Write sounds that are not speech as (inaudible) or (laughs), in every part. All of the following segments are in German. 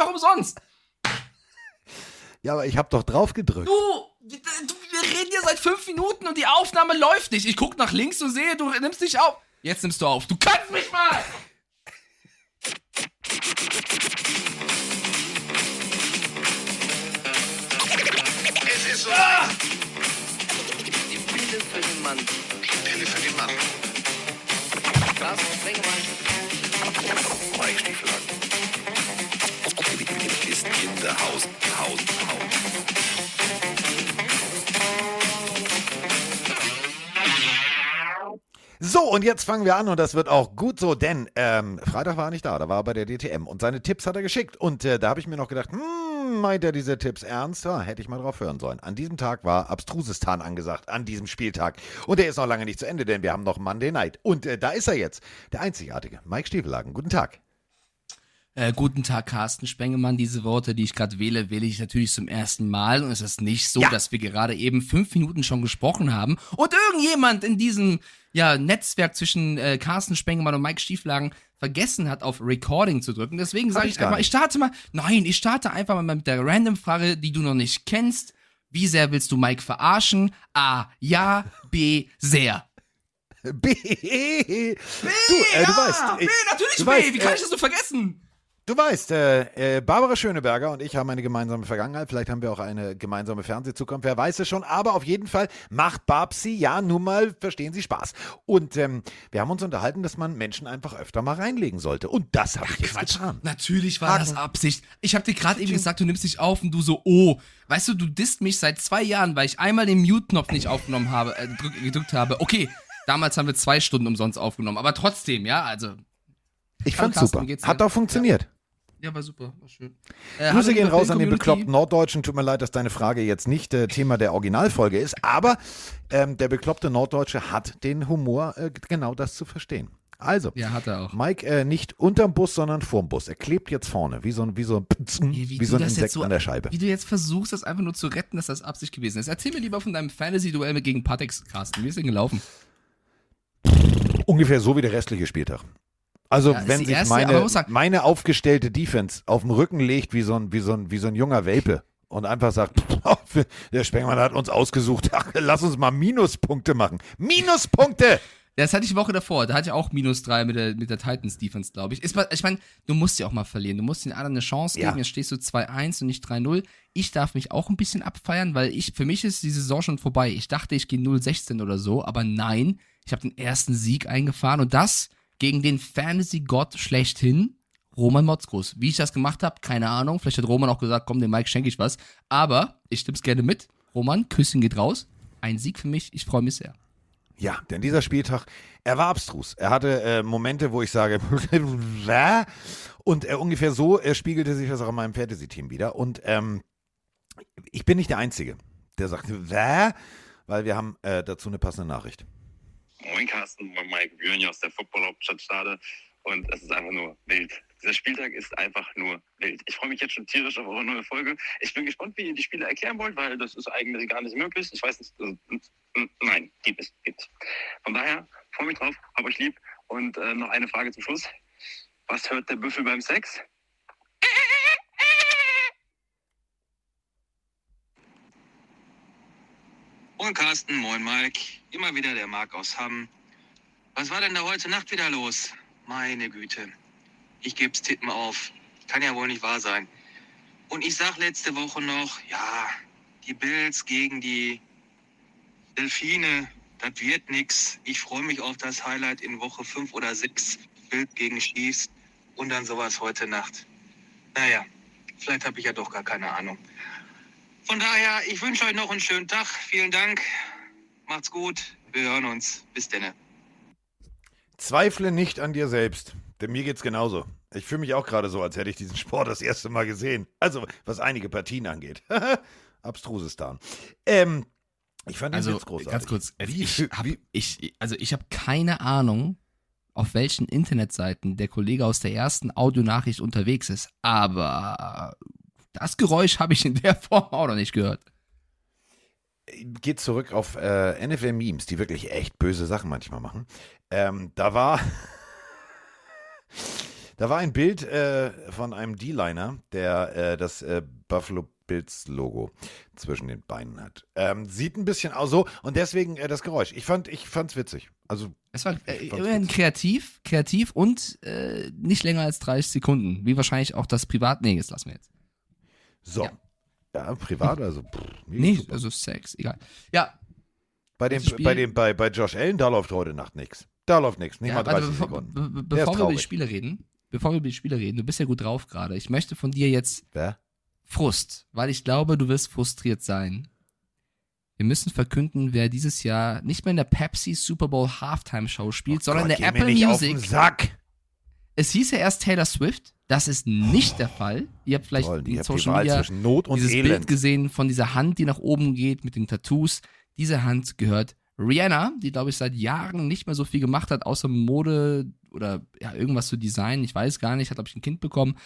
einfach umsonst. Ja, aber ich habe doch drauf gedrückt. Du, du, wir reden hier seit fünf Minuten und die Aufnahme läuft nicht. Ich guck nach links und sehe, du nimmst dich auf. Jetzt nimmst du auf. Du kannst mich mal! Es ist soweit. Die Pille für den Mann. Die Pille für den Mann. Carsten Sprengemann. Mike Stiefel. Ist in der Haus. Haus. Haus. So, und jetzt fangen wir an und das wird auch gut so, denn ähm, Freitag war er nicht da, da war er bei der DTM und seine Tipps hat er geschickt. Und äh, da habe ich mir noch gedacht, hm, meint er diese Tipps ernst? Ja, hätte ich mal drauf hören sollen. An diesem Tag war Abstrusistan angesagt, an diesem Spieltag. Und der ist noch lange nicht zu Ende, denn wir haben noch Monday Night. Und äh, da ist er jetzt, der einzigartige Mike Stiefelagen. Guten Tag. Äh, guten Tag, Carsten Spengemann. Diese Worte, die ich gerade wähle, wähle ich natürlich zum ersten Mal. Und es ist nicht so, Ja. dass wir gerade eben fünf Minuten schon gesprochen haben und irgendjemand in diesem ja, Netzwerk zwischen äh, Carsten Spengemann und Mike Stieflagen vergessen hat, auf Recording zu drücken. Deswegen sage ich ich, einfach, nicht. ich starte mal, nein, ich starte einfach mal mit der Random-Frage, die du noch nicht kennst. Wie sehr willst du Mike verarschen? A, ja, B, sehr. (laughs) B. Du, äh, du weißt. B, äh, natürlich B. weißt, Wie kann äh, ich das nur vergessen? Du weißt, äh, äh, Barbara Schöneberger und ich haben eine gemeinsame Vergangenheit. Vielleicht haben wir auch eine gemeinsame Fernsehzukunft. Wer weiß es schon. Aber auf jeden Fall macht Babsi, ja, nun mal, verstehen Sie Spaß. Und ähm, wir haben uns unterhalten, dass man Menschen einfach öfter mal reinlegen sollte. Und das habe ich jetzt Quatsch. getan. Natürlich war Haken. das Absicht. Ich habe dir gerade eben gesagt, du nimmst dich auf und du so, oh. Weißt du, du disst mich seit zwei Jahren, weil ich einmal den Mute-Knopf nicht aufgenommen habe, äh, drück, gedrückt habe. Okay, damals haben wir zwei Stunden umsonst aufgenommen, aber trotzdem, ja, also. Ich fand's super. Hat auch funktioniert. Ja, war super, war schön. Äh, Grüße gehen raus an den bekloppten Norddeutschen. Tut mir leid, dass deine Frage jetzt nicht äh, Thema der Originalfolge ist. Aber ähm, der bekloppte Norddeutsche hat den Humor, äh, genau das zu verstehen. Also, Ja, hat er auch. Mike äh, nicht unterm Bus, sondern vorm Bus. Er klebt jetzt vorne, wie so ein, wie so ein, wie du so ein Insekt jetzt so, an der Scheibe. Wie du jetzt versuchst, das einfach nur zu retten, dass das Absicht gewesen ist. Erzähl mir lieber von deinem Fantasy-Duell mit gegen Patex, Carsten. Wie ist denn gelaufen? Ungefähr so wie der restliche Spieltag. Also, Ja, wenn sich erste, meine, sagen- meine aufgestellte Defense auf dem Rücken legt, wie so ein, wie so ein, wie so ein junger Welpe und einfach sagt, (laughs) der Spengmann hat uns ausgesucht, (laughs) ach, lass uns mal Minuspunkte machen. Minuspunkte! Das hatte ich die Woche davor. Da hatte ich auch minus drei mit der, mit der Titans Defense, glaube ich. Ist, mal- ich meine, du musst ja auch mal verlieren. Du musst den anderen eine Chance geben. Ja. Jetzt stehst du 2-1 und nicht 3-0. Ich darf mich auch ein bisschen abfeiern, weil ich, für mich ist die Saison schon vorbei. Ich dachte, ich gehe 0-16 oder so, aber nein. Ich habe den ersten Sieg eingefahren und das gegen den Fantasy-Gott schlechthin, Roman Motzkus. Wie ich das gemacht habe, keine Ahnung. Vielleicht hat Roman auch gesagt, komm, dem Mike schenke ich was. Aber ich stimm's gerne mit. Roman, Küsschen geht raus. Ein Sieg für mich. Ich freue mich sehr. Ja, denn dieser Spieltag, er war abstrus. Er hatte äh, Momente, wo ich sage, (laughs) und äh, ungefähr so äh, spiegelte sich das auch in meinem Fantasy-Team wieder. Und ähm, ich bin nicht der Einzige, der sagt, weil wir haben äh, dazu eine passende Nachricht. Moin Carsten, moin Mike Björn hier aus der Football-Hauptstadt Stade und es ist einfach nur wild. Dieser Spieltag ist einfach nur wild. Ich freue mich jetzt schon tierisch auf eure neue Folge. Ich bin gespannt, wie ihr die Spiele erklären wollt, weil das ist eigentlich gar nicht möglich. Ich weiß nicht, also, nein, gibt es, gibt. Von daher, freue mich drauf, hab euch lieb und äh, noch eine Frage zum Schluss. Was hört der Büffel beim Sex? Moin Carsten, moin Mike. Immer wieder der Marc aus Hamm. Was war denn da heute Nacht wieder los? Meine Güte. Ich geb's Tippen auf. Kann ja wohl nicht wahr sein. Und ich sag letzte Woche noch, ja, die Bills gegen die Delfine, das wird nix. Ich freue mich auf das Highlight in Woche 5 oder 6. Bild gegen Chiefs und dann sowas heute Nacht. Naja, vielleicht habe ich ja doch gar keine Ahnung. Von daher, ich wünsche euch noch einen schönen Tag. Vielen Dank. Macht's gut. Wir hören uns. Bis denne. Zweifle nicht an dir selbst, denn mir geht's genauso. Ich fühle mich auch gerade so, als hätte ich diesen Sport das erste Mal gesehen. Also, was einige Partien angeht. (laughs) Abstrusistan. Ähm, ich fand den Also Witz großartig. ganz kurz, Wie, ich hab, wie, ich, also ich habe keine Ahnung, auf welchen Internetseiten der Kollege aus der ersten Audionachricht unterwegs ist, aber das Geräusch habe ich in der Form auch noch nicht gehört. geht zurück auf äh, NFL-Memes, die wirklich echt böse Sachen manchmal machen. Ähm, da war. (laughs) Da war ein Bild äh, von einem D-Liner, der äh, das äh, Buffalo Bills Logo zwischen den Beinen hat. Ähm, sieht ein bisschen aus so und deswegen äh, das Geräusch. Ich fand, ich fand's witzig. Also Es war äh, immerhin kreativ, kreativ und äh, nicht länger als 30 Sekunden. Wie wahrscheinlich auch das Privat. Nee, lassen wir jetzt. So. Ja. Ja, privat also. Pff, Nee, super. also Sex, egal. Ja, bei dem, bei dem, bei, bei Josh Allen, da läuft heute Nacht nichts. Da läuft nichts. Nicht ja mal warte, 30 bevor, Sekunden. be be bevor wir über die. Spiele reden, bevor wir über die Spiele reden, du bist ja gut drauf gerade. Ich möchte von dir jetzt Wer? Frust, weil ich glaube, du wirst frustriert sein. Wir müssen verkünden, wer dieses Jahr nicht mehr in der Pepsi Super Bowl Halftime Show spielt, sondern Oh Gott, in der Apple Music. Es hieß ja erst Taylor Swift. Das ist nicht der Fall. Ihr habt vielleicht Toll, die in Social Media zwischen Not und dieses Bild Elend. gesehen von dieser Hand, die nach oben geht mit den Tattoos. Diese Hand gehört Rihanna, die glaube ich seit Jahren nicht mehr so viel gemacht hat, außer Mode oder ja, irgendwas zu designen. Ich weiß gar nicht, hat glaube ich ein Kind bekommen.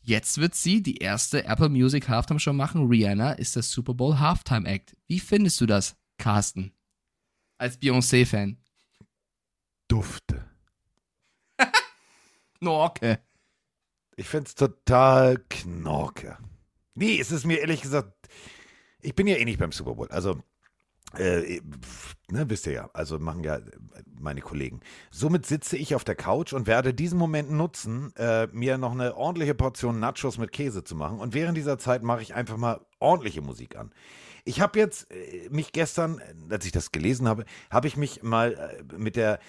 Jetzt wird sie die erste Apple Music Halftime Show machen. Rihanna ist das Super Bowl Halftime Act. Wie findest du das, Carsten? Als Beyoncé-Fan. Dufte. Norke. Ich find's total knorke. Nee, es ist mir ehrlich gesagt, ich bin ja eh nicht beim Super Bowl. Also, äh, ne, wisst ihr ja, also machen ja meine Kollegen. Somit sitze ich auf der Couch und werde diesen Moment nutzen, äh, mir noch eine ordentliche Portion Nachos mit Käse zu machen. Und während dieser Zeit mache ich einfach mal ordentliche Musik an. Ich habe jetzt äh, mich gestern, als ich das gelesen habe, habe ich mich mal äh, mit der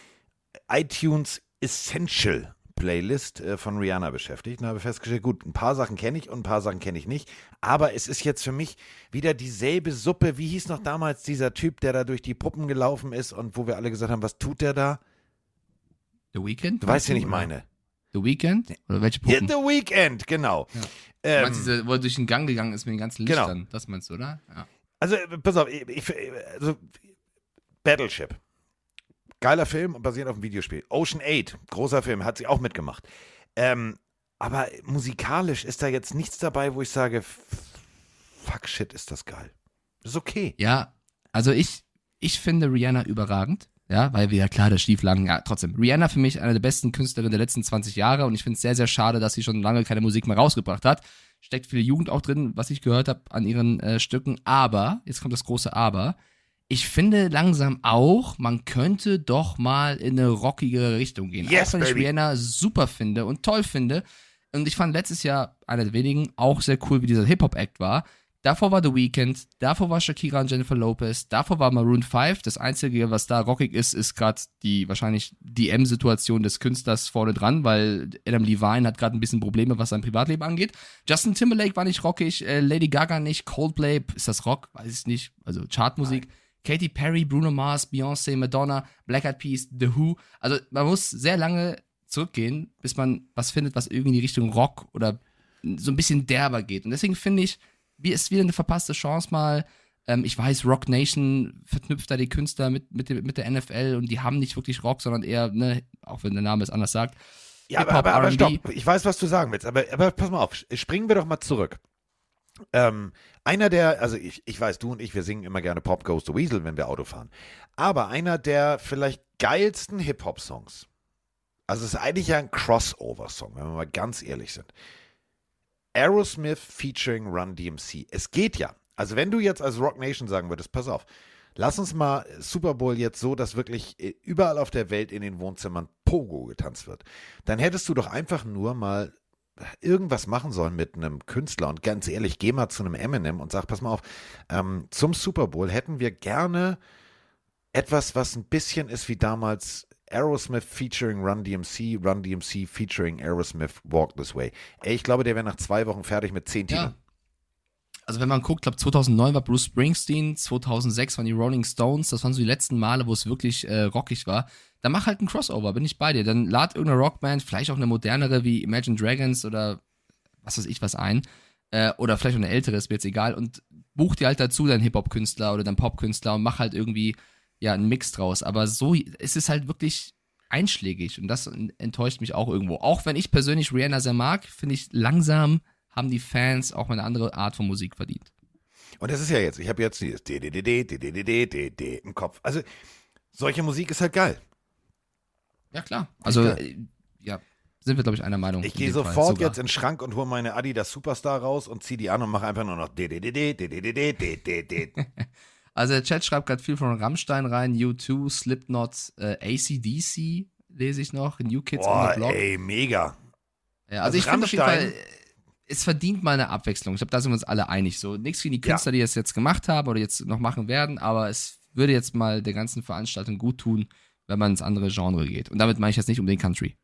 iTunes Essential Playlist äh, von Rihanna beschäftigt und habe festgestellt, gut, ein paar Sachen kenne ich und ein paar Sachen kenne ich nicht, aber es ist jetzt für mich wieder dieselbe Suppe. Wie hieß noch damals dieser Typ, der da durch die Puppen gelaufen ist und wo wir alle gesagt haben, was tut der da? The Weeknd? Du weißt, wen ich meine. The Weeknd? Oder welche Ja, Puppen? The Weekend, genau. Du Ähm, meinst diese, wo er durch den Gang gegangen ist mit den ganzen Genau. Lichtern? Das meinst du, oder? Ja. Also, äh, pass auf, ich, ich, also, Battleship. Geiler Film, basierend auf einem Videospiel. Ocean 8, großer Film, hat sie auch mitgemacht. Ähm, aber musikalisch ist da jetzt nichts dabei, wo ich sage, fuck shit, ist das geil. Das ist okay. Ja, also ich, ich finde Rihanna überragend. Ja, weil wir ja klar, der Stieflagen, ja, trotzdem. Rihanna für mich eine der besten Künstlerinnen der letzten 20 Jahre und ich finde es sehr, sehr schade, dass sie schon lange keine Musik mehr rausgebracht hat. Steckt viel Jugend auch drin, was ich gehört habe an ihren äh, Stücken. Aber, jetzt kommt das große Aber, ich finde langsam auch, man könnte doch mal in eine rockigere Richtung gehen. Yes, auch wenn ich. Rihanna super finde und toll finde. Und ich fand letztes Jahr einer der wenigen auch sehr cool, wie dieser Hip-Hop-Act war. Davor war The Weeknd, davor war Shakira und Jennifer Lopez, davor war Maroon 5. Das Einzige, was da rockig ist, ist gerade die wahrscheinlich DM-Situation des Künstlers vorne dran, weil Adam Levine hat gerade ein bisschen Probleme, was sein Privatleben angeht. Justin Timberlake war nicht rockig, äh, Lady Gaga nicht, Coldplay, ist das Rock? Weiß ich nicht. Also Chartmusik. Katy Perry, Bruno Mars, Beyoncé, Madonna, Black Eyed Peas, The Who. Also man muss sehr lange zurückgehen, bis man was findet, was irgendwie in die Richtung Rock oder so ein bisschen derber geht. Und deswegen finde ich, wie ist wieder eine verpasste Chance mal. Ähm, ich weiß, Rock Nation verknüpft da die Künstler mit, mit, dem- mit der NFL und die haben nicht wirklich Rock, sondern eher, ne, auch wenn der Name es anders sagt. Ja, aber, aber, aber stopp. Ich weiß, was du sagen willst, aber, aber pass mal auf, springen wir doch mal zurück. Ähm, einer der, also ich, ich weiß, du und ich, wir singen immer gerne Pop Goes the Weasel, wenn wir Auto fahren. Aber einer der vielleicht geilsten Hip-Hop-Songs, also es ist eigentlich ja ein Crossover-Song, wenn wir mal ganz ehrlich sind. Aerosmith featuring Run DMC. Es geht ja. Also wenn du jetzt als Rock Nation sagen würdest, pass auf, lass uns mal Super Bowl jetzt so, dass wirklich äh, überall auf der Welt in den Wohnzimmern Pogo getanzt wird. Dann hättest du doch einfach nur mal irgendwas machen sollen mit einem Künstler. Und ganz ehrlich, geh mal zu einem Eminem und sag, pass mal auf, ähm, zum Super Bowl hätten wir gerne etwas, was ein bisschen ist wie damals Aerosmith featuring Run DMC, Run DMC featuring Aerosmith Walk This Way. Ey, ich glaube, der wäre nach zwei Wochen fertig mit zehn Titeln. Ja. Also wenn man guckt, glaube 2009 war Bruce Springsteen, 2006 waren die Rolling Stones, das waren so die letzten Male, wo es wirklich äh, rockig war. Dann mach halt ein Crossover, bin ich bei dir. Dann lad irgendeine Rockband, vielleicht auch eine modernere wie Imagine Dragons oder was weiß ich was ein. Äh, oder vielleicht auch eine ältere, ist mir jetzt egal. Und buch dir halt dazu deinen Hip-Hop-Künstler oder deinen Pop-Künstler und mach halt irgendwie ja einen Mix draus. Aber so, es ist halt wirklich einschlägig und das enttäuscht mich auch irgendwo. Auch wenn ich persönlich Rihanna sehr mag, finde ich langsam haben die Fans auch mal eine andere Art von Musik verdient. Und das ist ja jetzt, ich habe jetzt dieses im Kopf. Also, solche Musik ist halt geil. Ja, klar. Also, äh, ja. sind wir, glaube ich, einer Meinung. Ich gehe sofort jetzt in den Schrank und hole meine Adidas Superstar raus und ziehe die an und mache einfach nur noch. Also der Chat schreibt gerade viel von Rammstein rein, U2, Slipknot, äh, ACDC lese ich noch, New Kids on Boah, the Block. ey, mega. Ja, also, Also ich finde auf jeden Fall, es verdient mal eine Abwechslung. Ich glaube, da sind wir uns alle einig. So, nichts für die Künstler, die es jetzt gemacht haben oder jetzt noch machen werden, aber es würde jetzt mal der ganzen Veranstaltung gut tun, wenn man ins andere Genre geht. Und damit meine ich jetzt nicht um den Country.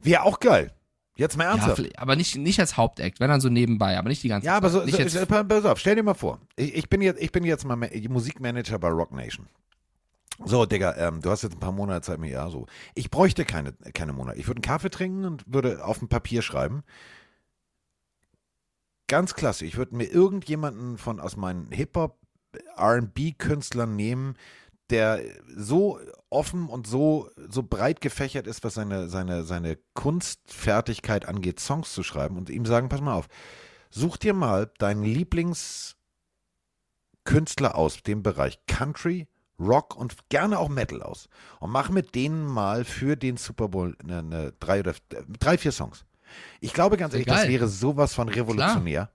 Wäre auch geil. Jetzt mal Ja, ernsthaft. vielleicht- aber nicht, nicht als Hauptact, wenn dann so nebenbei, aber nicht die ganze Ja, aber so, Zeit. Nicht so, jetzt, pass auf, stell dir mal vor, ich, ich, bin, jetzt, ich bin jetzt mal Ma- Musikmanager bei Rock Nation. So, Digga, ähm, du hast jetzt ein paar Monate Zeit mir, ja, so. Ich bräuchte keine, keine Monate. Ich würde einen Kaffee trinken und würde auf ein Papier schreiben. Ganz klasse. Ich würde mir irgendjemanden von aus meinen Hip-Hop, RB-Künstlern nehmen, der so offen und so, so breit gefächert ist, was seine, seine, seine Kunstfertigkeit angeht, Songs zu schreiben und ihm sagen, pass mal auf, such dir mal deinen Lieblingskünstler aus dem Bereich Country, Rock und gerne auch Metal aus und mach mit denen mal für den Super Bowl eine, eine drei oder drei, vier Songs. Ich glaube ganz ehrlich, das geil. wäre sowas von revolutionär.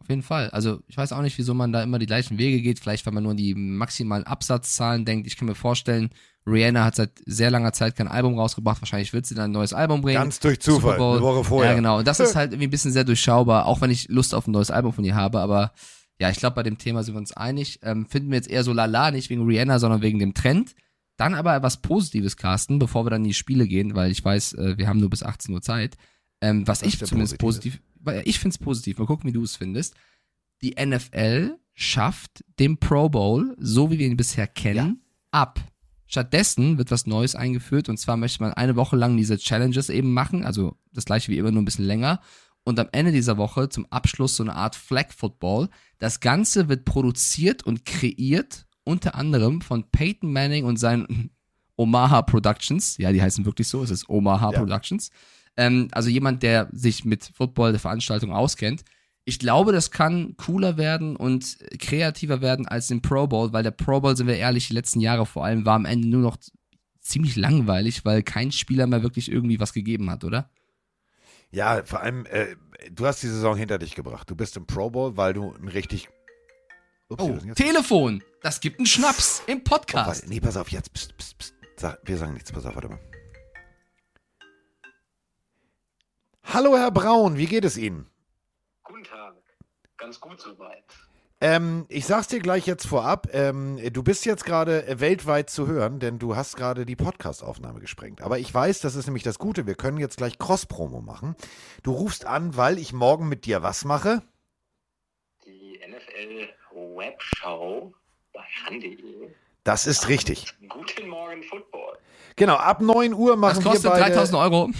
Auf jeden Fall. Also ich weiß auch nicht, wieso man da immer die gleichen Wege geht. Vielleicht, weil man nur an die maximalen Absatzzahlen denkt. Ich kann mir vorstellen, Rihanna hat seit sehr langer Zeit kein Album rausgebracht. Wahrscheinlich wird sie dann ein neues Album bringen. Ganz durch Zufall, eine Woche vorher. Ja, genau. Und das ist (laughs) halt irgendwie ein bisschen sehr durchschaubar, auch wenn ich Lust auf ein neues Album von ihr habe. Aber ja, ich glaube, bei dem Thema sind wir uns einig. Ähm, finden wir jetzt eher so lala, nicht wegen Rihanna, sondern wegen dem Trend. Dann aber etwas Positives, Carsten, bevor wir dann in die Spiele gehen, weil ich weiß, äh, wir haben nur bis 18 Uhr Zeit. Ähm, was Was ich zumindest positiv, ich finde es positiv, mal gucken, wie du es findest. Die NFL schafft den Pro Bowl, so wie wir ihn bisher kennen, ab. Stattdessen wird was Neues eingeführt und zwar möchte man eine Woche lang diese Challenges eben machen, also das gleiche wie immer, nur ein bisschen länger. Und am Ende dieser Woche zum Abschluss so eine Art Flag Football. Das Ganze wird produziert und kreiert unter anderem von Peyton Manning und seinen (laughs) Omaha Productions. Ja, die heißen wirklich so, es ist Omaha Ja. Productions. Ähm, also jemand, der sich mit Football, der Veranstaltung auskennt. Ich glaube, das kann cooler werden und kreativer werden als den Pro Bowl, weil der Pro Bowl, sind wir ehrlich, die letzten Jahre vor allem war am Ende nur noch ziemlich langweilig, weil kein Spieler mehr wirklich irgendwie was gegeben hat, oder? Ja, vor allem, äh, du hast die Saison hinter dich gebracht. Du bist im Pro Bowl, weil du ein richtig. Ups, Oh? Telefon! Das gibt einen Schnaps im Oh, Podcast. warte, nee, pass auf, jetzt. Psst, psst, psst. Sag, wir sagen nichts, pass auf, warte mal. Hallo, Herr Braun, wie geht es Ihnen? Guten Tag. Ganz gut soweit. Ähm, ich sag's dir gleich jetzt vorab. Ähm, du bist jetzt gerade äh, weltweit zu hören, denn du hast gerade die Podcast-Aufnahme gesprengt. Aber ich weiß, das ist nämlich das Gute. Wir können jetzt gleich Cross-Promo machen. Du rufst an, weil ich morgen mit dir was mache. Die NFL-Webshow bei han.de. Das ist richtig. Guten Morgen Football. Genau, ab 9 Uhr Das machen wir kostet beide. 3000 Euro.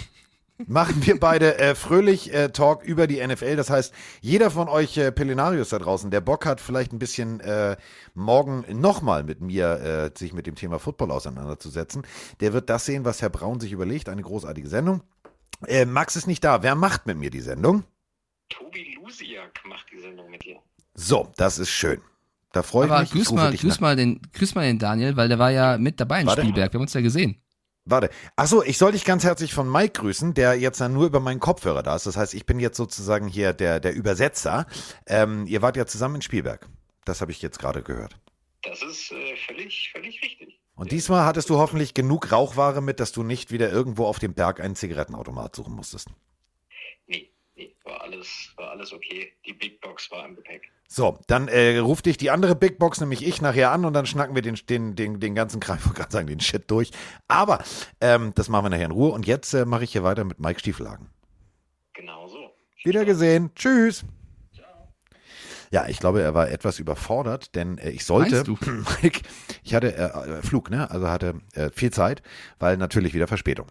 Machen wir beide äh, fröhlich äh, Talk über die NFL. Das heißt, jeder von euch äh, Pelinarius da draußen, der Bock hat, vielleicht ein bisschen äh, morgen nochmal mit mir äh, sich mit dem Thema Football auseinanderzusetzen, der wird das sehen, was Herr Braun sich überlegt. Eine großartige Sendung. Äh, Max ist nicht da. Wer macht mit mir die Sendung? Tobi Lusiak macht die Sendung mit dir. So, das ist schön. Da freue ich mich. Ich grüß rufe mal, grüß nach- mal, den, grüß mal den Daniel, weil der war ja mit dabei in Warte. Spielberg. Wir haben uns ja gesehen. Warte. Achso, ich soll dich ganz herzlich von Mike grüßen, der jetzt nur über meinen Kopfhörer da ist. Das heißt, ich bin jetzt sozusagen hier der, der Übersetzer. Ähm, ihr wart ja zusammen in Spielberg. Das habe ich jetzt gerade gehört. Das ist äh, völlig, völlig richtig. Und diesmal hattest du hoffentlich genug Rauchware mit, dass du nicht wieder irgendwo auf dem Berg einen Zigarettenautomat suchen musstest. Nee, nee, war alles, war alles okay. Die Big Box war im Gepäck. So, dann äh, ruft dich die andere Big Box, nämlich ich, nachher an und dann schnacken wir den, den, den, den ganzen Kram, (laughs) ich wollte gerade sagen, den Shit durch. Aber ähm, das machen wir nachher in Ruhe. Und jetzt äh, mache ich hier weiter mit Mike Stiefelhagen. Genau so. Wieder gesehen. Tschüss. Ja, ich glaube, er war etwas überfordert, denn äh, ich sollte? (laughs) Mike, ich hatte äh, äh, Flug, ne? Also hatte äh, viel Zeit, weil natürlich wieder Verspätung.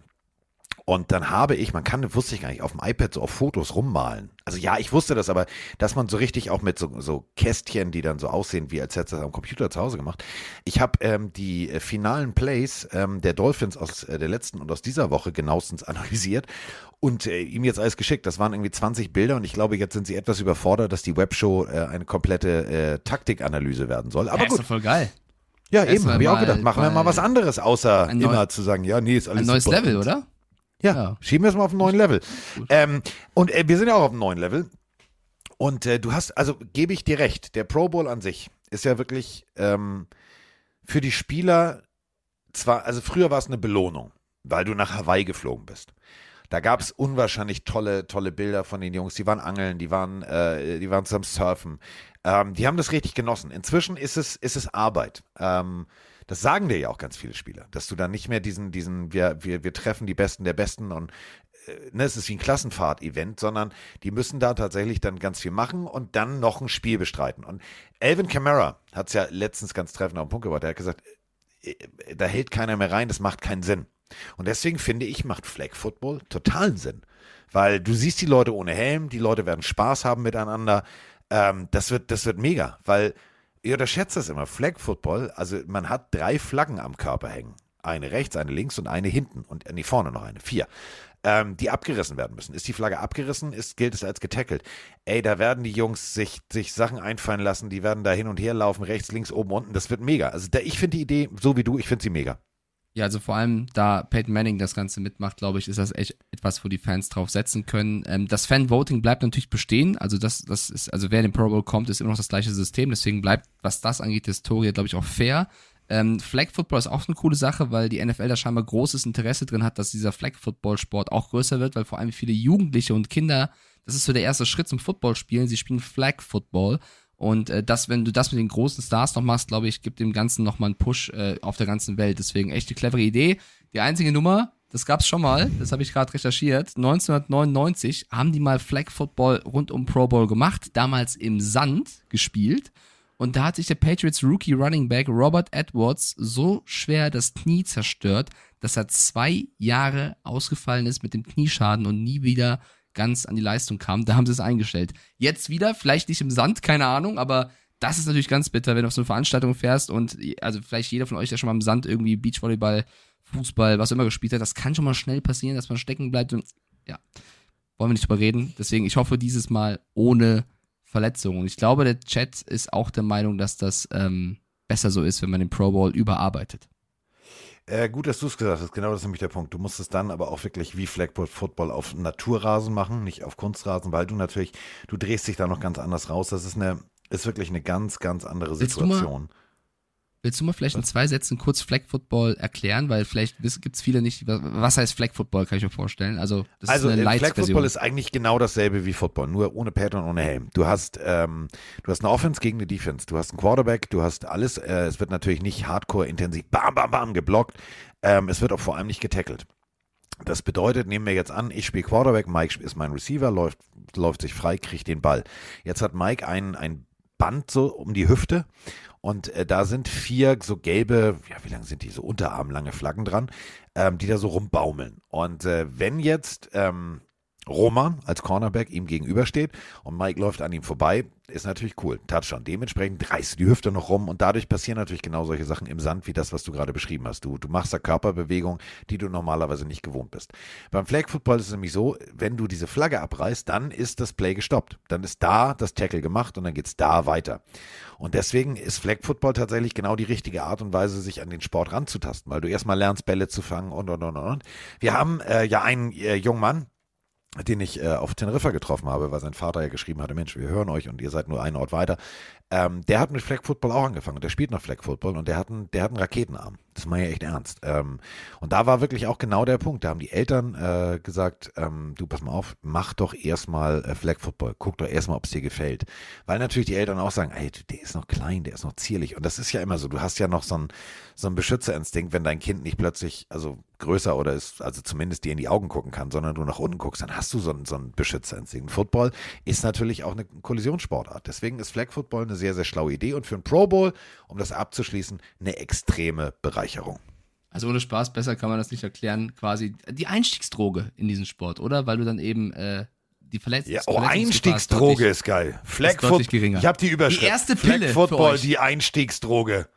Und dann habe ich, man kann, wusste ich gar nicht, auf dem iPad so auf Fotos rummalen. Also ja, ich wusste das, aber dass man so richtig auch mit so, so Kästchen, die dann so aussehen, wie als hätte es am Computer zu Hause gemacht. Ich habe ähm, die äh, finalen Plays ähm, der Dolphins aus äh, der letzten und aus dieser Woche genauestens (laughs) analysiert und äh, ihm jetzt alles geschickt. Das waren irgendwie 20 Bilder und ich glaube, jetzt sind sie etwas überfordert, dass die Webshow äh, eine komplette äh, Taktikanalyse werden soll. Aber ja, ist gut, doch voll geil. ja, erst eben, habe ich auch gedacht. Machen wir mal was anderes, außer immer zu sagen, ja, nee, ist alles Ein neues super. Level, oder? Ja, Ja. schieben wir es mal auf einen neuen Level. Ähm, und äh, wir sind ja auch auf einem neuen Level. Und äh, du hast, also gebe ich dir recht, der Pro Bowl an sich ist ja wirklich ähm, für die Spieler zwar, also früher war es eine Belohnung, weil du nach Hawaii geflogen bist. Da gab es unwahrscheinlich tolle, tolle Bilder von den Jungs. Die waren angeln, die waren, äh, die waren zusammen surfen. Ähm, die haben das richtig genossen. Inzwischen ist es, ist es Arbeit. Ähm, das sagen dir ja auch ganz viele Spieler, dass du dann nicht mehr diesen, diesen, wir, wir, wir treffen die Besten der Besten und äh, ne, es ist wie ein Klassenfahrt-Event, sondern die müssen da tatsächlich dann ganz viel machen und dann noch ein Spiel bestreiten. Und Alvin Kamara hat es ja letztens ganz treffend auf den Punkt gebracht. Er hat gesagt, äh, da hält keiner mehr rein, das macht keinen Sinn. Und deswegen finde ich, macht Flag Football totalen Sinn. Weil du siehst die Leute ohne Helm, die Leute werden Spaß haben miteinander. Ähm, das, wird, das wird mega, weil ihr unterschätzt das immer. Flag Football, also man hat drei Flaggen am Körper hängen. Eine rechts, eine links und eine hinten. Und äh, nee, vorne noch eine. Vier. Ähm, die abgerissen werden müssen. Ist die Flagge abgerissen, ist, gilt es als getackelt. Ey, da werden die Jungs sich, sich Sachen einfallen lassen, die werden da hin und her laufen, rechts, links, oben, unten. Das wird mega. Also da, ich finde die Idee, so wie du, ich finde sie mega. Ja, also vor allem, da Peyton Manning das Ganze mitmacht, glaube ich, ist das echt etwas, wo die Fans drauf setzen können. Ähm, das Fan-Voting bleibt natürlich bestehen. Also das, das ist, also wer in den Pro Bowl kommt, ist immer noch das gleiche System. Deswegen bleibt, was das angeht, die Historie, glaube ich, auch fair. Ähm, Flag Football ist auch eine coole Sache, weil die NFL da scheinbar großes Interesse drin hat, dass dieser Flag Football Sport auch größer wird, weil vor allem viele Jugendliche und Kinder, das ist so der erste Schritt zum Football spielen. Sie spielen Flag Football. Und äh, das, wenn du das mit den großen Stars noch machst, glaube ich, gibt dem Ganzen nochmal einen Push äh, auf der ganzen Welt. Deswegen echt eine clevere Idee. Die einzige Nummer, das gab's schon mal, das habe ich gerade recherchiert. 1999 haben die mal Flag Football rund um Pro Bowl gemacht, damals im Sand gespielt. Und da hat sich der Patriots Rookie Running Back Robert Edwards so schwer das Knie zerstört, dass er zwei Jahre ausgefallen ist mit dem Knieschaden und nie wieder ganz an die Leistung kam. Da haben sie es eingestellt. Jetzt wieder, vielleicht nicht im Sand, keine Ahnung, aber das ist natürlich ganz bitter, wenn du auf so eine Veranstaltung fährst und also vielleicht jeder von euch, der schon mal im Sand irgendwie Beachvolleyball, Fußball, was auch immer gespielt hat, das kann schon mal schnell passieren, dass man stecken bleibt und ja, wollen wir nicht drüber reden. Deswegen, ich hoffe dieses Mal ohne Verletzungen. Und ich glaube, der Chat ist auch der Meinung, dass das ähm, besser so ist, wenn man den Pro Bowl überarbeitet. Äh, gut, dass du es gesagt hast. Genau das ist nämlich der Punkt. Du musst es dann aber auch wirklich wie Flagpole Football auf Naturrasen machen, nicht auf Kunstrasen, weil du natürlich, du drehst dich da noch ganz anders raus. Das ist eine, ist wirklich eine ganz, ganz andere Situation. Willst du mal vielleicht in zwei Sätzen kurz Flag Football erklären? Weil vielleicht gibt es viele nicht. Was heißt Flag Football, kann ich mir vorstellen. Also, das also ist eine äh, Flag. Football ist eigentlich genau dasselbe wie Football, nur ohne Pad und ohne Helm. Du hast, ähm, du hast eine Offense gegen eine Defense, du hast einen Quarterback, du hast alles. Äh, es wird natürlich nicht hardcore intensiv, bam, bam, bam geblockt. Ähm, es wird auch vor allem nicht getackelt. Das bedeutet, nehmen wir jetzt an, ich spiele Quarterback, Mike ist mein Receiver, läuft, läuft sich frei, kriegt den Ball. Jetzt hat Mike ein, ein Band so um die Hüfte und äh, da sind vier so gelbe, ja, wie lang sind die, so unterarmlange Flaggen dran, ähm, die da so rumbaumeln. Und äh, wenn jetzt ähm, Roman als Cornerback ihm gegenübersteht und Mike läuft an ihm vorbei, ist natürlich cool. Touchdown. Dementsprechend reißt du die Hüfte noch rum und dadurch passieren natürlich genau solche Sachen im Sand, wie das, was du gerade beschrieben hast. Du, du machst da Körperbewegungen, die du normalerweise nicht gewohnt bist. Beim Flag Football ist es nämlich so, wenn du diese Flagge abreißt, dann ist das Play gestoppt. Dann ist da das Tackle gemacht und dann geht's da weiter. Und deswegen ist Flag Football tatsächlich genau die richtige Art und Weise, sich an den Sport ranzutasten, weil du erstmal lernst, Bälle zu fangen und, und, und, und. Wir haben äh, ja einen äh, jungen Mann, den ich äh, auf Teneriffa getroffen habe, weil sein Vater ja geschrieben hatte, Mensch, wir hören euch und ihr seid nur einen Ort weiter. Ähm, der hat mit Flag Football auch angefangen. Der spielt noch Flag Football und der hat einen, der hat einen Raketenarm. Das meine ich echt ernst. Ähm, und da war wirklich auch genau der Punkt. Da haben die Eltern äh, gesagt, ähm, du pass mal auf, mach doch erstmal äh, Flag Football. Guck doch erstmal, ob es dir gefällt. Weil natürlich die Eltern auch sagen, ey, der ist noch klein, der ist noch zierlich. Und das ist ja immer so. Du hast ja noch so einen so Beschützerinstinkt, wenn dein Kind nicht plötzlich, also größer oder ist, also zumindest dir in die Augen gucken kann, sondern du nach unten guckst, dann hast du so einen, so einen Beschützerinstinkt. Football ist natürlich auch eine Kollisionssportart. Deswegen ist Flag Football eine sehr, sehr schlaue Idee und für einen Pro Bowl, um das abzuschließen, eine extreme Bereicherung. Also ohne Spaß, besser kann man das nicht erklären. Quasi die Einstiegsdroge in diesen Sport, oder? Weil du dann eben äh, die Verletzung. Ja, oh, Einstiegsdroge ist geil. Flag ist deutlich. Ich habe die Überschrift. Die erste Pille Flag Football, für euch. die Einstiegsdroge.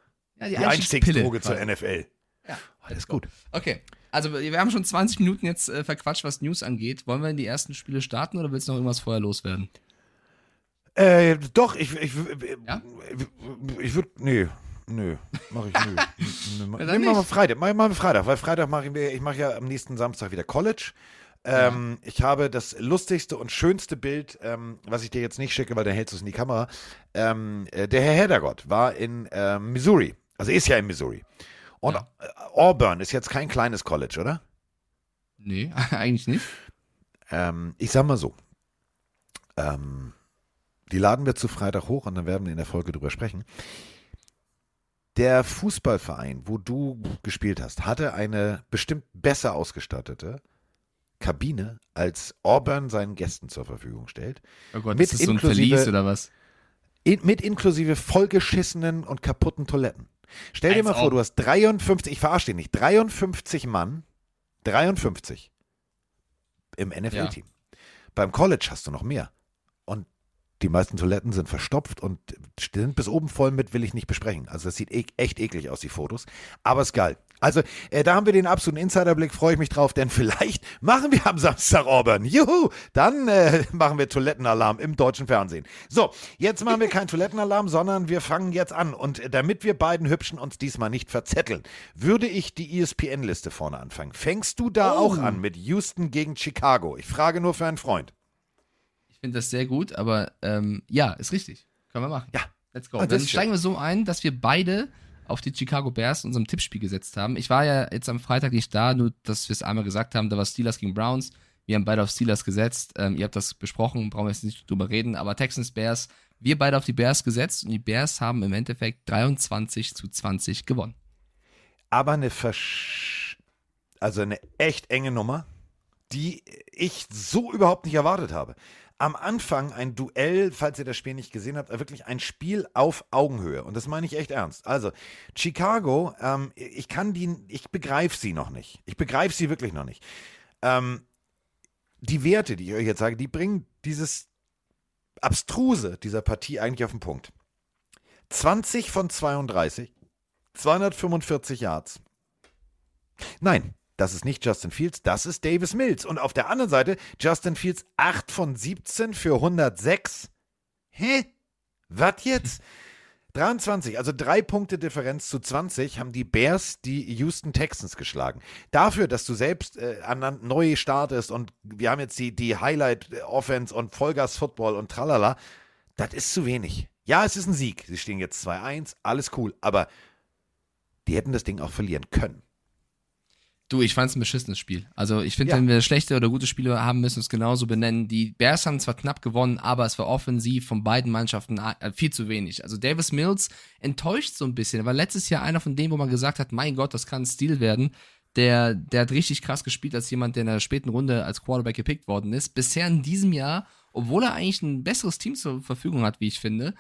Ja, Die Einstiegsdroge zur quasi. NFL. Ja. Alles gut. Okay. Also wir haben schon 20 Minuten jetzt äh, verquatscht, was News angeht. Wollen wir in die ersten Spiele starten oder willst du noch irgendwas vorher loswerden? Äh, doch, ich, ich, Ja? ich, ich würde, nee, Nö, mach ich nö. nö, nö. Ja, mal nicht. Freitag. Mach ich mal Freitag, weil Freitag mache ich ich mache ja am nächsten Samstag wieder College. Ähm, Ich habe das lustigste und schönste Bild, ähm, was ich dir jetzt nicht schicke, weil dann hältst du es in die Kamera. Ähm, äh, der Herr Heddergott war in ähm, Missouri, also ist ja in Missouri. Und Ja. Auburn ist jetzt kein kleines College, oder? Nee, (laughs) eigentlich nicht. Ähm, ich sag mal so. Ähm, die laden wir zu Freitag hoch und dann werden wir in der Folge drüber sprechen. Der Fußballverein, wo du gespielt hast, hatte eine bestimmt besser ausgestattete Kabine, als Auburn seinen Gästen zur Verfügung stellt. Oh Gott, Mit ist das so ein inklusive- Verlies oder was? In, mit inklusive vollgeschissenen und kaputten Toiletten. Stell dir mal vor, du hast 53, ich verarsche dich nicht, 53 Mann, 53 im NFL-Team. Beim College hast du noch mehr. Und die meisten Toiletten sind verstopft und sind bis oben voll mit, will ich nicht besprechen. Also das sieht e echt eklig aus, die Fotos. Aber ist geil. Also äh, da haben wir den absoluten Insiderblick, freue ich mich drauf, denn vielleicht (laughs) machen wir am Samstag Auburn. Juhu, dann äh, (laughs) machen wir Toilettenalarm im deutschen Fernsehen. So, jetzt machen wir keinen Toilettenalarm, sondern wir fangen jetzt an. Und äh, damit wir beiden Hübschen uns diesmal nicht verzetteln, würde ich die ESPN-Liste vorne anfangen. Fängst du da auch an mit Houston gegen Chicago? Ich frage nur für einen Freund. Ich finde das sehr gut, aber ähm, ja, ist richtig. Können wir machen. Ja. Let's go. Ah, Dann steigen wir so ein, dass wir beide auf die Chicago Bears in unserem Tippspiel gesetzt haben. Ich war ja jetzt am Freitag nicht da, nur dass wir es einmal gesagt haben, da war Steelers gegen Browns. Wir haben beide auf Steelers gesetzt. Ähm, ihr habt das besprochen, brauchen wir jetzt nicht drüber reden, aber Texans Bears, wir beide auf die Bears gesetzt und die Bears haben im Endeffekt 23 zu 20 gewonnen. aber eine Versch also eine echt enge Nummer, die ich so überhaupt nicht erwartet habe. Am Anfang ein Duell, falls ihr das Spiel nicht gesehen habt, wirklich ein Spiel auf Augenhöhe. Und das meine ich echt ernst. Also, Chicago, ähm, ich kann die, ich begreife sie noch nicht. Ich begreife sie wirklich noch nicht. Ähm, die Werte, die ich euch jetzt sage, die bringen dieses Abstruse dieser Partie eigentlich auf den Punkt. 20 von 32, 245 Yards. Nein, das ist nicht Justin Fields, das ist Davis Mills. Und auf der anderen Seite Justin Fields 8 von 17 für 106. Hä? Was jetzt? (laughs) 23, also drei Punkte Differenz zu 20 haben die Bears die Houston Texans geschlagen. Dafür, dass du selbst äh, neu startest und wir haben jetzt die, die Highlight-Offense und Vollgas-Football und tralala, das ist zu wenig. Ja, es ist ein Sieg. Sie stehen jetzt 2-1, alles cool, aber die hätten das Ding auch verlieren können. Du, ich fand es ein beschissenes Spiel. Also ich finde, Ja. wenn wir schlechte oder gute Spiele haben, müssen wir es genauso benennen. Die Bears haben zwar knapp gewonnen, aber es war offensiv von beiden Mannschaften äh, viel zu wenig. Also Davis Mills enttäuscht so ein bisschen. Er war letztes Jahr einer von denen, wo man gesagt hat, mein Gott, das kann ein Stil werden. Der, der hat richtig krass gespielt als jemand, der in der späten Runde als Quarterback gepickt worden ist. Bisher in diesem Jahr, obwohl er eigentlich ein besseres Team zur Verfügung hat, wie ich finde,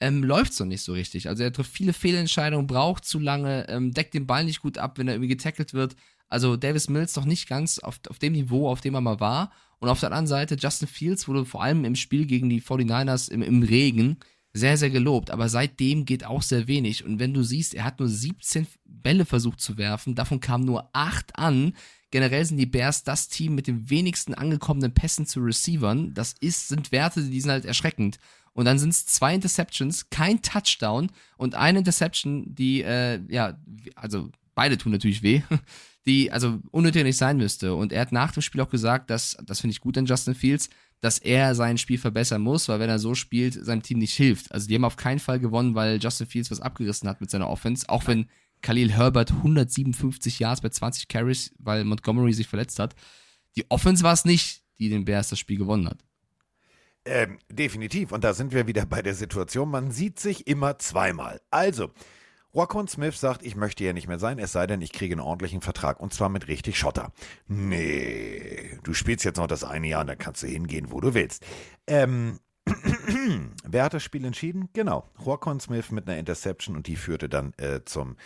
ähm, läuft so nicht so richtig. Also er trifft viele Fehlentscheidungen, braucht zu lange, ähm, deckt den Ball nicht gut ab, wenn er irgendwie getackelt wird. Also Davis Mills noch nicht ganz auf, auf dem Niveau, auf dem er mal war. Und auf der anderen Seite Justin Fields wurde vor allem im Spiel gegen die 49ers im, im Regen sehr, sehr gelobt. Aber seitdem geht auch sehr wenig. Und wenn du siehst, er hat nur 17 Bälle versucht zu werfen, davon kamen nur 8 an. Generell sind die Bears das Team mit dem wenigsten angekommenen Pässen zu Receivern. Das ist, sind Werte, die sind halt erschreckend. Und dann sind es zwei Interceptions, kein Touchdown und eine Interception, die, äh, ja, also beide tun natürlich weh, die also unnötig nicht sein müsste. Und er hat nach dem Spiel auch gesagt, dass, das finde ich gut an Justin Fields, dass er sein Spiel verbessern muss, weil wenn er so spielt, seinem Team nicht hilft. Also die haben auf keinen Fall gewonnen, weil Justin Fields was abgerissen hat mit seiner Offense, auch wenn Khalil Herbert 157 Yards bei 20 Carries, weil Montgomery sich verletzt hat. Die Offense war es nicht, die den Bears das Spiel gewonnen hat. Ähm, definitiv. Und da sind wir wieder bei der Situation, man sieht sich immer zweimal. Also, Joaquin Smith sagt, ich möchte ja nicht mehr sein, es sei denn, ich kriege einen ordentlichen Vertrag und zwar mit richtig Schotter. Nee, du spielst jetzt noch das eine Jahr und dann kannst du hingehen, wo du willst. Ähm, (clears throat) wer hat das Spiel entschieden? Genau, Joaquin Smith mit einer Interception und die führte dann äh, zum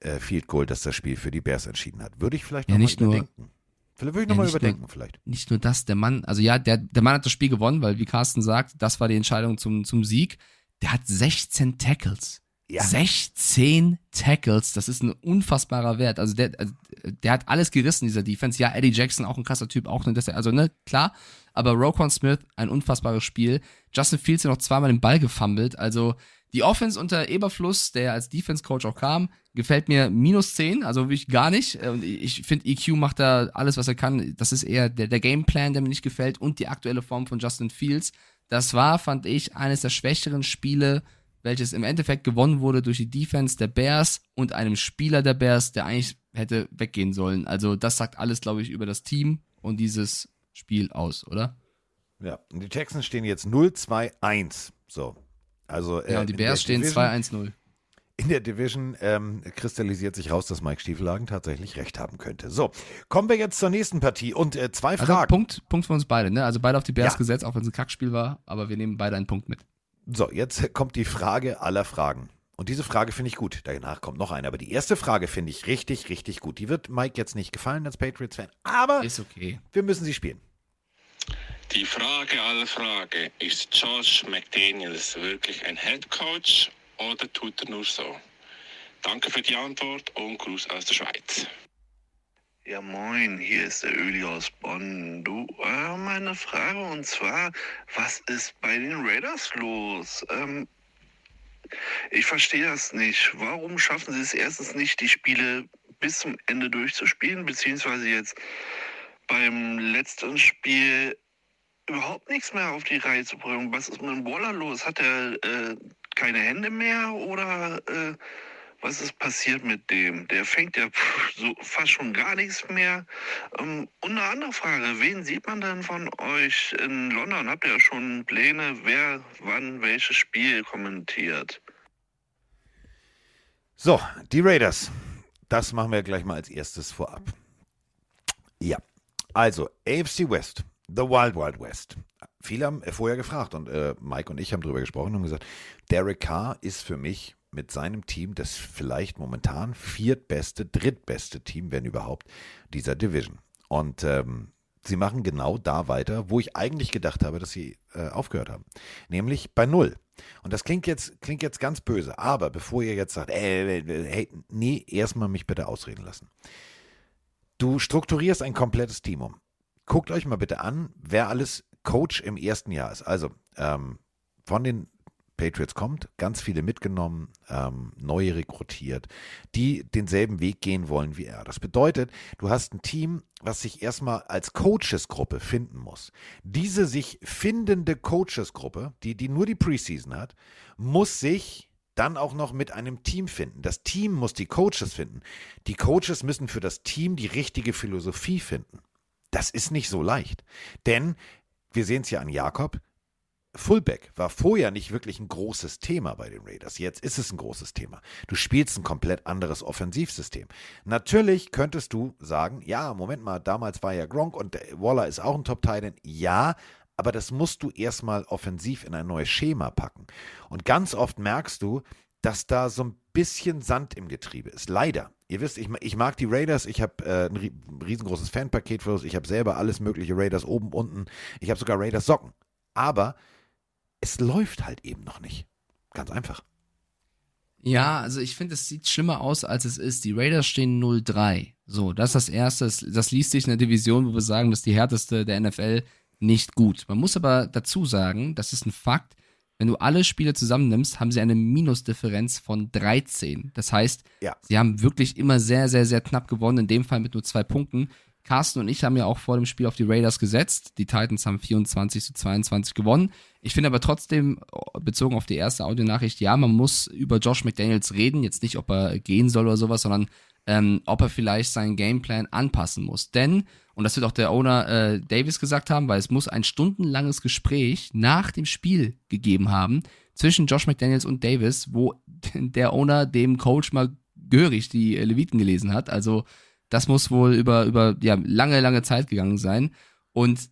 äh, Field Goal, das das Spiel für die Bears entschieden hat. Würde ich vielleicht Ja, nochmal nicht nur- überdenken. Vielleicht würde ich Ja, nochmal nicht nur- überdenken, vielleicht. nicht nur das, der Mann, also ja, der, der Mann hat das Spiel gewonnen, weil wie Carsten sagt, das war die Entscheidung zum, zum Sieg. Der hat 16 Tackles. Ja. 16 Tackles, das ist ein unfassbarer Wert. Also der, also der hat alles gerissen, dieser Defense. Ja, Eddie Jackson, auch ein krasser Typ, auch ne, also ne, klar. Aber Roquan Smith, ein unfassbares Spiel. Justin Fields hat noch zweimal den Ball gefummelt. Also die Offense unter Eberfluss, der als Defense-Coach auch kam, gefällt mir minus 10, also wirklich gar nicht. Und ich finde, EQ macht da alles, was er kann. Das ist eher der, der Gameplan, der mir nicht gefällt und die aktuelle Form von Justin Fields. Das war, fand ich, eines der schwächeren Spiele, welches im Endeffekt gewonnen wurde durch die Defense der Bears und einem Spieler der Bears, der eigentlich hätte weggehen sollen. Also das sagt alles, glaube ich, über das Team und dieses Spiel aus, oder? Ja, und die Texans stehen jetzt 0-2-1. So. Also, äh, Ja, und die Bears stehen Division- 2-1-0. In der Division ähm, kristallisiert sich raus, dass Mike Stiefelhagen tatsächlich recht haben könnte. So, kommen wir jetzt zur nächsten Partie und äh, zwei Also Fragen. Punkt, Punkt für uns beide, ne? Also beide auf die Bears Ja. gesetzt, auch wenn es ein Kackspiel war, aber wir nehmen beide einen Punkt mit. So, jetzt kommt die Frage aller Fragen. Und diese Frage finde ich gut. Danach kommt noch eine. Aber die erste Frage finde ich richtig, richtig gut. Die wird Mike jetzt nicht gefallen als Patriots-Fan. Aber Ist okay. wir müssen sie spielen. Die Frage aller Frage, ist Josh McDaniels wirklich ein Head Coach oder tut er nur so? Danke für die Antwort und Gruß aus der Schweiz. Ja, moin, hier ist der Öli aus Bonn. Du, äh, meine Frage und zwar, was ist bei den Raiders los? Ähm, ich verstehe das nicht. Warum schaffen sie es erstens nicht, die Spiele bis zum Ende durchzuspielen, beziehungsweise jetzt beim letzten Spiel überhaupt nichts mehr auf die Reihe zu bringen? Was ist mit dem Waller los? Hat er äh, keine Hände mehr oder äh, was ist passiert mit dem? Der fängt ja so fast schon gar nichts mehr. Ähm, und eine andere Frage, wen sieht man denn von euch in London? Habt ihr schon Pläne, wer wann welches Spiel kommentiert? So, die Raiders. Das machen wir gleich mal als erstes vorab. Ja, also AFC West, The Wild Wild West. Viele haben vorher gefragt und äh, Mike und ich haben darüber gesprochen und gesagt, Derek Carr ist für mich mit seinem Team das vielleicht momentan viertbeste, drittbeste Team, wenn überhaupt, dieser Division. Und ähm, sie machen genau da weiter, wo ich eigentlich gedacht habe, dass sie äh, aufgehört haben. Nämlich bei Null. Und das klingt jetzt, klingt jetzt ganz böse, aber bevor ihr jetzt sagt, äh, äh, hey, nee, erstmal mich bitte ausreden lassen. Du strukturierst ein komplettes Team um. Guckt euch mal bitte an, wer alles Coach im ersten Jahr ist. Also ähm, von den Patriots kommt, ganz viele mitgenommen, ähm, neue rekrutiert, die denselben Weg gehen wollen wie er. Das bedeutet, du hast ein Team, was sich erstmal als Coachesgruppe finden muss. Diese sich findende Coachesgruppe, die, die nur die Preseason hat, muss sich dann auch noch mit einem Team finden. Das Team muss die Coaches finden. Die Coaches müssen für das Team die richtige Philosophie finden. Das ist nicht so leicht. Denn wir sehen es ja an Jakob, Fullback war vorher nicht wirklich ein großes Thema bei den Raiders. Jetzt ist es ein großes Thema. Du spielst ein komplett anderes Offensivsystem. Natürlich könntest du sagen, ja, Moment mal, damals war ja Gronk und Waller ist auch ein top titan Ja, aber das musst du erstmal offensiv in ein neues Schema packen. Und ganz oft merkst du, dass da so ein bisschen Sand im Getriebe ist. Leider. Ihr wisst, ich, ich mag die Raiders. Ich habe äh, ein ri- riesengroßes Fanpaket für uns. Ich habe selber alles mögliche Raiders oben, unten. Ich habe sogar Raiders Socken. Aber es läuft halt eben noch nicht. Ganz einfach. Ja, also ich finde, es sieht schlimmer aus, als es ist. Die Raiders stehen 0-3. So, das ist das Erste. Das, das liest sich in der Division, wo wir sagen, das ist die härteste der NFL, nicht gut. Man muss aber dazu sagen, das ist ein Fakt, wenn du alle Spiele zusammennimmst, haben sie eine Minusdifferenz von 13. Das heißt, Ja. sie haben wirklich immer sehr, sehr, sehr knapp gewonnen, in dem Fall mit nur zwei Punkten. Carsten und ich haben ja auch vor dem Spiel auf die Raiders gesetzt. Die Titans haben 24 zu 22 gewonnen. Ich finde aber trotzdem, bezogen auf die erste Audionachricht, ja, man muss über Josh McDaniels reden. Jetzt nicht, ob er gehen soll oder sowas, sondern ähm, ob er vielleicht seinen Gameplan anpassen muss. Denn, und das wird auch der Owner äh, Davis gesagt haben, weil es muss ein stundenlanges Gespräch nach dem Spiel gegeben haben zwischen Josh McDaniels und Davis, wo (laughs) der Owner dem Coach mal gehörig die äh, Leviten gelesen hat. Also das muss wohl über, über ja, lange, lange Zeit gegangen sein. Und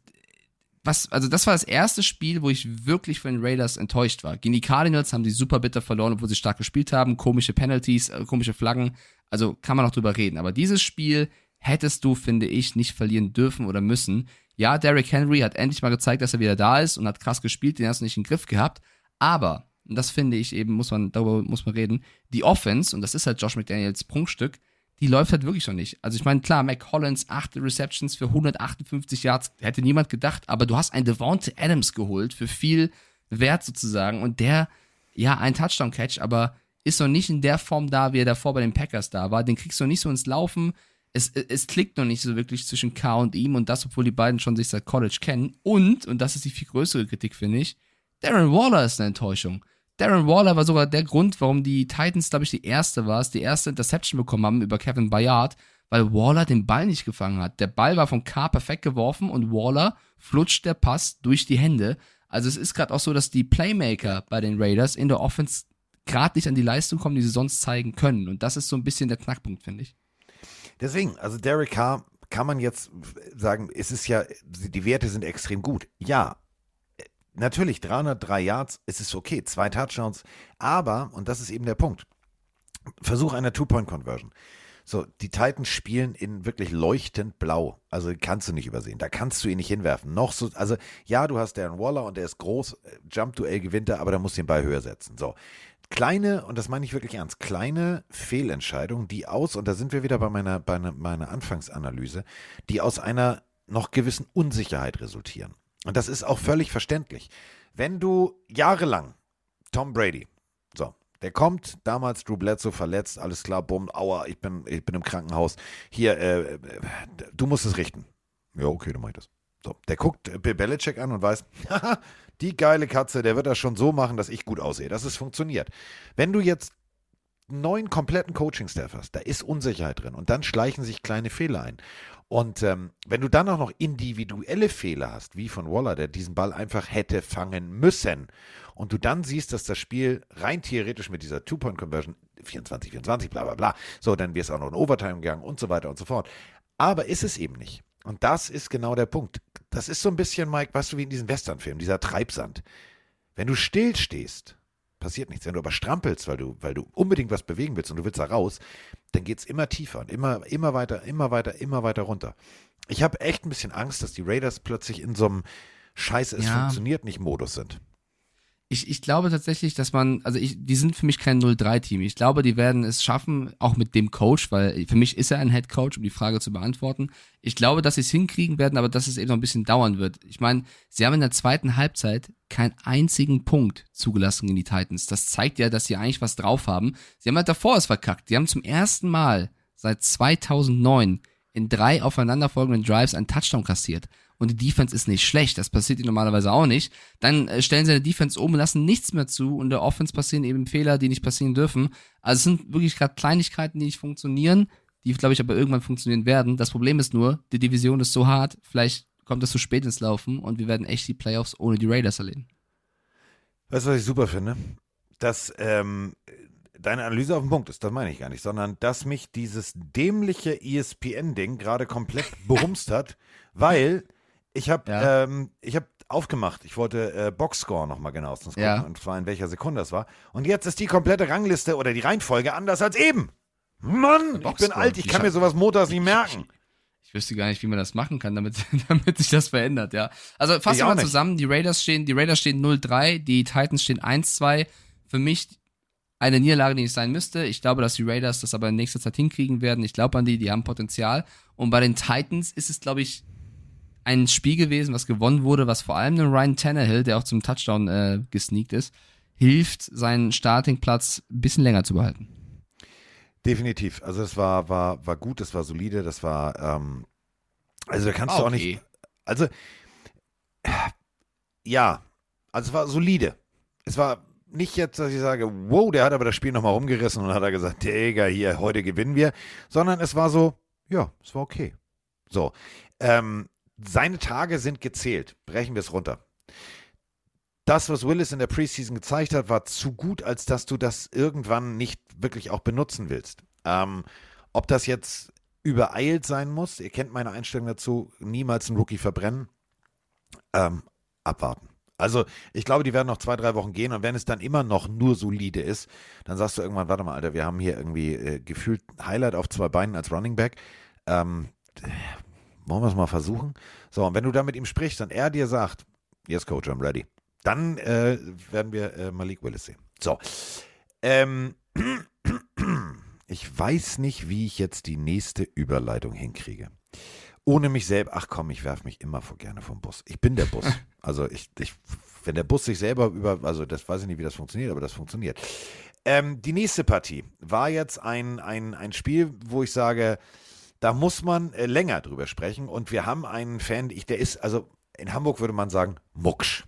was, also das war das erste Spiel, wo ich wirklich von den Raiders enttäuscht war. Gegen die Cardinals haben sie super bitter verloren, obwohl sie stark gespielt haben. Komische Penalties, äh, komische Flaggen. Also kann man noch drüber reden. Aber dieses Spiel hättest du, finde ich, nicht verlieren dürfen oder müssen. Ja, Derrick Henry hat endlich mal gezeigt, dass er wieder da ist und hat krass gespielt, den hast du nicht im Griff gehabt. Aber und das finde ich eben, muss man, darüber muss man reden, die Offense, und das ist halt Josh McDaniels Prunkstück, die läuft halt wirklich noch nicht. Also ich meine, klar, Mac Collins, acht Receptions für 158 Yards, hätte niemand gedacht, aber du hast einen Devonta Adams geholt für viel Wert sozusagen und der, ja, ein Touchdown-Catch, aber ist noch nicht in der Form da, wie er davor bei den Packers da war. Den kriegst du noch nicht so ins Laufen. Es, es klickt noch nicht so wirklich zwischen K und ihm und das, obwohl die beiden schon sich seit College kennen. Und, und das ist die viel größere Kritik, finde ich, Darren Waller ist eine Enttäuschung. Darren Waller war sogar der Grund, warum die Titans, glaube ich, die erste war, die erste Interception bekommen haben über Kevin Bayard, weil Waller den Ball nicht gefangen hat. Der Ball war von K perfekt geworfen und Waller flutscht der Pass durch die Hände. Also es ist gerade auch so, dass die Playmaker bei den Raiders in der Offense gerade nicht an die Leistung kommen, die sie sonst zeigen können. Und das ist so ein bisschen der Knackpunkt, finde ich. Deswegen, also Derek Carr kann man jetzt sagen, es ist ja, die Werte sind extrem gut. Ja, natürlich 303 Yards, es ist okay, zwei Touchdowns, aber, und das ist eben der Punkt, Versuch einer Two-Point-Conversion. So, die Titans spielen in wirklich leuchtend blau. Also kannst du nicht übersehen. Da kannst du ihn nicht hinwerfen. Noch so, also ja, du hast Darren Waller und der ist groß, Jump-Duell gewinnt er, aber da musst du den Ball höher setzen. So. Kleine, und das meine ich wirklich ernst, kleine Fehlentscheidungen, die aus, und da sind wir wieder bei meiner, bei meiner Anfangsanalyse, die aus einer noch gewissen Unsicherheit resultieren. Und das ist auch völlig verständlich. Wenn du jahrelang Tom Brady, so, der kommt, damals Drew Bledsoe verletzt, alles klar, bumm, aua, ich bin, ich bin im Krankenhaus. Hier, äh, du musst es richten. Ja, okay, dann mach ich das. So, der guckt Bill Belichick an und weiß, (laughs) die geile Katze, der wird das schon so machen, dass ich gut aussehe. dass es funktioniert. Wenn du jetzt neuen kompletten Coaching-Staff hast, da ist Unsicherheit drin und dann schleichen sich kleine Fehler ein. Und ähm, wenn du dann auch noch individuelle Fehler hast, wie von Waller, der diesen Ball einfach hätte fangen müssen, und du dann siehst, dass das Spiel rein theoretisch mit dieser Two-Point-Conversion 24, 24, bla bla bla, so, dann wirst du auch noch in Overtime gegangen und so weiter und so fort. Aber ist es eben nicht. Und das ist genau der Punkt. Das ist so ein bisschen, Mike, weißt du, wie in diesem Westernfilm, dieser Treibsand. Wenn du still stehst, passiert nichts. Wenn du aber strampelst, weil du, weil du unbedingt was bewegen willst und du willst da raus, dann geht es immer tiefer und immer, immer weiter, immer weiter, immer weiter runter. Ich habe echt ein bisschen Angst, dass die Raiders plötzlich in so einem Scheiße, es ja. funktioniert nicht Modus sind ich, ich glaube tatsächlich, dass man, also ich, die sind für mich kein 0-3-Team. Ich glaube, die werden es schaffen, auch mit dem Coach, weil für mich ist er ein Head Coach, um die Frage zu beantworten. Ich glaube, dass sie es hinkriegen werden, aber dass es eben noch ein bisschen dauern wird. Ich meine, sie haben in der zweiten Halbzeit keinen einzigen Punkt zugelassen in die Titans. Das zeigt ja, dass sie eigentlich was drauf haben. Sie haben halt davor es verkackt. Die haben zum ersten Mal seit 2009 in drei aufeinanderfolgenden Drives einen Touchdown kassiert und die Defense ist nicht schlecht, das passiert ihnen normalerweise auch nicht, dann äh, stellen sie eine Defense um und lassen nichts mehr zu und der Offense passieren eben Fehler, die nicht passieren dürfen. Also es sind wirklich gerade Kleinigkeiten, die nicht funktionieren, die glaube ich aber irgendwann funktionieren werden. Das Problem ist nur, die Division ist so hart, vielleicht kommt es zu spät ins Laufen und wir werden echt die Playoffs ohne die Raiders erleben. Weißt du, was ich super finde? Dass ähm, deine Analyse auf den Punkt ist, das meine ich gar nicht, sondern dass mich dieses dämliche ESPN-Ding gerade komplett (laughs) behumst hat, weil ich habe ja. ähm, ich hab aufgemacht. Ich wollte äh, Boxscore nochmal genauestens gucken ja. und zwar in welcher Sekunde das war. Und jetzt ist die komplette Rangliste oder die Reihenfolge anders als eben. Mann, ich bin alt, ich kann mir sowas Motors nicht merken. Ich, ich, wüsste gar nicht, wie man das machen kann, damit, (laughs) damit sich das verändert, ja. Also fassen wir mal zusammen, die Raiders stehen, die Raiders stehen 0-3, die Titans stehen 1-2. Für mich eine Niederlage, die nicht sein müsste. Ich glaube, dass die Raiders das aber in nächster Zeit hinkriegen werden. Ich glaube an die, die haben Potenzial. Und bei den Titans ist es, glaube ich, ein Spiel gewesen, was gewonnen wurde, was vor allem dem Ryan Tannehill, der auch zum Touchdown äh, gesneakt ist, hilft, seinen Startingplatz ein bisschen länger zu behalten. Definitiv. Also es war, war, war gut, es war solide, das war, ähm, also da kannst okay. du auch nicht. Also, ja, also es war solide. Es war nicht jetzt, dass ich sage, wow, der hat aber das Spiel nochmal rumgerissen und hat er gesagt, Digga, hier, heute gewinnen wir, sondern es war so, ja, es war okay. So, ähm, seine Tage sind gezählt. Brechen wir es runter. Das, was Willis in der Preseason gezeigt hat, war zu gut, als dass du das irgendwann nicht wirklich auch benutzen willst. Ähm, ob das jetzt übereilt sein muss, ihr kennt meine Einstellung dazu, niemals einen Rookie verbrennen. Ähm, abwarten. Also ich glaube, die werden noch zwei, drei Wochen gehen und wenn es dann immer noch nur solide ist, dann sagst du irgendwann, warte mal, Alter, wir haben hier irgendwie äh, gefühlt Highlight auf zwei Beinen als Running Back. Ähm, wollen wir es mal versuchen? So, und wenn du da mit ihm sprichst und er dir sagt, yes, Coach, I'm ready, Dann äh, werden wir äh, Malik Willis sehen. So. Ähm, (clears throat) ich weiß nicht, wie ich jetzt die nächste Überleitung hinkriege. Ohne mich selbst, ach komm, ich werfe mich immer vor gerne vom Bus. Ich bin der Bus. (laughs) Also ich, ich, wenn der Bus sich selber über, also das weiß ich nicht, wie das funktioniert, aber das funktioniert. Ähm, die nächste Partie war jetzt ein, ein, ein Spiel, wo ich sage, da muss man äh, länger drüber sprechen. Und wir haben einen Fan, ich, der ist, also in Hamburg würde man sagen, Mucksch.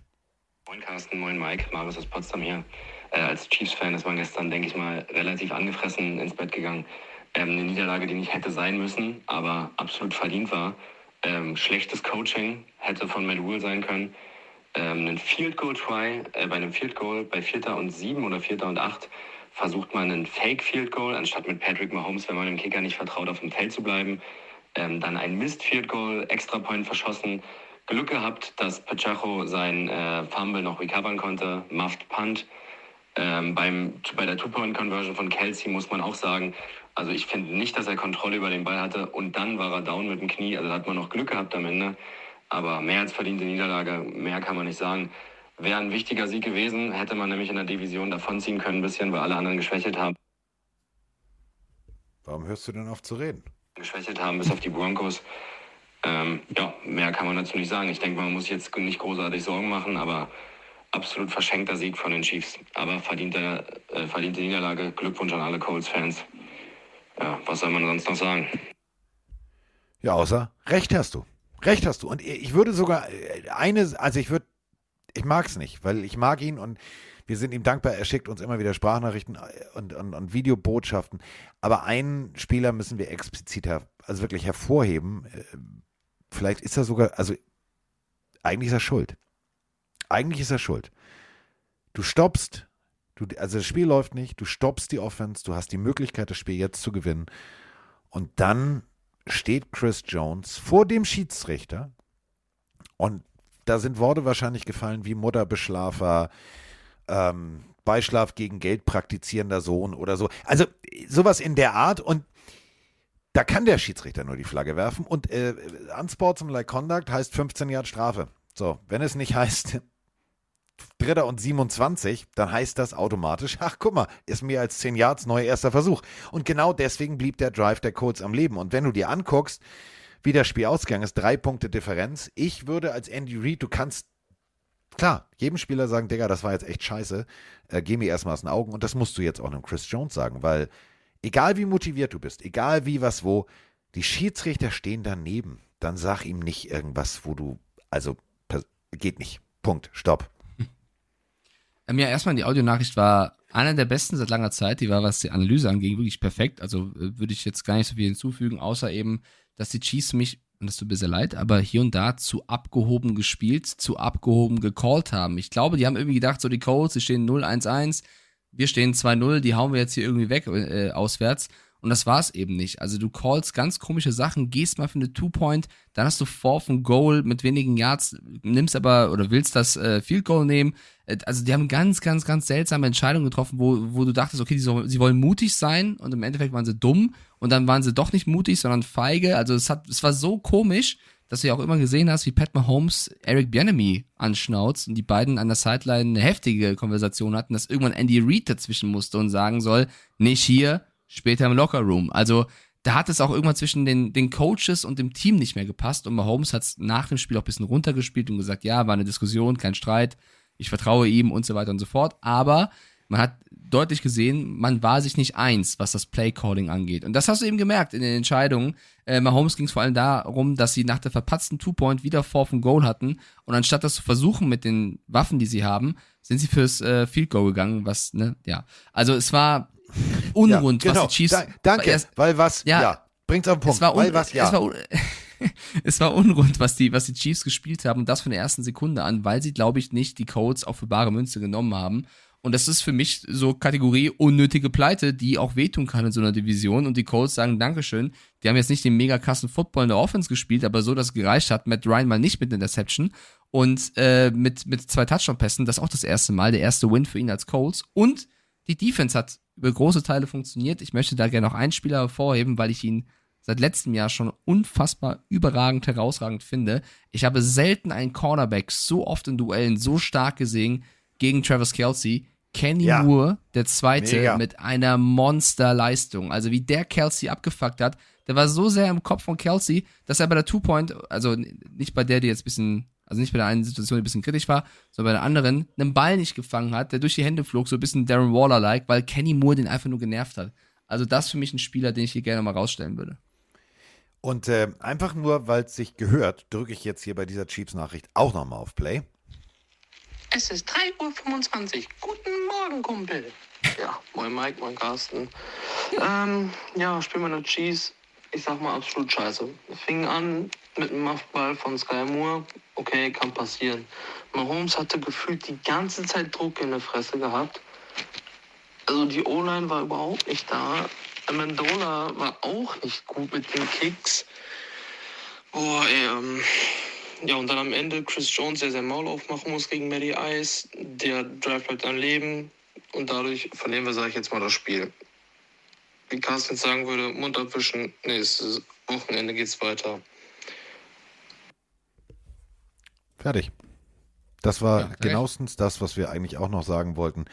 Moin Carsten, moin Mike, Marius aus Potsdam hier. Äh, als Chiefs-Fan ist man gestern, denke ich mal, relativ angefressen ins Bett gegangen. Ähm, eine Niederlage, die nicht hätte sein müssen, aber absolut verdient war. Ähm, schlechtes Coaching hätte von Matt Rule sein können. Ähm, ein Field Goal Try, äh, bei einem Field Goal bei Vierter und Sieben oder Vierter und Acht versucht man einen Fake Field Goal, anstatt mit Patrick Mahomes, wenn man dem Kicker nicht vertraut, auf dem Feld zu bleiben. Ähm, dann ein Mist Field Goal, Extra Point verschossen. Glück gehabt, dass Pacheco sein äh, Fumble noch recovern konnte. Muffed Punt. Ähm, beim, bei der Two-Point-Conversion von Kelsey muss man auch sagen, also ich finde nicht, dass er Kontrolle über den Ball hatte und dann war er down mit dem Knie. Also da hat man noch Glück gehabt am Ende. Aber mehr als verdiente Niederlage, mehr kann man nicht sagen. Wäre ein wichtiger Sieg gewesen, hätte man nämlich in der Division davonziehen können, ein bisschen, weil alle anderen geschwächelt haben. Warum hörst du denn auf zu reden? Geschwächelt haben, bis auf die Broncos. Ähm, ja, mehr kann man dazu nicht sagen. Ich denke, man muss jetzt nicht großartig Sorgen machen, aber absolut verschenkter Sieg von den Chiefs. Aber verdiente, äh, verdiente Niederlage. Glückwunsch an alle Colts-Fans. Ja, was soll man sonst noch sagen? Ja, außer Recht hast du. Recht hast du. Und ich würde sogar äh, eine, also ich würde, ich mag es nicht, weil ich mag ihn und wir sind ihm dankbar. Er schickt uns immer wieder Sprachnachrichten und, und, und Videobotschaften. Aber einen Spieler müssen wir explizit, also wirklich hervorheben. Äh, vielleicht ist er sogar, also eigentlich ist er schuld. Eigentlich ist er schuld. Du stoppst, du, also das Spiel läuft nicht, du stoppst die Offense, du hast die Möglichkeit, das Spiel jetzt zu gewinnen. Und dann steht Chris Jones vor dem Schiedsrichter und da sind Worte wahrscheinlich gefallen wie Mutterbeschlafer, ähm, Beischlaf gegen Geld praktizierender Sohn oder so. Also sowas in der Art und da kann der Schiedsrichter nur die Flagge werfen und äh, Unsportsmanlike Conduct heißt 15 Jahre Strafe. So, wenn es nicht heißt (laughs) Dritter und 27, dann heißt das automatisch, ach guck mal, ist mehr als 10 Yards, neuer erster Versuch. Und genau deswegen blieb der Drive der Colts am Leben. Und wenn du dir anguckst, wie das Spiel ausgegangen ist, drei Punkte Differenz, ich würde als Andy Reid, du kannst klar, jedem Spieler sagen, Digga, das war jetzt echt scheiße, äh, geh mir erstmal aus den Augen. Und das musst du jetzt auch einem Chris Jones sagen, weil egal wie motiviert du bist, egal wie, was, wo, die Schiedsrichter stehen daneben. Dann sag ihm nicht irgendwas, wo du, also, geht nicht. Punkt. Stopp. (laughs) Ähm, ja, erstmal die Audionachricht war einer der besten seit langer Zeit. Die war, was die Analyse angeht, wirklich perfekt. Also äh, würde ich jetzt gar nicht so viel hinzufügen, außer eben, dass die Chiefs mich, und das tut mir sehr leid, aber hier und da zu abgehoben gespielt, zu abgehoben gecallt haben. Ich glaube, die haben irgendwie gedacht, so die Colts, die stehen 0-1-1, wir stehen 2-0, die hauen wir jetzt hier irgendwie weg äh, auswärts. Und das war es eben nicht. Also du callst ganz komische Sachen, gehst mal für eine Two-Point, dann hast du Fourth and Goal mit wenigen Yards, nimmst aber oder willst das äh, Field Goal nehmen. Äh, also die haben ganz, ganz, ganz seltsame Entscheidungen getroffen, wo, wo du dachtest, okay, die so, sie wollen mutig sein und im Endeffekt waren sie dumm und dann waren sie doch nicht mutig, sondern feige. Also es hat, es war so komisch, dass du ja auch immer gesehen hast, wie Pat Mahomes Eric Bieniemy anschnauzt und die beiden an der Sideline eine heftige Konversation hatten, dass irgendwann Andy Reid dazwischen musste und sagen soll, nicht hier, später im Lockerroom. Also da hat es auch irgendwann zwischen den, den Coaches und dem Team nicht mehr gepasst und Mahomes hat es nach dem Spiel auch ein bisschen runtergespielt und gesagt, ja, war eine Diskussion, kein Streit, ich vertraue ihm und so weiter und so fort. Aber man hat deutlich gesehen, man war sich nicht eins, was das Play-Calling angeht. Und das hast du eben gemerkt in den Entscheidungen. Äh, Mahomes ging es vor allem darum, dass sie nach der verpatzten Two-Point wieder Fourth and Goal hatten. Und anstatt das zu versuchen mit den Waffen, die sie haben, sind sie fürs äh, Field Goal gegangen, was, ne, ja. Also es war unrund, ja, genau. was die Chiefs. Da, danke, erst, weil was, ja, ja bringt's auf den Punkt. Es war, un, weil was, ja. es, war, (laughs) es war unrund, was die, was die Chiefs gespielt haben und das von der ersten Sekunde an, weil sie, glaube ich, nicht die Codes auch für bare Münze genommen haben. Und das ist für mich so Kategorie unnötige Pleite, die auch wehtun kann in so einer Division. Und die Colts sagen Dankeschön. Die haben jetzt nicht den mega krassen Football in der Offense gespielt, aber so, dass es gereicht hat. Matt Ryan mal nicht mit Interception und äh, mit, mit zwei Touchdown-Pässen. Das ist auch das erste Mal, der erste Win für ihn als Colts. Und die Defense hat über große Teile funktioniert. Ich möchte da gerne noch einen Spieler hervorheben, weil ich ihn seit letztem Jahr schon unfassbar überragend, herausragend finde. Ich habe selten einen Cornerback so oft in Duellen so stark gesehen gegen Travis Kelsey. Kenny Ja. Moore, der Zweite, Mega. mit einer Monsterleistung. Also wie der Kelsey abgefuckt hat, der war so sehr im Kopf von Kelsey, dass er bei der Two-Point, also nicht bei der, die jetzt ein bisschen, also nicht bei der einen Situation, die ein bisschen kritisch war, sondern bei der anderen, einen Ball nicht gefangen hat, der durch die Hände flog, so ein bisschen Darren Waller-like, weil Kenny Moore den einfach nur genervt hat. Also das für mich ein Spieler, den ich hier gerne mal rausstellen würde. Und äh, einfach nur, weil es sich gehört, drücke ich jetzt hier bei dieser Chiefs-Nachricht auch nochmal auf Play. Es ist 3.25 Uhr. Guten Morgen, Kumpel. Ja, moin Mike, moin Carsten. Ähm, ja, Spiel meiner Cheese. Ich sag mal absolut scheiße. Fing an mit einem Muffball von Sky Moore. Okay, kann passieren. Mahomes hatte gefühlt die ganze Zeit Druck in der Fresse gehabt. Also die O-Line war überhaupt nicht da. Amendola war auch nicht gut mit den Kicks. Boah, ey, ähm, ja, und dann am Ende Chris Jones, der sein Maul aufmachen muss gegen Matty Ice. Der Drive bleibt am Leben. Und dadurch verlieren wir, sage ich jetzt mal, das Spiel. Wie Carsten jetzt sagen würde, Mund abwischen. Nächstes Wochenende geht's weiter. Fertig. Das war Ja, genauestens das, was wir eigentlich auch noch sagen wollten.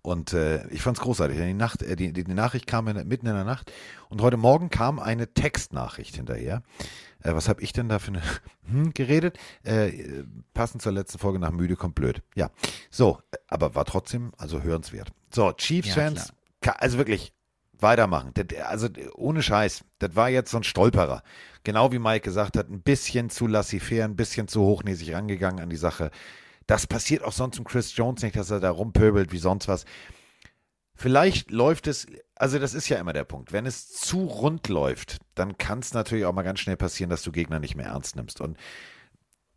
Und äh, ich fand es großartig. Die, Nacht, äh, die, die, Nachricht kam in, mitten in der Nacht und heute Morgen kam eine Textnachricht hinterher. Äh, was habe ich denn da für eine (laughs) hm, geredet? Äh, passend zur letzten Folge nach müde kommt blöd. Ja, so, aber war trotzdem also hörenswert. So, Chiefs-Fans, ka- also wirklich weitermachen. Das, also ohne Scheiß, das war jetzt so ein Stolperer. Genau wie Mike gesagt hat, ein bisschen zu laissez-faire, ein bisschen zu hochnäsig rangegangen an die Sache. Das passiert auch sonst im Chris Jones nicht, dass er da rumpöbelt wie sonst was. Vielleicht läuft es, also das ist ja immer der Punkt. Wenn es zu rund läuft, dann kann es natürlich auch mal ganz schnell passieren, dass du Gegner nicht mehr ernst nimmst. Und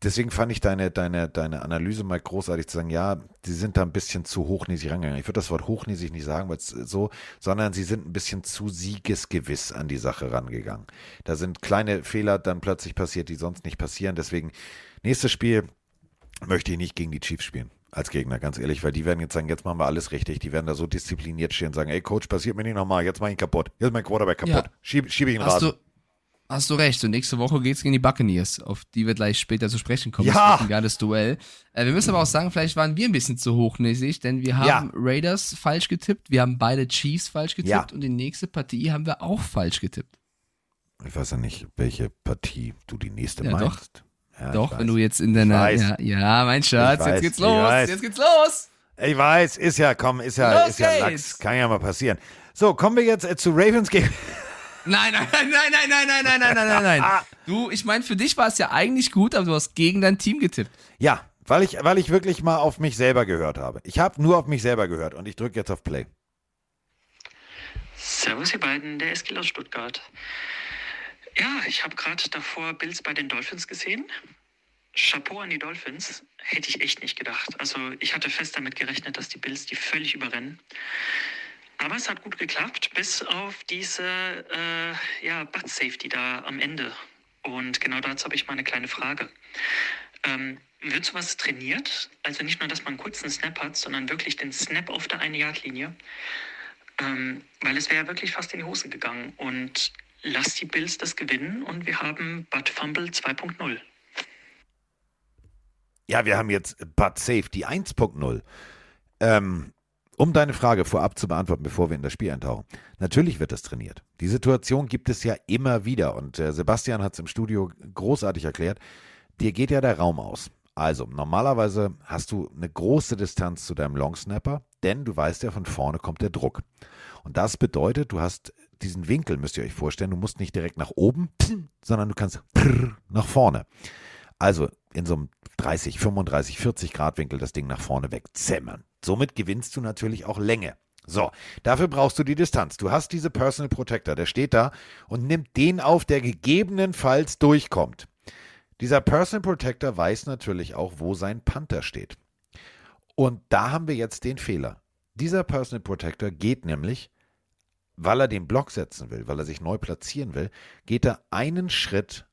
deswegen fand ich deine, deine, deine Analyse mal großartig zu sagen, ja, sie sind da ein bisschen zu hochnäsig rangegangen. Ich würde das Wort hochnäsig nicht sagen, weil es so, sondern sie sind ein bisschen zu siegesgewiss an die Sache rangegangen. Da sind kleine Fehler dann plötzlich passiert, die sonst nicht passieren. Deswegen, nächstes Spiel möchte ich nicht gegen die Chiefs spielen. Als Gegner, ganz ehrlich, weil die werden jetzt sagen, jetzt machen wir alles richtig. Die werden da so diszipliniert stehen und sagen, ey Coach, passiert mir nicht nochmal, jetzt mach ich ihn kaputt. Jetzt ist mein Quarterback kaputt. Ja. Schiebe schieb ich ihn Hast raus. Hast du recht. Und nächste Woche geht's gegen die Buccaneers, auf die wir gleich später zu sprechen kommen. Ja. Das ein geiles Duell. Äh, wir müssen aber auch sagen, vielleicht waren wir ein bisschen zu hochnäsig, denn wir haben Ja. Raiders falsch getippt, wir haben beide Chiefs falsch getippt Ja. und die nächste Partie haben wir auch falsch getippt. Ich weiß ja nicht, welche Partie du die nächste Ja, doch. meinst. Ja, ich Doch, wenn du jetzt in deiner. Ja, ja, mein Schatz, jetzt geht's los. Jetzt geht's los. Ich weiß, ist ja, komm, ist ja, Los ist ja Lachs. geht's. Kann ja mal passieren. So, kommen wir jetzt äh, zu Ravens gegen. (laughs) Nein, nein, nein, nein, nein, nein, nein, nein, nein, nein, nein, nein. (laughs) Du, ich meine, für dich war es ja eigentlich gut, aber du hast gegen dein Team getippt. Ja, weil ich, weil ich wirklich mal auf mich selber gehört habe. Ich habe nur auf mich selber gehört und ich drücke jetzt auf Play. Servus ihr beiden, der Eskil aus Stuttgart. Ja, ich habe gerade davor Bills bei den Dolphins gesehen. Chapeau an die Dolphins, hätte ich echt nicht gedacht. Also ich hatte fest damit gerechnet, dass die Bills die völlig überrennen. Aber es hat gut geklappt, bis auf diese äh, ja, Butt Safety da am Ende. Und genau dazu habe ich mal eine kleine Frage. Ähm, wird sowas trainiert? Also nicht nur, dass man einen kurzen Snap hat, sondern wirklich den Snap auf der 1-Yard-Linie. Ähm, weil es wäre ja wirklich fast in die Hose gegangen. Und lass die Bills das gewinnen und wir haben Bud Fumble 2.0. Ja, wir haben jetzt Bud Safety 1.0. Ähm, um deine Frage vorab zu beantworten, bevor wir in das Spiel eintauchen. Natürlich wird das trainiert. Die Situation gibt es ja immer wieder und äh, Sebastian hat es im Studio großartig erklärt. Dir geht ja der Raum aus. Also, normalerweise hast du eine große Distanz zu deinem Longsnapper, denn du weißt ja, von vorne kommt der Druck. Und das bedeutet, du hast diesen Winkel, müsst ihr euch vorstellen, du musst nicht direkt nach oben, sondern du kannst nach vorne. Also in so einem 30, 35, 40 Grad Winkel das Ding nach vorne wegzämmern. Somit gewinnst du natürlich auch Länge. So, dafür brauchst du die Distanz. Du hast diese Personal Protector, der steht da und nimmt den auf, der gegebenenfalls durchkommt. Dieser Personal Protector weiß natürlich auch, wo sein Panther steht. Und da haben wir jetzt den Fehler. Dieser Personal Protector geht nämlich, weil er den Block setzen will, weil er sich neu platzieren will, geht er einen Schritt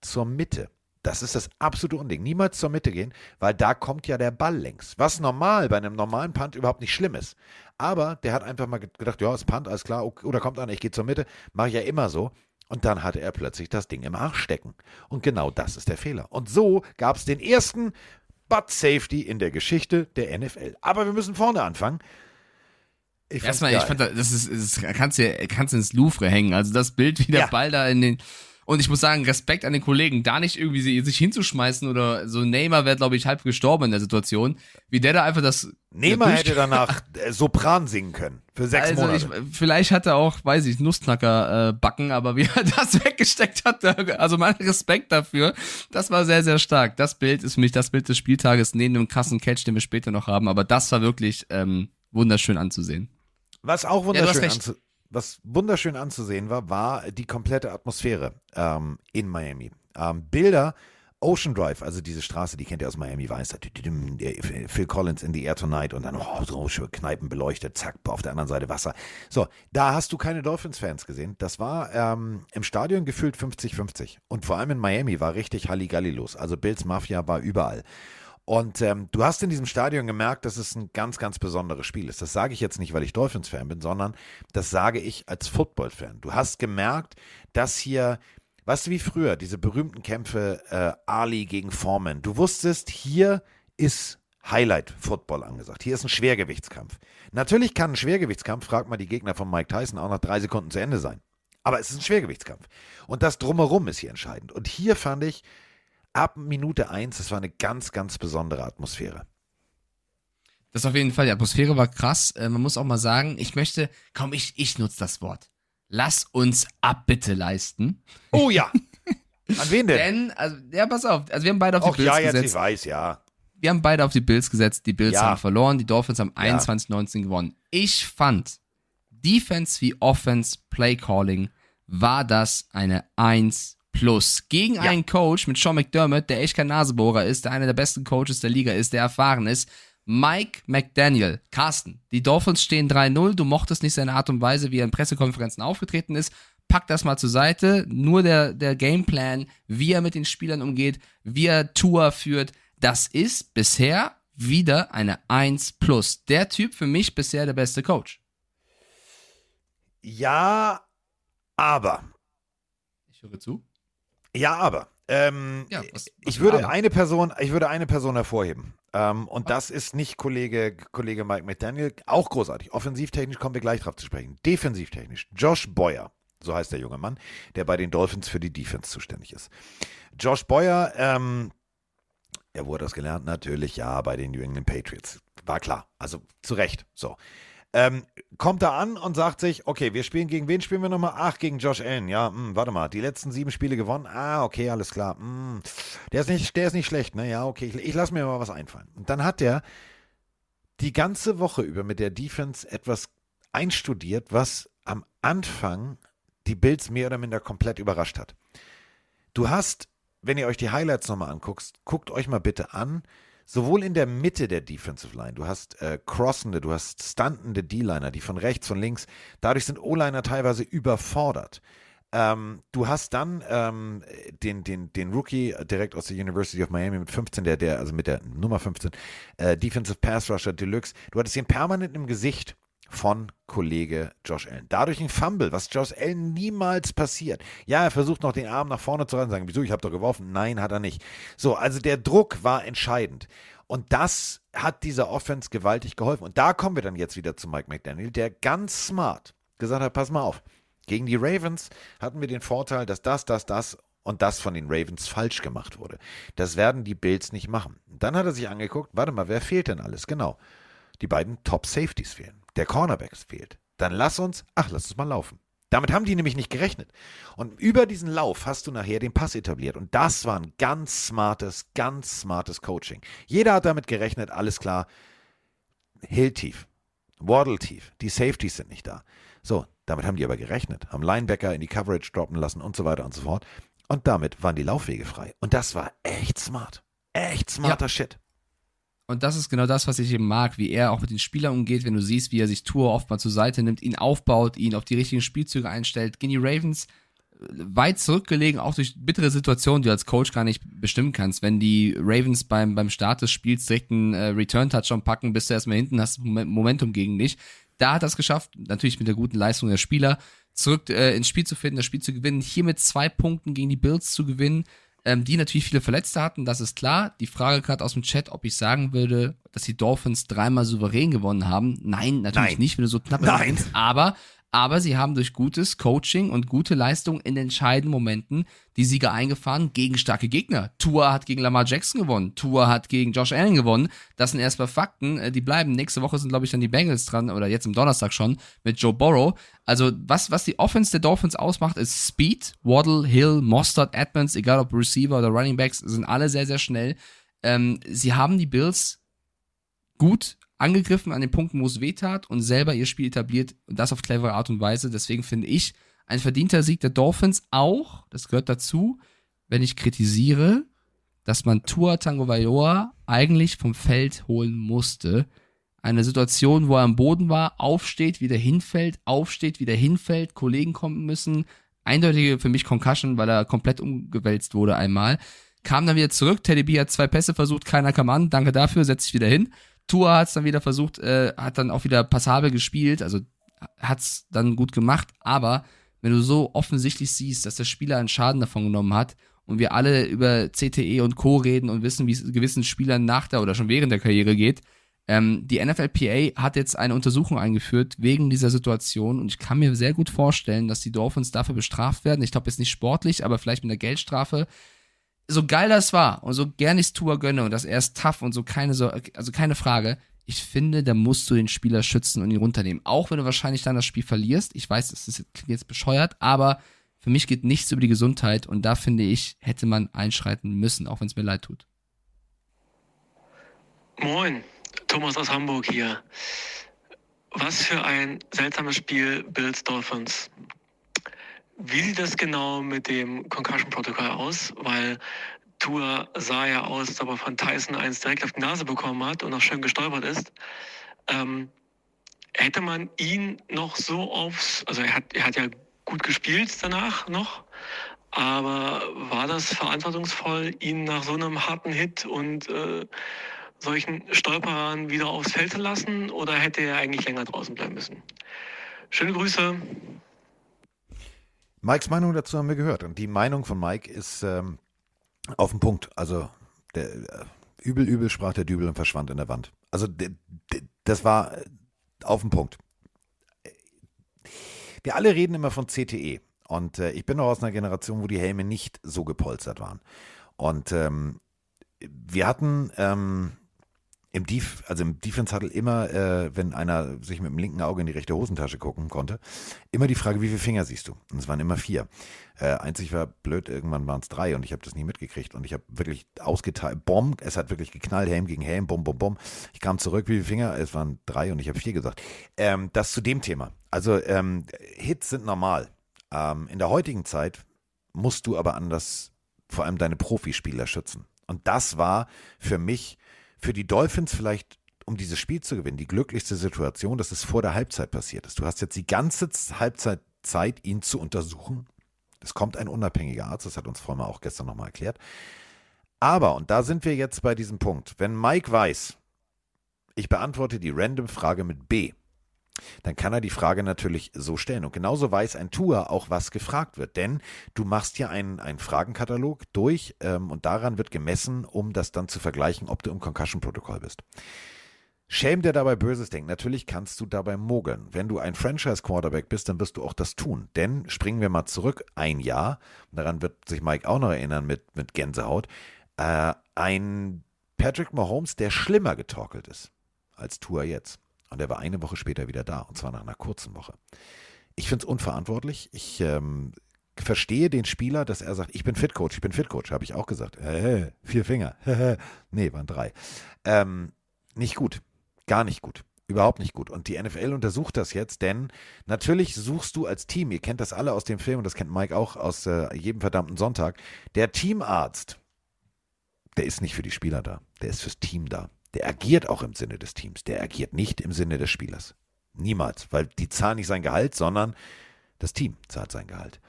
zur Mitte. Das ist das absolute Unding. Niemals zur Mitte gehen, weil da kommt ja der Ball längs. Was normal bei einem normalen Punt überhaupt nicht schlimm ist. Aber der hat einfach mal gedacht, ja, ist Punt, alles klar, okay, oder kommt an, ich gehe zur Mitte, mache ich ja immer so. Und dann hatte er plötzlich das Ding im Arsch stecken. Und genau das ist der Fehler. Und so gab es den ersten Butt Safety in der Geschichte der NFL. Aber wir müssen vorne anfangen. Ich Erstmal, geil. ich fand, das ist, das kannst du kannst ins Louvre hängen. Also das Bild, wie der ja. Ball da in den und ich muss sagen, Respekt an den Kollegen, da nicht irgendwie sich hinzuschmeißen oder so Neymar wäre, glaube ich, halb gestorben in der Situation. Wie der da einfach das. Neymar hätte danach äh, Sopran singen können. Für sechs also Monate. Ich, vielleicht hat er auch, weiß ich, Nussknacker äh, backen, aber wie er (laughs) das weggesteckt hat, also mein Respekt dafür, das war sehr, sehr stark. Das Bild ist für mich das Bild des Spieltages neben dem krassen Catch, den wir später noch haben, aber das war wirklich ähm, wunderschön anzusehen. Was auch wunderschön ja, anzusehen was wunderschön anzusehen war, war die komplette Atmosphäre ähm, in Miami. Ähm, Bilder, Ocean Drive, also diese Straße, die kennt ihr aus Miami Weiß, Phil Collins in the Air Tonight und dann oh, so schön Kneipen beleuchtet, zack, auf der anderen Seite Wasser. So, da hast du keine Dolphins-Fans gesehen. Das war ähm, im Stadion gefühlt 50-50. Und vor allem in Miami war richtig Halligalli los. Also Bills Mafia war überall. Und ähm, du hast in diesem Stadion gemerkt, dass es ein ganz, ganz besonderes Spiel ist. Das sage ich jetzt nicht, weil ich Dolphins-Fan bin, sondern das sage ich als Football-Fan. Du hast gemerkt, dass hier, weißt du, wie früher, diese berühmten Kämpfe äh, Ali gegen Foreman. Du wusstest, hier ist Highlight-Football angesagt. Hier ist ein Schwergewichtskampf. Natürlich kann ein Schwergewichtskampf, fragt mal die Gegner von Mike Tyson, auch nach drei Sekunden zu Ende sein. Aber es ist ein Schwergewichtskampf. Und das drumherum ist hier entscheidend. Und hier fand ich, ab Minute 1, das war eine ganz, ganz besondere Atmosphäre. Das auf jeden Fall, die Atmosphäre war krass. Äh, man muss auch mal sagen, ich möchte, komm, ich, ich nutze das Wort. Lass uns Abbitte leisten. Oh ja. An wen denn? denn, also, ja, pass auf. Also wir haben beide auf Och, die Bills ja, gesetzt. jetzt ich weiß, ja. Wir haben beide auf die Bills gesetzt. Die Bills ja. haben verloren. Die Dolphins haben 21-19 gewonnen. Ich fand, Defense wie Offense, Play Calling, war das eine 1 plus gegen ja. einen Coach mit Sean McDermott, der echt kein Nasebohrer ist, der einer der besten Coaches der Liga ist, der erfahren ist. Mike McDaniel, Carsten, die Dolphins stehen 3-0. Du mochtest nicht seine Art und Weise, wie er in Pressekonferenzen aufgetreten ist. Pack das mal zur Seite. Nur der, der Gameplan, wie er mit den Spielern umgeht, wie er Tour führt, das ist bisher wieder eine 1 plus. Der Typ für mich bisher der beste Coach. Ja, aber. Ich höre zu. Ja, aber. Ähm, ja, was, was ich würde aber? eine Person, ich würde eine Person hervorheben. Ähm, und das ist nicht Kollege, Kollege Mike McDaniel, auch großartig. Offensivtechnisch kommen wir gleich drauf zu sprechen. Defensivtechnisch. Josh Boyer, so heißt der junge Mann, der bei den Dolphins für die Defense zuständig ist. Josh Boyer, ähm, er wurde das gelernt? Natürlich, ja, bei den New England Patriots. War klar. Also zu Recht. So. Ähm, kommt da an und sagt sich, okay, wir spielen gegen wen spielen wir nochmal? Ach, gegen Josh Allen. Ja, mh, hm, warte mal, die letzten sieben Spiele gewonnen. Ah, okay, alles klar. Mh, hm, der, ist nicht, der ist nicht schlecht, ne? Ja, okay, ich, ich lasse mir mal was einfallen. Und dann hat der die ganze Woche über mit der Defense etwas einstudiert, was am Anfang die Bills mehr oder minder komplett überrascht hat. Du hast, wenn ihr euch die Highlights nochmal anguckt, guckt euch mal bitte an, sowohl in der Mitte der Defensive Line, du hast äh, crossende, du hast stuntende D-Liner, die von rechts, von links, dadurch sind O-Liner teilweise überfordert. Ähm, du hast dann ähm, den, den, den Rookie direkt aus der University of Miami mit 15, der, der, also mit der Nummer 15, äh, Defensive Pass Rusher Deluxe. Du hattest ihn permanent im Gesicht von Kollege Josh Allen. Dadurch ein Fumble, was Josh Allen niemals passiert. Ja, er versucht noch den Arm nach vorne zu rennen, sagen, wieso, ich habe doch geworfen. Nein, hat er nicht. So, also der Druck war entscheidend. Und das hat dieser Offense gewaltig geholfen. Und da kommen wir dann jetzt wieder zu Mike McDaniel, der ganz smart gesagt hat, pass mal auf. Gegen die Ravens hatten wir den Vorteil, dass das, das, das und das von den Ravens falsch gemacht wurde. Das werden die Bills nicht machen. Dann hat er sich angeguckt, warte mal, wer fehlt denn alles? Genau. Die beiden Top Safeties fehlen der Cornerbacks fehlt, dann lass uns, ach, lass uns mal laufen. Damit haben die nämlich nicht gerechnet. Und über diesen Lauf hast du nachher den Pass etabliert. Und das war ein ganz smartes, ganz smartes Coaching. Jeder hat damit gerechnet, alles klar. Hill tief, Waddle tief, die Safeties sind nicht da. So, damit haben die aber gerechnet, haben Linebacker in die Coverage droppen lassen und so weiter und so fort. Und damit waren die Laufwege frei. Und das war echt smart. Echt smarter ja. Shit. Und das ist genau das, was ich eben mag, wie er auch mit den Spielern umgeht, wenn du siehst, wie er sich Tour oft mal zur Seite nimmt, ihn aufbaut, ihn auf die richtigen Spielzüge einstellt. Gegen die Ravens äh, weit zurückgelegen, auch durch bittere Situationen, die du als Coach gar nicht bestimmen kannst. Wenn die Ravens beim, beim Start des Spiels direkt einen äh, Return-Touchdown packen, bist du erstmal hinten, hast Momentum gegen dich. Da hat er es geschafft, natürlich mit der guten Leistung der Spieler, zurück äh, ins Spiel zu finden, das Spiel zu gewinnen, hier mit zwei Punkten gegen die Bills zu gewinnen, ähm, die natürlich viele Verletzte hatten, das ist klar. Die Frage gerade aus dem Chat, ob ich sagen würde, dass die Dolphins dreimal souverän gewonnen haben. Nein, natürlich Nein. nicht, wenn du so knapp Nein. bist. Aber, aber sie haben durch gutes Coaching und gute Leistung in entscheidenden Momenten die Sieger eingefahren gegen starke Gegner. Tua hat gegen Lamar Jackson gewonnen. Tua hat gegen Josh Allen gewonnen. Das sind erstmal Fakten. Äh, Die bleiben. Nächste Woche sind, glaube ich, dann die Bengals dran oder jetzt am Donnerstag schon mit Joe Burrow. Also, was, was die Offense der Dolphins ausmacht, ist Speed. Waddle, Hill, Mostert, Edmonds, egal ob Receiver oder Running Backs, sind alle sehr, sehr schnell. Ähm, sie haben die Bills gut angegriffen an den Punkten, wo es weh tat und selber ihr Spiel etabliert und das auf clevere Art und Weise. Deswegen finde ich ein verdienter Sieg der Dolphins auch, das gehört dazu, wenn ich kritisiere, dass man Tua Tango Vailoa eigentlich vom Feld holen musste. Eine Situation, wo er am Boden war, aufsteht, wieder hinfällt, aufsteht, wieder hinfällt, Kollegen kommen müssen. Eindeutige für mich Concussion, weil er komplett umgewälzt wurde einmal. Kam dann wieder zurück, Teddy B hat zwei Pässe versucht, keiner kam an, danke dafür, setzt sich wieder hin. Tua hat es dann wieder versucht, äh, hat dann auch wieder passabel gespielt, also hat's dann gut gemacht, aber wenn du so offensichtlich siehst, dass der Spieler einen Schaden davon genommen hat und wir alle über CTE und Co. reden und wissen, wie es gewissen Spielern nach der oder schon während der Karriere geht, ähm, die NFLPA hat jetzt eine Untersuchung eingeführt wegen dieser Situation und ich kann mir sehr gut vorstellen, dass die Dolphins dafür bestraft werden. Ich glaube jetzt nicht sportlich, aber vielleicht mit einer Geldstrafe. So geil das war und so gern ich Tour gönne und dass er ist tough und so keine so, also keine Frage. Ich finde, da musst du den Spieler schützen und ihn runternehmen. Auch wenn du wahrscheinlich dann das Spiel verlierst. Ich weiß, das ist jetzt bescheuert, aber für mich geht nichts über die Gesundheit und da finde ich, hätte man einschreiten müssen, auch wenn es mir leid tut. Moin, Thomas aus Hamburg hier. Was für ein seltsames Spiel Bills Dolphins. Wie sieht das genau mit dem Concussion-Protokoll aus? Weil Tour sah ja aus, ob er von Tyson eins direkt auf die Nase bekommen hat und noch schön gestolpert ist. Ähm, hätte man ihn noch so aufs, also er hat, er hat ja gut gespielt danach noch, aber war das verantwortungsvoll, ihn nach so einem harten Hit und äh, solchen Stolperern wieder aufs Feld zu lassen oder hätte er eigentlich länger draußen bleiben müssen? Schöne Grüße. Mikes Meinung dazu haben wir gehört. Und die Meinung von Mike ist ähm, auf den Punkt. Also der, äh, übel, übel sprach der Dübel und verschwand in der Wand. Also der, der, das war äh, auf den Punkt. Wir alle reden immer von CTE. Und äh, ich bin noch aus einer Generation, wo die Helme nicht so gepolstert waren. Und ähm, wir hatten ähm, im Def also im Defense Huddle immer, äh, wenn einer sich mit dem linken Auge in die rechte Hosentasche gucken konnte, immer die Frage, wie viele Finger siehst du? Und es waren immer vier. Äh, einzig war blöd, irgendwann waren es drei und ich habe das nie mitgekriegt und ich habe wirklich ausgeteilt, Bomb, es hat wirklich geknallt, Helm gegen Helm, Bom, Bom, Bom. Ich kam zurück, wie viele Finger? Es waren drei und ich habe vier gesagt. Ähm, das zu dem Thema. Also ähm, Hits sind normal. Ähm, in der heutigen Zeit musst du aber anders vor allem deine Profispieler schützen. Und das war für mich für die Dolphins vielleicht, um dieses Spiel zu gewinnen, die glücklichste Situation, dass es vor der Halbzeit passiert ist. Du hast jetzt die ganze Halbzeit Zeit, ihn zu untersuchen. Es kommt ein unabhängiger Arzt, das hat uns Vollmer auch gestern nochmal erklärt. Aber, und da sind wir jetzt bei diesem Punkt, wenn Mike weiß, ich beantworte die random Frage mit B, dann kann er die Frage natürlich so stellen. Und genauso weiß ein Tour auch, was gefragt wird. Denn du machst ja einen, einen Fragenkatalog durch ähm, und daran wird gemessen, um das dann zu vergleichen, ob du im Concussion-Protokoll bist. Shame, der dabei Böses denkt. Natürlich kannst du dabei mogeln. Wenn du ein Franchise-Quarterback bist, dann wirst du auch das tun. Denn springen wir mal zurück, ein Jahr, daran wird sich Mike auch noch erinnern mit, mit Gänsehaut, äh, ein Patrick Mahomes, der schlimmer getorkelt ist als Tour jetzt. Und er war eine Woche später wieder da, und zwar nach einer kurzen Woche. Ich finde es unverantwortlich. Ich ähm, verstehe den Spieler, dass er sagt, ich bin Fit-Coach, ich bin Fit-Coach, habe ich auch gesagt. Äh, vier Finger. nee, waren drei. Ähm, nicht gut. Gar nicht gut. Überhaupt nicht gut. Und die NFL untersucht das jetzt, denn natürlich suchst du als Team, ihr kennt das alle aus dem Film und das kennt Mike auch aus äh, jedem verdammten Sonntag, der Teamarzt, der ist nicht für die Spieler da, der ist fürs Team da. Der agiert auch im Sinne des Teams, der agiert nicht im Sinne des Spielers. Niemals, weil die zahlen nicht sein Gehalt, sondern das Team zahlt sein Gehalt.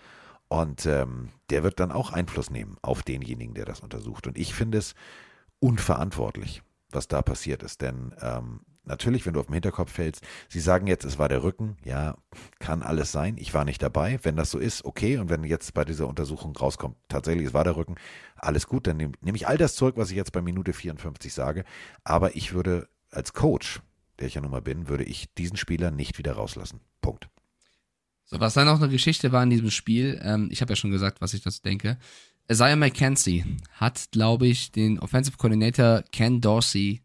Und ähm, der wird dann auch Einfluss nehmen auf denjenigen, der das untersucht. Und ich finde es unverantwortlich, was da passiert ist. Denn ähm, natürlich, wenn du auf dem Hinterkopf fällst, sie sagen jetzt, es war der Rücken. Ja, kann alles sein. Ich war nicht dabei. Wenn das so ist, okay. Und wenn jetzt bei dieser Untersuchung rauskommt, tatsächlich, es war der Rücken, alles gut. Dann nehme nehm ich all das zurück, was ich jetzt bei Minute 54 sage. Aber ich würde als Coach, der ich ja nun mal bin, würde ich diesen Spieler nicht wieder rauslassen. Punkt. So, was dann noch eine Geschichte war in diesem Spiel, ähm, ich habe ja schon gesagt, was ich dazu denke. Isaiah McKenzie hat, glaube ich, den Offensive Coordinator Ken Dorsey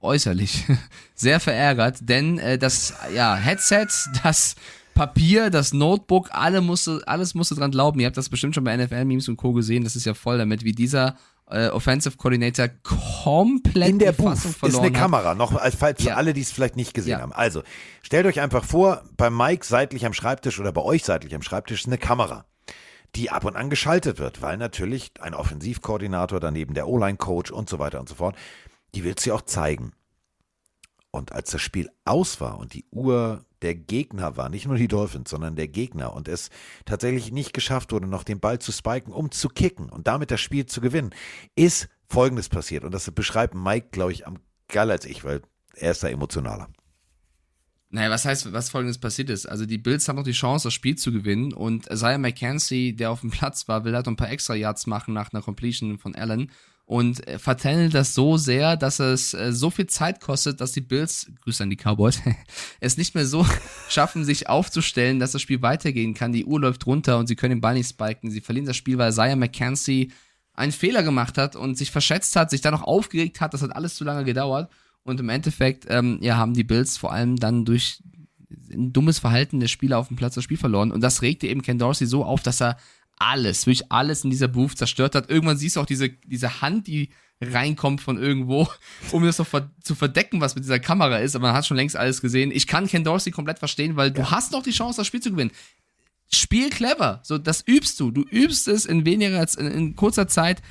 äußerlich (laughs) sehr verärgert, denn äh, das ja, Headset, (laughs) das Papier, das Notebook, alle musste, alles musste dran glauben. Ihr habt das bestimmt schon bei NFL-Memes und Co. gesehen. Das ist ja voll damit, wie dieser äh, Offensive Coordinator komplett in der Booth ist eine hat. Kamera, noch als falls für Ja. alle, die es vielleicht nicht gesehen Ja. haben. Also, stellt euch einfach vor, bei Mike seitlich am Schreibtisch oder bei euch seitlich am Schreibtisch ist eine Kamera, die ab und an geschaltet wird, weil natürlich ein Offensivkoordinator, daneben der O-Line-Coach und so weiter und so fort, die will sie auch zeigen. Und als das Spiel aus war und die Uhr der Gegner war, nicht nur die Dolphins, sondern der Gegner und es tatsächlich nicht geschafft wurde, noch den Ball zu spiken, um zu kicken und damit das Spiel zu gewinnen, ist Folgendes passiert. Und das beschreibt Mike, glaube ich, am geil als ich, weil er ist da emotionaler. Naja, was heißt, was folgendes passiert ist? Also die Bills haben noch die Chance, das Spiel zu gewinnen und Isaiah McKenzie, der auf dem Platz war, will halt noch ein paar extra Yards machen nach einer Completion von Allen und äh, vertändelt das so sehr, dass es äh, so viel Zeit kostet, dass die Bills, Grüße an die Cowboys, (laughs) es nicht mehr so (laughs) schaffen, sich aufzustellen, dass das Spiel weitergehen kann. Die Uhr läuft runter und sie können den Ball nicht spiken. Sie verlieren das Spiel, weil Isaiah McKenzie einen Fehler gemacht hat und sich verschätzt hat, sich dann noch aufgeregt hat. Das hat alles zu lange gedauert. Und im Endeffekt, ähm, ja, haben die Bills vor allem dann durch ein dummes Verhalten der Spieler auf dem Platz das Spiel verloren. Und das regte eben Ken Dorsey so auf, dass er alles, wirklich alles in dieser Booth zerstört hat. Irgendwann siehst du auch diese, diese Hand, die reinkommt von irgendwo, (laughs) um das noch ver zu verdecken, was mit dieser Kamera ist. Aber man hat schon längst alles gesehen. Ich kann Ken Dorsey komplett verstehen, weil du hast noch die Chance, das Spiel zu gewinnen. Spiel clever. So, das übst du. Du übst es in weniger als in, in kurzer Zeit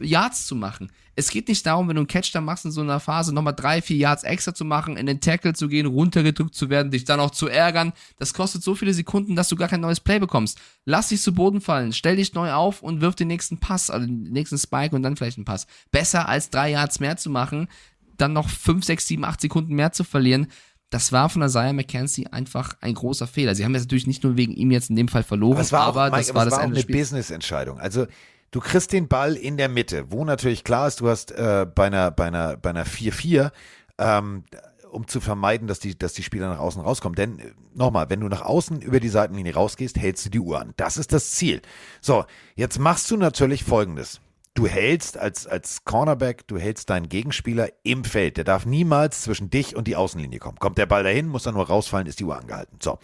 Yards zu machen. Es geht nicht darum, wenn du einen Catch da machst in so einer Phase, nochmal drei, vier Yards extra zu machen, in den Tackle zu gehen, runtergedrückt zu werden, dich dann auch zu ärgern. Das kostet so viele Sekunden, dass du gar kein neues Play bekommst. Lass dich zu Boden fallen, stell dich neu auf und wirf den nächsten Pass, also den nächsten Spike und dann vielleicht einen Pass. Besser als drei Yards mehr zu machen, dann noch fünf, sechs, sieben, acht Sekunden mehr zu verlieren. Das war von Isaiah McKenzie einfach ein großer Fehler. Sie haben jetzt natürlich nicht nur wegen ihm jetzt in dem Fall verloren, Aber es war auch, aber Mike, das war das war auch eine. Business-Entscheidung. Also du kriegst den Ball in der Mitte, wo natürlich klar ist, du hast äh, bei einer bei einer bei einer 4-4 ähm, um zu vermeiden, dass die, dass die Spieler nach außen rauskommen. Denn äh, nochmal, wenn du nach außen über die Seitenlinie rausgehst, hältst du die Uhr an. Das ist das Ziel. So, jetzt machst du natürlich Folgendes. Du hältst als, als Cornerback, du hältst deinen Gegenspieler im Feld. Der darf niemals zwischen dich und die Außenlinie kommen. Kommt der Ball dahin, muss er nur rausfallen, ist die Uhr angehalten. So.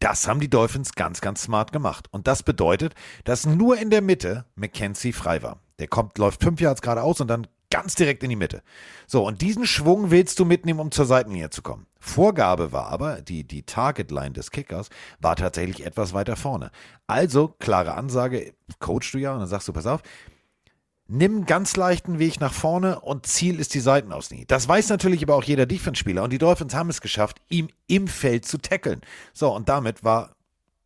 Das haben die Dolphins ganz, ganz smart gemacht. Und das bedeutet, dass nur in der Mitte McKenzie frei war. Der kommt, läuft fünf Yards geradeaus und dann ganz direkt in die Mitte. So, und diesen Schwung willst du mitnehmen, um zur Seitenlinie zu kommen. Vorgabe war aber, die, die Target-Line des Kickers war tatsächlich etwas weiter vorne. Also, klare Ansage, coachst du ja, und dann sagst du, pass auf, nimm ganz leichten Weg nach vorne und Ziel ist die Seitenauslinie. Das weiß natürlich aber auch jeder Defense-Spieler und die Dolphins haben es geschafft, ihm im Feld zu tackeln. So, und damit war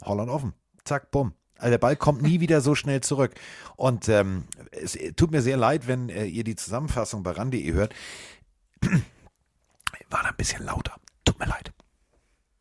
Holland offen. Zack, bumm. Also der Ball kommt nie wieder so schnell zurück. Und ähm, es tut mir sehr leid, wenn äh, ihr die Zusammenfassung bei RAN.de hört. (clears throat) War da ein bisschen lauter. Tut mir leid.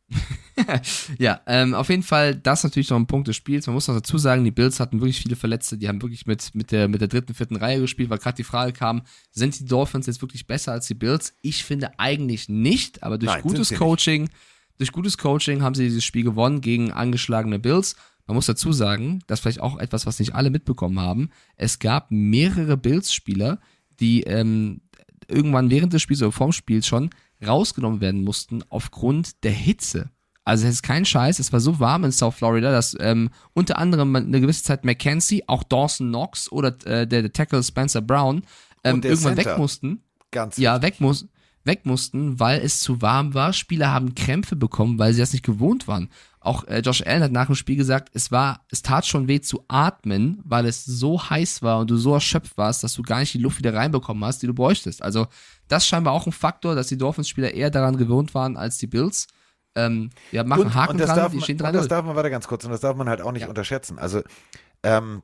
(laughs) (laughs) ja, ähm, auf jeden Fall, das natürlich noch ein Punkt des Spiels. Man muss noch dazu sagen, die Bills hatten wirklich viele Verletzte, die haben wirklich mit, mit, der, mit der dritten, vierten Reihe gespielt, weil gerade die Frage kam, sind die Dolphins jetzt wirklich besser als die Bills? Ich finde eigentlich nicht, aber durch Nein, gutes Coaching, durch gutes Coaching haben sie dieses Spiel gewonnen gegen angeschlagene Bills. Man muss dazu sagen, das ist vielleicht auch etwas, was nicht alle mitbekommen haben. Es gab mehrere Bills-Spieler, die ähm, irgendwann während des Spiels oder vorm Spiel schon rausgenommen werden mussten aufgrund der Hitze. Also es ist kein Scheiß, es war so warm in South Florida, dass ähm, unter anderem eine gewisse Zeit McKenzie, auch Dawson Knox oder äh, der, der Tackle Spencer Brown ähm, irgendwann Center. weg mussten. Ganz Ja, weg, muss, weg mussten, weil es zu warm war. Spieler haben Krämpfe bekommen, weil sie das nicht gewohnt waren. Auch äh, Josh Allen hat nach dem Spiel gesagt, es war, es tat schon weh zu atmen, weil es so heiß war und du so erschöpft warst, dass du gar nicht die Luft wieder reinbekommen hast, die du bräuchtest. Also das ist scheinbar auch ein Faktor, dass die Dolphins-Spieler eher daran gewohnt waren als die Bills. Ähm, ja, machen und, Haken und das dran, darf die man, stehen und dran. das darf man, warte ganz kurz, und das darf man halt auch nicht Ja. unterschätzen. Also, ähm,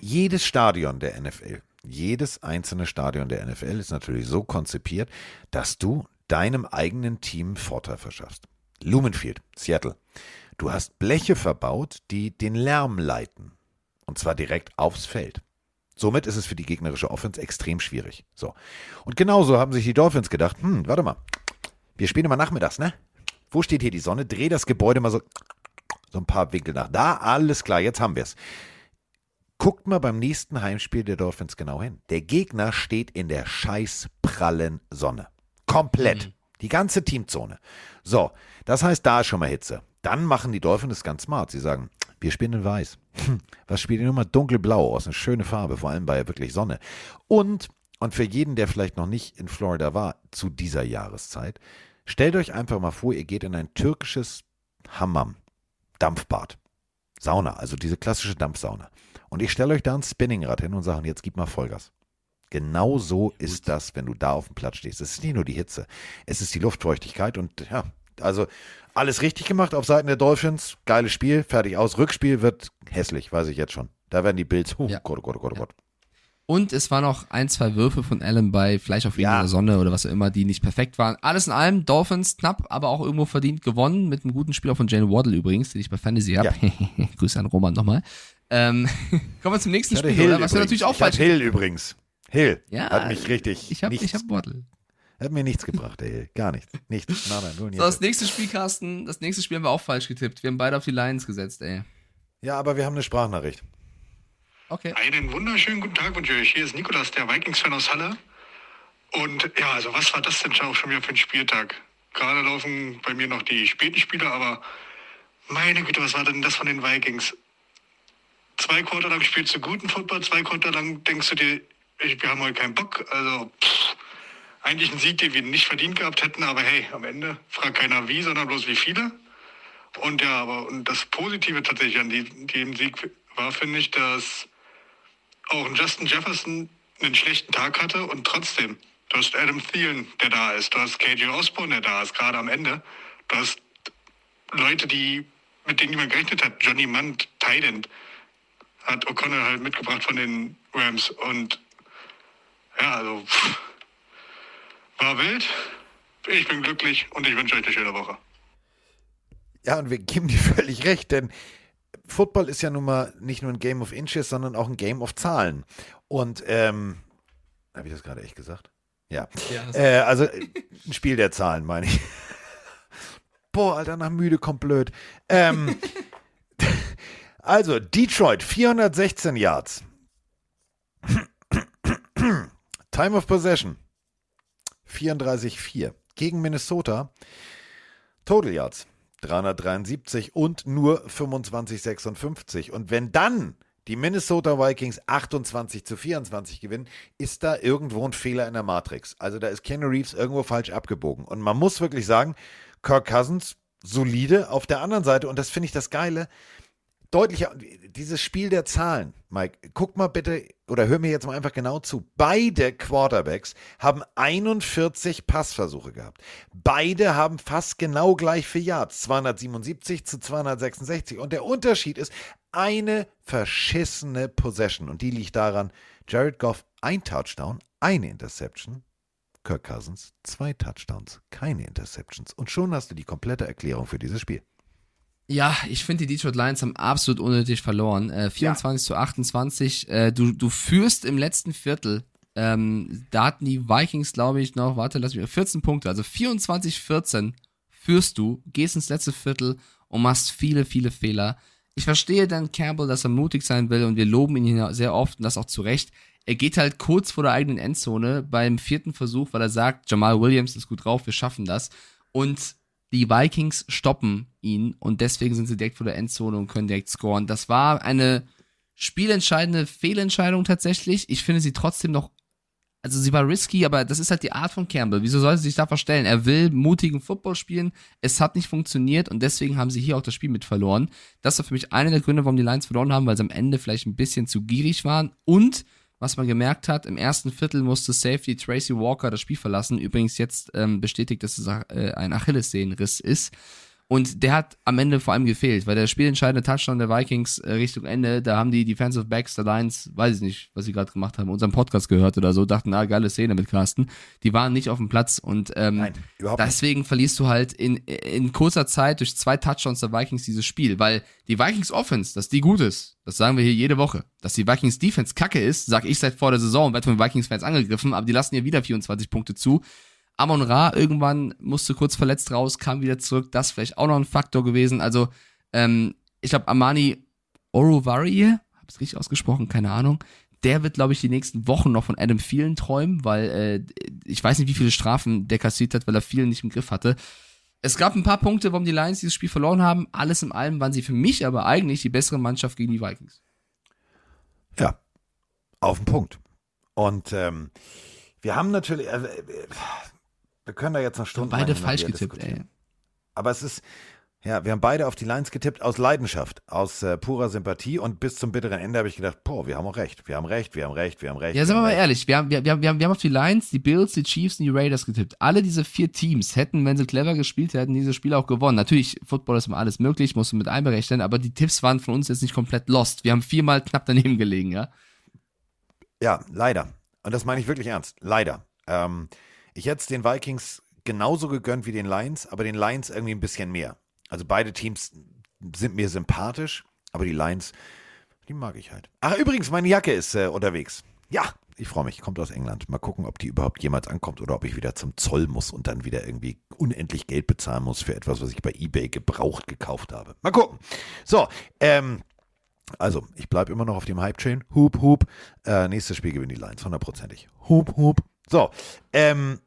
jedes Stadion der NFL, jedes einzelne Stadion der NFL ist natürlich so konzipiert, dass du deinem eigenen Team Vorteil verschaffst. Lumenfield, Seattle. Du hast Bleche verbaut, die den Lärm leiten. Und zwar direkt aufs Feld. Somit ist es für die gegnerische Offense extrem schwierig. So. Und genauso haben sich die Dolphins gedacht, hm, warte mal, wir spielen immer nachmittags, ne? Wo steht hier die Sonne? Dreh das Gebäude mal so, so ein paar Winkel nach. Da, alles klar, jetzt haben wir es. Guckt mal beim nächsten Heimspiel der Dolphins genau hin. Der Gegner steht in der scheiß prallen Sonne. Komplett. Mhm. Die ganze Teamzone. So, das heißt, da ist schon mal Hitze. Dann machen die Dolphins ganz smart. Sie sagen, wir spielen in weiß. Hm, was spielt ihr nur mal dunkelblau aus? Eine schöne Farbe, vor allem bei wirklich Sonne. Und, und für jeden, der vielleicht noch nicht in Florida war, zu dieser Jahreszeit, stellt euch einfach mal vor, ihr geht in ein türkisches Hammam, Dampfbad. Sauna, also diese klassische Dampfsauna. Und ich stelle euch da ein Spinningrad hin und sage, jetzt gib mal Vollgas. Genau so ist das, wenn du da auf dem Platz stehst. Es ist nicht nur die Hitze, es ist die Luftfeuchtigkeit und ja, also alles richtig gemacht auf Seiten der Dolphins. Geiles Spiel, fertig aus. Rückspiel wird hässlich, weiß ich jetzt schon. Da werden die Bills, oh ja. Gott, oh Gott, oh Gott, oh Gott. Und es waren noch ein, zwei Würfe von Allen bei, vielleicht auf Ja. der Sonne oder was auch immer, die nicht perfekt waren. Alles in allem, Dolphins knapp, aber auch irgendwo verdient gewonnen, mit einem guten Spieler von Jane Waddle übrigens, den ich bei Fantasy habe. (laughs) Grüße an Roman nochmal. Ähm, (laughs) kommen wir zum nächsten Spiel, Hill oder? Was wir natürlich auch ich falsch Hill übrigens. Hill Ja, hat mich richtig. Ich habe hab Waddle. Hat mir nichts gebracht, Hill. Gar nichts. Nichts. (laughs) Nein, nein, nur So, das nächste Spiel, Carsten, das nächste Spiel haben wir auch falsch getippt. Wir haben beide auf die Lions gesetzt, ey. Ja, aber wir haben eine Sprachnachricht. Okay. Einen wunderschönen guten Tag wünsche ich. Hier ist Nikolas, der Vikings-Fan aus Halle. Und ja, also was war das denn schon wieder für ein Spieltag? Gerade laufen bei mir noch die späten Spiele, aber meine Güte, was war denn das von den Vikings? Zwei Quarter lang spielst du guten Football, zwei Quarter lang denkst du dir, ich, wir haben heute keinen Bock. Also pff, eigentlich ein Sieg, den wir nicht verdient gehabt hätten, aber hey, am Ende fragt keiner wie, sondern bloß wie viele. Und ja, aber und das Positive tatsächlich an die- dem Sieg war, finde ich, dass auch ein Justin Jefferson einen schlechten Tag hatte und trotzdem, du hast Adam Thielen, der da ist, du hast KJ Osborne, der da ist, gerade am Ende. Du hast Leute, die, mit denen niemand gerechnet hat. Johnny Munt, Tident, hat O'Connell halt mitgebracht von den Rams. Und ja, also pff, war wild. Ich bin glücklich und ich wünsche euch eine schöne Woche. Ja, und wir geben dir völlig recht, denn Football ist ja nun mal nicht nur ein Game of Inches, sondern auch ein Game of Zahlen. Und, ähm, habe ich das gerade echt gesagt? Ja. Ja, äh, also ein Spiel der Zahlen, meine ich. Boah, Alter, nach müde kommt blöd. Ähm, (laughs) also, Detroit, 416 Yards. (clears throat) Time of Possession, 34,4. Gegen Minnesota, Total Yards, 373 und nur 25,56. Und wenn dann die Minnesota Vikings 28 zu 24 gewinnen, ist da irgendwo ein Fehler in der Matrix. Also da ist Kenny Reeves irgendwo falsch abgebogen. Und man muss wirklich sagen, Kirk Cousins solide auf der anderen Seite. Und das finde ich das Geile. Deutlicher, dieses Spiel der Zahlen, Mike, guck mal bitte oder hör mir jetzt mal einfach genau zu. Beide Quarterbacks haben 41 Passversuche gehabt. Beide haben fast genau gleich viel Yards, 277 zu 266. Und der Unterschied ist eine verschissene Possession. Und die liegt daran, Jared Goff ein Touchdown, eine Interception. Kirk Cousins zwei Touchdowns, keine Interceptions. Und schon hast du die komplette Erklärung für dieses Spiel. Ja, ich finde, die Detroit Lions haben absolut unnötig verloren. Äh, 24 zu 28. Äh, du, du führst im letzten Viertel. Ähm, da hatten die Vikings, glaube ich, noch, warte, lass mich, 14 Punkte. Also 24-14 führst du, gehst ins letzte Viertel und machst viele, viele Fehler. Ich verstehe Dan Campbell, dass er mutig sein will und wir loben ihn ja sehr oft und das auch zu Recht. Er geht halt kurz vor der eigenen Endzone beim vierten Versuch, weil er sagt, Jamal Williams ist gut drauf, wir schaffen das. Und die Vikings stoppen ihn und deswegen sind sie direkt vor der Endzone und können direkt scoren. Das war eine spielentscheidende Fehlentscheidung tatsächlich. Ich finde sie trotzdem noch, also sie war risky, aber das ist halt die Art von Campbell. Wieso soll sie sich da verstellen? Er will mutigen Football spielen. Es hat nicht funktioniert und deswegen haben sie hier auch das Spiel mit verloren. Das war für mich einer der Gründe, warum die Lions verloren haben, weil sie am Ende vielleicht ein bisschen zu gierig waren und was man gemerkt hat, im ersten Viertel musste Safety Tracy Walker das Spiel verlassen. Übrigens jetzt ähm, bestätigt, dass es äh, ein Achillessehnenriss ist. Und der hat am Ende vor allem gefehlt, weil der spielentscheidende Touchdown der Vikings äh, Richtung Ende, da haben die Defensive Backs der Lions, weiß ich nicht, was sie gerade gemacht haben, unseren Podcast gehört oder so, dachten, ah, geile Szene mit Carsten. Die waren nicht auf dem Platz und ähm, Nein, überhaupt nicht. deswegen verlierst du halt in, in kurzer Zeit durch zwei Touchdowns der Vikings dieses Spiel, weil die Vikings Offense, dass die gut ist, das sagen wir hier jede Woche. Dass die Vikings Defense kacke ist, sag ich seit vor der Saison und werde von Vikings-Fans angegriffen, aber die lassen ja wieder 24 Punkte zu. Amon Ra irgendwann musste kurz verletzt raus, kam wieder zurück. Das vielleicht auch noch ein Faktor gewesen. Also, ähm, ich glaube, Amani Oruvari, habe ich richtig ausgesprochen, keine Ahnung. Der wird, glaube ich, die nächsten Wochen noch von Adam Thielen träumen, weil äh, ich weiß nicht, wie viele Strafen der kassiert hat, weil er Thielen nicht im Griff hatte. Es gab ein paar Punkte, warum die Lions dieses Spiel verloren haben. Alles in allem waren sie für mich aber eigentlich die bessere Mannschaft gegen die Vikings. Ja, auf den Punkt. Und ähm, wir haben natürlich, äh, äh, wir können da jetzt noch Stunden Beide falsch getippt, ey. Aber es ist, ja, wir haben beide auf die Lines getippt aus Leidenschaft, aus äh, purer Sympathie und bis zum bitteren Ende habe ich gedacht, boah, wir haben auch recht, wir haben recht, wir haben recht, wir haben recht. Ja, sagen wir mal recht. ehrlich, wir haben, wir, wir, haben- wir, haben, wir haben auf die Lions, die Bills, die Chiefs und die Raiders getippt. Alle diese vier Teams hätten, wenn sie clever gespielt hätten, dieses Spiel auch gewonnen. Natürlich, Football ist immer alles möglich, musst du mit einberechnen, aber die Tipps waren von uns jetzt nicht komplett lost. Wir haben viermal knapp daneben gelegen, ja. Ja, leider. Und das meine ich wirklich ernst. Leider. Ähm, ich hätte es den Vikings genauso gegönnt wie den Lions, aber den Lions irgendwie ein bisschen mehr. Also beide Teams sind mir sympathisch, aber die Lions, die mag ich halt. Ach, übrigens, meine Jacke ist äh, unterwegs. Ja, ich freue mich. Kommt aus England. Mal gucken, ob die überhaupt jemals ankommt oder ob ich wieder zum Zoll muss und dann wieder irgendwie unendlich Geld bezahlen muss für etwas, was ich bei eBay gebraucht gekauft habe. Mal gucken. So, ähm, also, ich bleibe immer noch auf dem Hype-Train. Hup, hup. Äh, nächstes Spiel gewinnen die Lions, hundertprozentig. Hup, hup. So, ähm,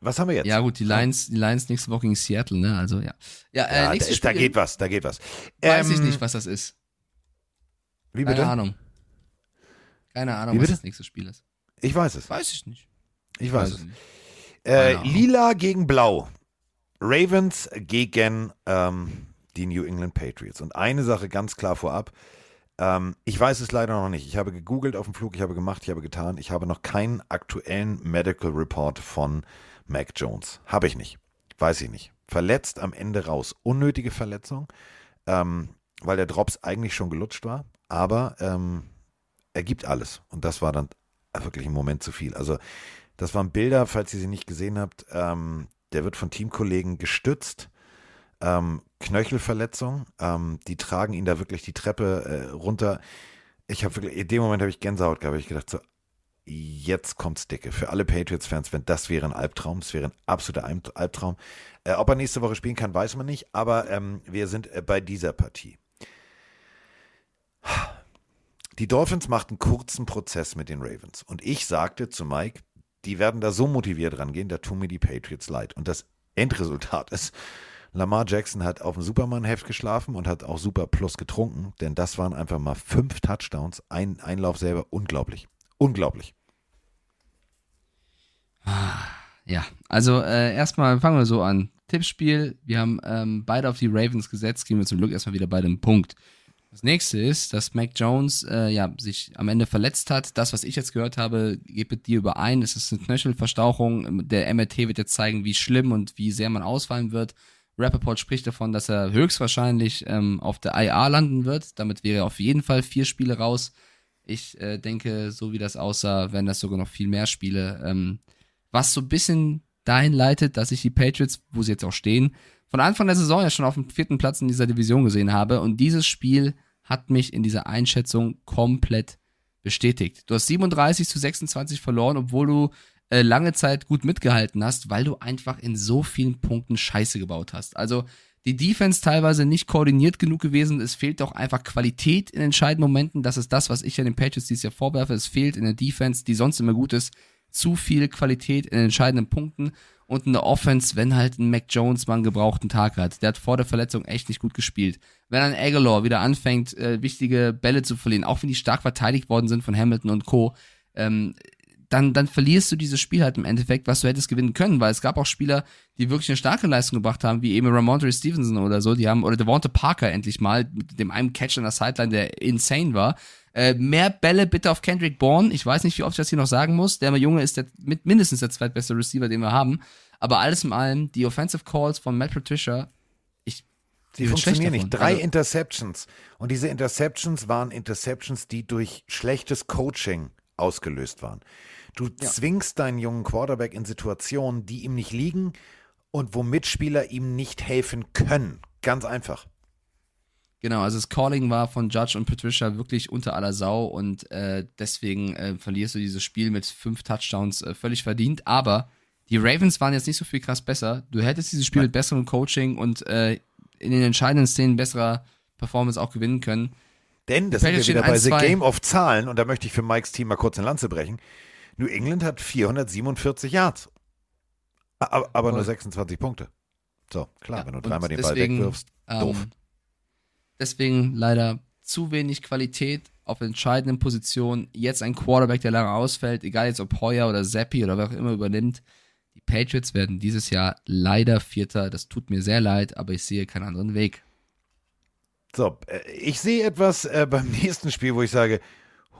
was haben wir jetzt? Ja, gut, die Lions, die Lions nächste Woche gegen Seattle, ne? Also, ja. Ja, äh, Ja, da, nächstes da Spiel. geht was, da geht was. Weiß ich Ähm, nicht, was das ist. Wie Keine bitte? Ahnung. Keine Ahnung, was das nächste Spiel ist. Ich weiß es. Weiß ich nicht. Ich weiß es. nicht. Äh, Keine. Lila gegen Blau. Ravens gegen ähm, die New England Patriots. Und eine Sache ganz klar vorab. Ähm, ich weiß es leider noch nicht. Ich habe gegoogelt auf dem Flug, ich habe gemacht, ich habe getan. Ich habe noch keinen aktuellen Medical Report von Mac Jones. Habe ich nicht. Weiß ich nicht. Verletzt am Ende raus. Unnötige Verletzung, ähm, weil der Drops eigentlich schon gelutscht war. Aber ähm, er gibt alles. Und das war dann wirklich im Moment zu viel. Also das waren Bilder, falls ihr sie nicht gesehen habt. Ähm, der wird von Teamkollegen gestützt. Ähm, Knöchelverletzung. Ähm, die tragen ihn da wirklich die Treppe äh, runter. Ich habe wirklich, in dem Moment habe ich Gänsehaut gehabt. Hab Ich gedacht so, jetzt kommt's dicke. Für alle Patriots-Fans, wenn das wäre ein Albtraum, das wäre ein absoluter Alb- Albtraum. Äh, ob er nächste Woche spielen kann, weiß man nicht. Aber ähm, wir sind äh, bei dieser Partie. Die Dolphins machten kurzen Prozess mit den Ravens. Und ich sagte zu Mike, die werden da so motiviert rangehen, da tun mir die Patriots leid. Und das Endresultat ist, Lamar Jackson hat auf dem Superman-Heft geschlafen und hat auch Super Plus getrunken, denn das waren einfach mal fünf Touchdowns, ein Einlauf selber, unglaublich. Unglaublich. Ja, also äh, erstmal fangen wir so an. Tippspiel, wir haben ähm, beide auf die Ravens gesetzt, gehen wir zum Glück erstmal wieder bei dem Punkt. Das nächste ist, dass Mac Jones äh, ja, sich am Ende verletzt hat. Das, was ich jetzt gehört habe, geht mit dir überein. Es ist eine Knöchelverstauchung. Der MRT wird jetzt zeigen, wie schlimm und wie sehr man ausfallen wird. Rappaport spricht davon, dass er höchstwahrscheinlich ähm, auf der IA landen wird. Damit wäre er auf jeden Fall vier Spiele raus. Ich äh, denke, so wie das aussah, werden das sogar noch viel mehr Spiele. Ähm, was so ein bisschen dahin leitet, dass ich die Patriots, wo sie jetzt auch stehen, von Anfang der Saison ja schon auf dem vierten Platz in dieser Division gesehen habe. Und dieses Spiel hat mich in dieser Einschätzung komplett bestätigt. Du hast 37 zu 26 verloren, obwohl du äh, lange Zeit gut mitgehalten hast, weil du einfach in so vielen Punkten Scheiße gebaut hast. Also die Defense teilweise nicht koordiniert genug gewesen. Es fehlt auch einfach Qualität in entscheidenden Momenten. Das ist das, was ich ja den Patriots dieses Jahr vorwerfe. Es fehlt in der Defense, die sonst immer gut ist, zu viel Qualität in entscheidenden Punkten und in der Offense, wenn halt ein Mac Jones mal einen gebrauchten Tag hat. Der hat vor der Verletzung echt nicht gut gespielt. Wenn ein Aguilar wieder anfängt, äh, wichtige Bälle zu verlieren, auch wenn die stark verteidigt worden sind von Hamilton und Co., ähm, dann, dann verlierst du dieses Spiel halt im Endeffekt, was du hättest gewinnen können, weil es gab auch Spieler, die wirklich eine starke Leistung gebracht haben, wie eben Ramondre Stevenson oder so, die haben, oder Devonta Parker endlich mal, mit dem einen Catch an der Sideline, der insane war. Äh, mehr Bälle bitte auf Kendrick Bourne. Ich weiß nicht, wie oft ich das hier noch sagen muss. Der Junge ist der, mit mindestens der zweitbeste Receiver, den wir haben. Aber alles in allem, die Offensive Calls von Matt Patricia, ich Die funktionieren nicht. Drei Also- Interceptions. Und diese Interceptions waren Interceptions, die durch schlechtes Coaching ausgelöst waren. Du zwingst deinen jungen Quarterback in Situationen, die ihm nicht liegen und wo Mitspieler ihm nicht helfen können. Ganz einfach. Genau, also das Calling war von Judge und Patricia wirklich unter aller Sau und äh, deswegen äh, verlierst du dieses Spiel mit fünf Touchdowns äh, völlig verdient. Aber die Ravens waren jetzt nicht so viel krass besser. Du hättest dieses Spiel mit besserem Coaching und äh, in den entscheidenden Szenen besserer Performance auch gewinnen können. Denn, das Die sind wir Patriots wieder bei The 1-2. Game of Zahlen und da möchte ich für Mikes Team mal kurz eine Lanze brechen. New England hat 447 Yards. Aber, aber nur Voll. 26 Punkte. So, klar, Ja, wenn du dreimal den Ball deswegen, wegwirfst, doof. Ähm, deswegen leider zu wenig Qualität auf entscheidenden Positionen. Jetzt ein Quarterback, der lange ausfällt, egal jetzt ob Hoyer oder Zappi oder wer auch immer übernimmt. Die Patriots werden dieses Jahr leider Vierter. Das tut mir sehr leid, aber ich sehe keinen anderen Weg. So, äh, ich sehe etwas äh, beim (laughs) nächsten Spiel, wo ich sage,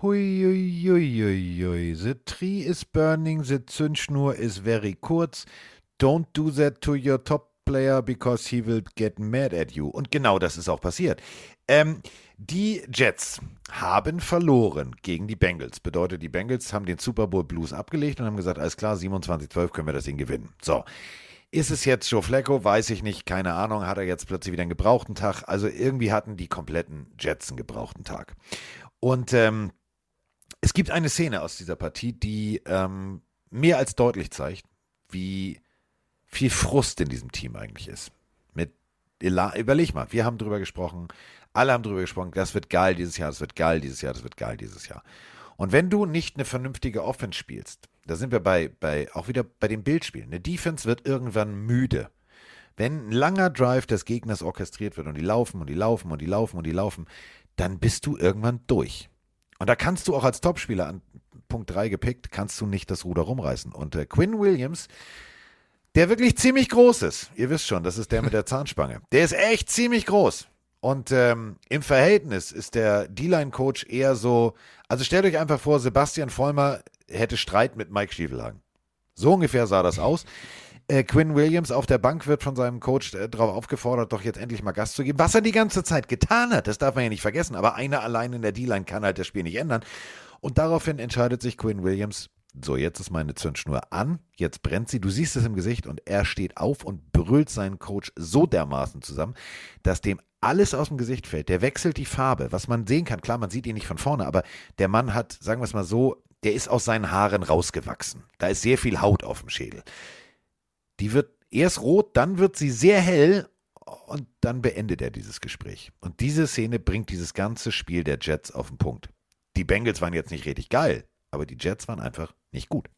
hui, hui, hui, hui, the tree is burning, the Zündschnur is very kurz. Don't do that to your top player because he will get mad at you. Und genau das ist auch passiert. Ähm, die Jets haben verloren gegen die Bengals. Bedeutet, die Bengals haben den Super Bowl Blues abgelegt und haben gesagt, alles klar, 27-12 können wir das Ding gewinnen. So. Ist es jetzt Joe Flacco? Weiß ich nicht, keine Ahnung. Hat er jetzt plötzlich wieder einen gebrauchten Tag? Also irgendwie hatten die kompletten Jets einen gebrauchten Tag. Und ähm, es gibt eine Szene aus dieser Partie, die ähm, mehr als deutlich zeigt, wie viel Frust in diesem Team eigentlich ist. Mit überleg mal, wir haben drüber gesprochen, alle haben drüber gesprochen, das wird geil dieses Jahr, das wird geil dieses Jahr, das wird geil dieses Jahr. Und wenn du nicht eine vernünftige Offense spielst, da sind wir bei, bei auch wieder bei den Bildspielen. Eine Defense wird irgendwann müde. Wenn ein langer Drive des Gegners orchestriert wird und die laufen und die laufen und die laufen und die laufen, dann bist du irgendwann durch. Und da kannst du auch als Topspieler an Punkt 3 gepickt, kannst du nicht das Ruder rumreißen. Und äh, Quinn Williams, der wirklich ziemlich groß ist, ihr wisst schon, das ist der mit der Zahnspange, der ist echt ziemlich groß. Und ähm, im Verhältnis ist der D-Line-Coach eher so, also stellt euch einfach vor, Sebastian Vollmer hätte Streit mit Mike Stiefelhagen. So ungefähr sah das aus. Äh, Quinn Williams auf der Bank wird von seinem Coach äh, darauf aufgefordert, doch jetzt endlich mal Gas zu geben, was er die ganze Zeit getan hat. Das darf man ja nicht vergessen. Aber einer allein in der D-Line kann halt das Spiel nicht ändern. Und daraufhin entscheidet sich Quinn Williams, so jetzt ist meine Zündschnur an, jetzt brennt sie, du siehst es im Gesicht und er steht auf und brüllt seinen Coach so dermaßen zusammen, dass dem alles aus dem Gesicht fällt. Der wechselt die Farbe, was man sehen kann. Klar, man sieht ihn nicht von vorne, aber der Mann hat, sagen wir es mal so, der ist aus seinen Haaren rausgewachsen. Da ist sehr viel Haut auf dem Schädel. Die wird erst rot, dann wird sie sehr hell und dann beendet er dieses Gespräch. Und diese Szene bringt dieses ganze Spiel der Jets auf den Punkt. Die Bengals waren jetzt nicht richtig geil, aber die Jets waren einfach nicht gut.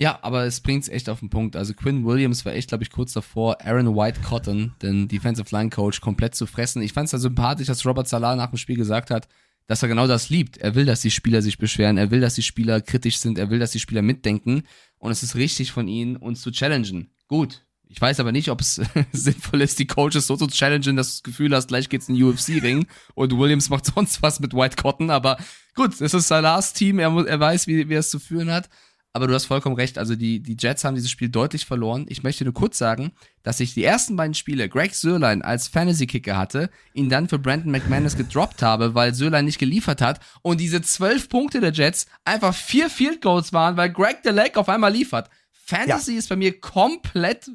Ja, aber es bringt's echt auf den Punkt. Also Quinn Williams war echt, glaube ich, kurz davor, Aaron White Cotton, den Defensive Line Coach, komplett zu fressen. Ich fand's ja sympathisch, dass Robert Salah nach dem Spiel gesagt hat, dass er genau das liebt. Er will, dass die Spieler sich beschweren, er will, dass die Spieler kritisch sind, er will, dass die Spieler mitdenken. Und es ist richtig von ihnen, uns zu challengen. Gut. Ich weiß aber nicht, ob es (laughs) sinnvoll ist, die Coaches so zu challengen, dass du das Gefühl hast, gleich geht's in den UFC-Ring und Williams macht (laughs) sonst was mit White Cotton. Aber gut, es ist Salahs Team, er, er weiß, wie, wie er es zu führen hat. Aber du hast vollkommen recht. Also die, die Jets haben dieses Spiel deutlich verloren. Ich möchte nur kurz sagen, dass ich die ersten beiden Spiele Greg Sörlein als Fantasy-Kicker hatte, ihn dann für Brandon McManus gedroppt habe, weil Sörlein nicht geliefert hat und diese zwölf Punkte der Jets einfach vier Field Goals waren, weil Greg the Leg auf einmal liefert. Fantasy ist bei mir komplett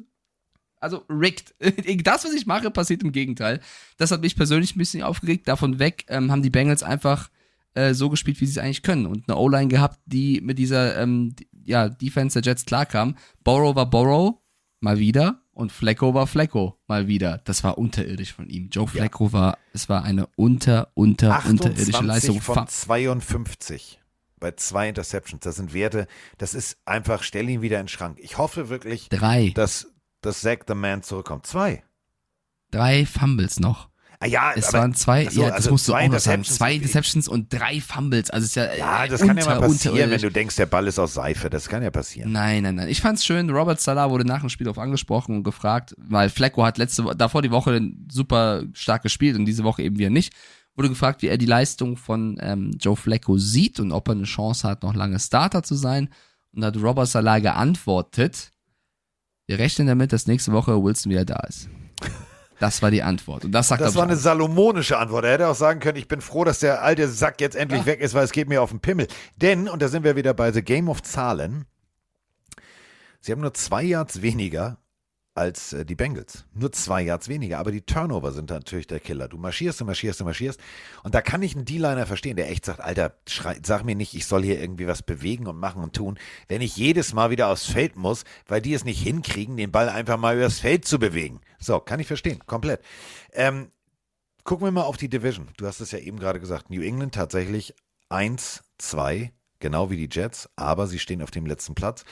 also rigged. (laughs) Das, was ich mache, passiert im Gegenteil. Das hat mich persönlich ein bisschen aufgeregt. Davon weg ähm, haben die Bengals einfach äh, so gespielt, wie sie es eigentlich können. Und eine O-Line gehabt, die mit dieser ähm, ja, Defense der Jets klarkam. Borrow war Borrow, mal wieder. Und Flecko war Flecko, mal wieder. Das war unterirdisch von ihm. Joe Flecko war, es war eine unter, unter, unterirdische 28 Leistung. von Fa- 52 bei zwei Interceptions. Das sind Werte, das ist einfach, stell ihn wieder in den Schrank. Ich hoffe wirklich, Drei. dass, dass Zach the Man zurückkommt. Zwei. Drei Fumbles noch. Ah, ja, Es aber- waren zwei, so, ja, das also musst du zwei auch noch sagen. Zwei. Interceptions und drei Fumbles. Also ist ja, Ja, äh, das kann ja unter- mal passieren, wenn du denkst, der Ball ist aus Seife. Das kann ja passieren. Nein, nein, nein. Ich fand's schön. Robert Salah wurde nach dem Spiel darauf angesprochen und gefragt, weil Flecko hat letzte davor die Woche super stark gespielt und diese Woche eben wieder nicht. Wurde gefragt, wie er die Leistung von ähm, Joe Flecko sieht und ob er eine Chance hat, noch lange Starter zu sein. Und da hat Robert Salah geantwortet, wir rechnen damit, dass nächste Woche Wilson wieder da ist. Das war die Antwort. Und das sagt Das war eine salomonische Antwort. Er hätte auch sagen können, ich bin froh, dass der alte Sack jetzt endlich weg ist, weil es geht mir auf den Pimmel. Denn, und da sind wir wieder bei The Game of Zahlen, sie haben nur zwei Yards weniger als äh, die Bengals. Nur zwei Yards weniger, aber die Turnover sind natürlich der Killer. Du marschierst, du marschierst, du marschierst. Und da kann ich einen D-Liner verstehen, der echt sagt, Alter, schrei, sag mir nicht, ich soll hier irgendwie was bewegen und machen und tun, wenn ich jedes Mal wieder aufs Feld muss, weil die es nicht hinkriegen, den Ball einfach mal übers Feld zu bewegen. So, kann ich verstehen, komplett. Ähm, gucken wir mal auf die Division. Du hast es ja eben gerade gesagt, New England tatsächlich 1, 2, genau wie die Jets, aber sie stehen auf dem letzten Platz.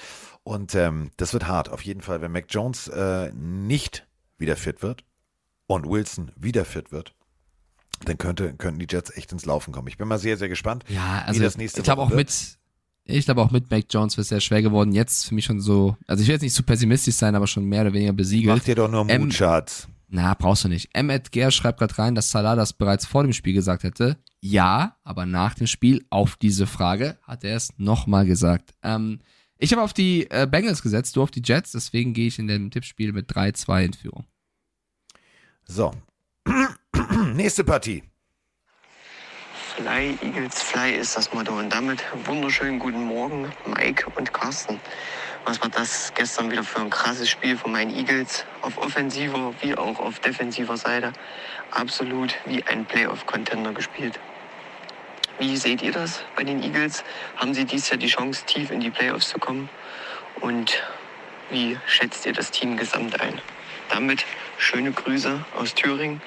Und ähm, das wird hart, auf jeden Fall, wenn Mac Jones äh, nicht wieder fit wird und Wilson wieder fit wird. Dann könnte, könnten die Jets echt ins Laufen kommen. Ich bin mal sehr, sehr gespannt, Ja, also wie das nächste ich glaube auch wird. mit, ich glaube auch mit Mac Jones wird es sehr schwer geworden. Jetzt für mich schon so, also ich will jetzt nicht zu pessimistisch sein, aber schon mehr oder weniger besiegelt. Mach dir doch nur Mut, Schatz. Na, brauchst du nicht. Emmet Ger schreibt gerade rein, dass Salah das bereits vor dem Spiel gesagt hätte. Ja, aber nach dem Spiel auf diese Frage hat er es nochmal gesagt. Ähm, ich habe auf die äh, Bengals gesetzt, du auf die Jets, deswegen gehe ich in dem Tippspiel mit 3-2 in Führung. So. (clears throat) Nächste Partie. Fly, Eagles, Fly ist das Motto. Und damit wunderschönen guten Morgen, Mike und Carsten. Was war das gestern wieder für ein krasses Spiel von meinen Eagles? Auf offensiver wie auch auf defensiver Seite. Absolut wie ein Playoff-Contender gespielt. Wie seht ihr das bei den Eagles? Haben sie dies Jahr die Chance, tief in die Playoffs zu kommen? Und wie schätzt ihr das Team gesamt ein? Damit schöne Grüße aus Thüringen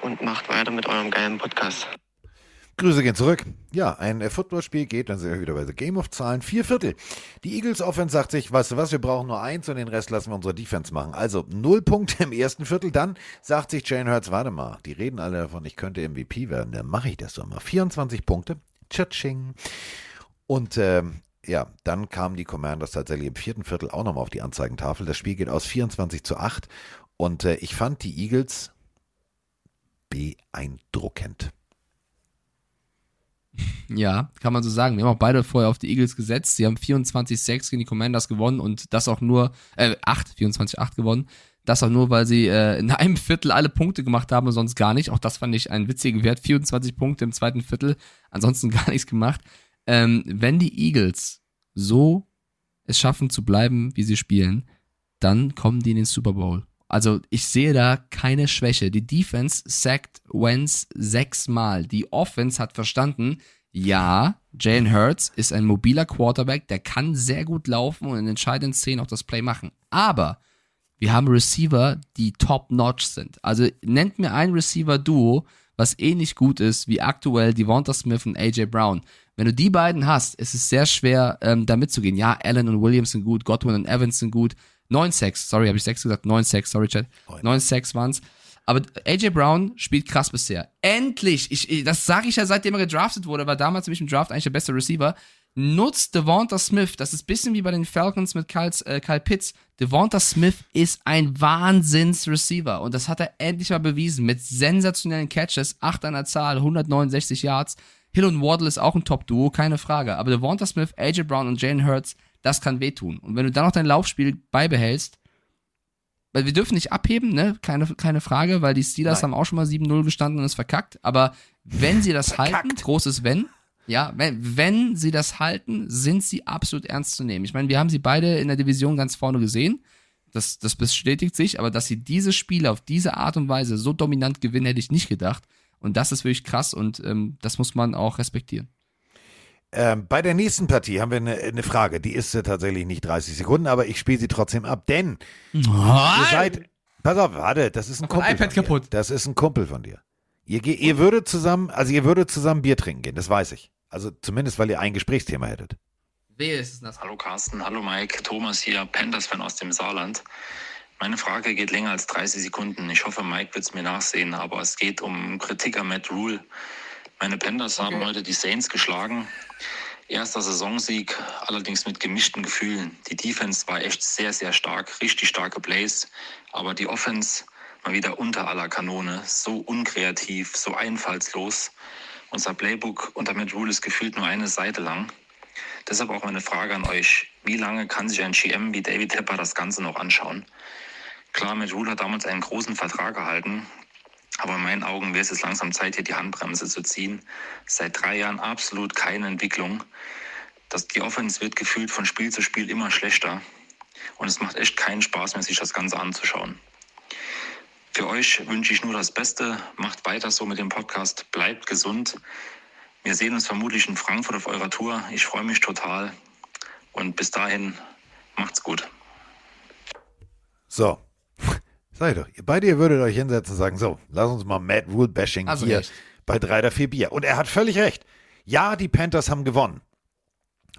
und macht weiter mit eurem geilen Podcast. Grüße gehen zurück. Ja, ein äh, Footballspiel geht, dann sind wir wieder bei The Game of Zahlen. Vier Viertel. Die Eagles Offense sagt sich, weißt du was, wir brauchen nur eins und den Rest lassen wir unsere Defense machen. Also null Punkte im ersten Viertel. Dann sagt sich Jane Hurts, warte mal, die reden alle davon, ich könnte MVP werden. Dann mache ich das doch mal. 24 Punkte. Tschatsching. Und ähm, ja, dann kamen die Commanders tatsächlich im vierten Viertel auch nochmal auf die Anzeigentafel. Das Spiel geht aus 24 zu 8. Und äh, ich fand die Eagles beeindruckend. Ja, kann man so sagen. Wir haben auch beide vorher auf die Eagles gesetzt. Sie haben 24-6 gegen die Commanders gewonnen und das auch nur, äh, 8, 24-8 gewonnen. Das auch nur, weil sie äh, in einem Viertel alle Punkte gemacht haben und sonst gar nicht. Auch das fand ich einen witzigen Wert. 24 Punkte im zweiten Viertel, ansonsten (laughs) gar nichts gemacht. Ähm, wenn die Eagles so es schaffen zu bleiben, wie sie spielen, dann kommen die in den Super Bowl. Also ich sehe da keine Schwäche. Die Defense sackt Wentz sechsmal. Die Offense hat verstanden, ja, Jalen Hurts ist ein mobiler Quarterback, der kann sehr gut laufen und in entscheidenden Szenen auch das Play machen. Aber wir haben Receiver, die top-notch sind. Also nennt mir ein Receiver-Duo, was ähnlich gut ist wie aktuell Devonta Smith und AJ Brown. Wenn du die beiden hast, ist es sehr schwer, ähm, da mitzugehen. Ja, Allen und Williams sind gut, Godwin und Evans sind gut. Neun Sacks, sorry, habe ich sechs gesagt? Neun Sacks, sorry, Chat. Neun Sacks waren's. Aber AJ Brown spielt krass bisher. Endlich, ich, ich, das sage ich ja seitdem er gedraftet wurde, war damals nämlich im Draft eigentlich der beste Receiver. Nutzt Devonta Smith, das ist ein bisschen wie bei den Falcons mit Kyle, äh, Kyle Pitts. Devonta Smith ist ein Wahnsinns-Receiver und das hat er endlich mal bewiesen mit sensationellen Catches, 8 an der Zahl, 169 Yards. Hill und Wardle ist auch ein Top-Duo, keine Frage. Aber Devonta Smith, AJ Brown und Jalen Hurts, das kann wehtun. Und wenn du dann noch dein Laufspiel beibehältst, weil wir dürfen nicht abheben, ne? Keine, keine Frage, weil die Steelers Nein. haben auch schon mal 7-0 gestanden und es verkackt. Aber wenn sie das halten, großes Wenn, ja, wenn, wenn sie das halten, sind sie absolut ernst zu nehmen. Ich meine, wir haben sie beide in der Division ganz vorne gesehen. Das, das bestätigt sich, aber dass sie diese Spiele auf diese Art und Weise so dominant gewinnen, hätte ich nicht gedacht. Und das ist wirklich krass und ähm, das muss man auch respektieren. Ähm, bei der nächsten Partie haben wir eine, eine Frage. Die ist äh, tatsächlich nicht 30 Sekunden, aber ich spiele sie trotzdem ab, denn ihr seid. Pass auf, warte, das ist ein Kumpel. iPad von kaputt. Dir. Das ist ein Kumpel von dir. Ihr, ge- ihr würdet zusammen, also ihr würdet zusammen Bier trinken gehen, das weiß ich. Also zumindest, weil ihr ein Gesprächsthema hättet. Wehe ist es nass. Hallo Carsten, hallo Mike, Thomas hier, Panthers-Fan aus dem Saarland. Meine Frage geht länger als 30 Sekunden. Ich hoffe, Mike wird es mir nachsehen, aber es geht um Kritik an Matt Rule. Meine Panthers haben heute die Saints geschlagen. Erster Saisonsieg, allerdings mit gemischten Gefühlen. Die Defense war echt sehr, sehr stark, richtig starke Plays, aber die Offense mal wieder unter aller Kanone, so unkreativ, so einfallslos. Unser Playbook unter Matt Rule ist gefühlt nur eine Seite lang. Deshalb auch meine Frage an euch. Wie lange kann sich ein GM wie David Tepper das Ganze noch anschauen? Klar, Matt Rule hat damals einen großen Vertrag erhalten, aber in meinen Augen wäre es jetzt langsam Zeit, hier die Handbremse zu ziehen. Seit drei Jahren absolut keine Entwicklung. Das, die Offense wird gefühlt von Spiel zu Spiel immer schlechter. Und es macht echt keinen Spaß mehr, sich das Ganze anzuschauen. Für euch wünsche ich nur das Beste. Macht weiter so mit dem Podcast. Bleibt gesund. Wir sehen uns vermutlich in Frankfurt auf eurer Tour. Ich freue mich total. Und bis dahin, macht's gut. So. Ich doch, ihr beide ihr würdet euch hinsetzen und sagen, so, lass uns mal Mad Rule Bashing Also hier recht. bei drei oder vier Bier. Und er hat völlig recht. Ja, die Panthers haben gewonnen,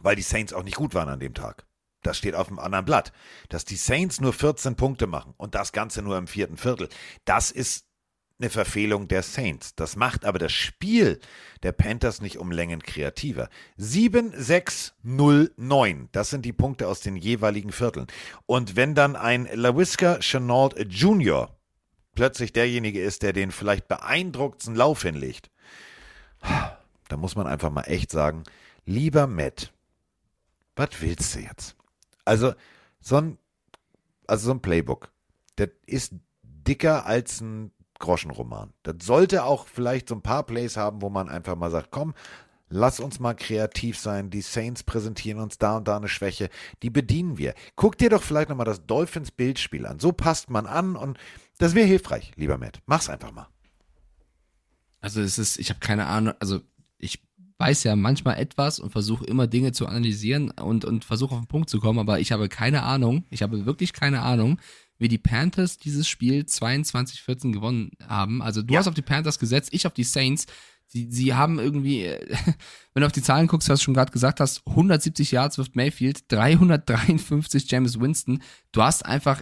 weil die Saints auch nicht gut waren an dem Tag. Das steht auf dem anderen Blatt. Dass die Saints nur 14 Punkte machen und das Ganze nur im vierten Viertel, das ist eine Verfehlung der Saints. Das macht aber das Spiel der Panthers nicht um Längen kreativer. 7, 6, 0, 9. Das sind die Punkte aus den jeweiligen Vierteln. Und wenn dann ein LaWiska Chenault Jr. plötzlich derjenige ist, der den vielleicht beeindruckendsten Lauf hinlegt, da muss man einfach mal echt sagen, lieber Matt, was willst du jetzt? Also so ein, also so ein Playbook, das ist dicker als ein Groschenroman. Das sollte auch vielleicht so ein paar Plays haben, wo man einfach mal sagt, komm, lass uns mal kreativ sein. Die Saints präsentieren uns da und da eine Schwäche. Die bedienen wir. Guck dir doch vielleicht nochmal das Dolphins Bildspiel an. So passt man an und das wäre hilfreich, lieber Matt. Mach's einfach mal. Also es ist, ich habe keine Ahnung, also ich weiß ja manchmal etwas und versuche immer Dinge zu analysieren und, und versuche auf den Punkt zu kommen, aber ich habe keine Ahnung, ich habe wirklich keine Ahnung, wie die Panthers dieses Spiel 22-14 gewonnen haben. Also du hast auf die Panthers gesetzt, ich auf die Saints. Sie, sie haben irgendwie, (laughs) wenn du auf die Zahlen guckst, was du schon gerade gesagt hast, 170 Yards wirft Mayfield, 353 James Winston. Du hast einfach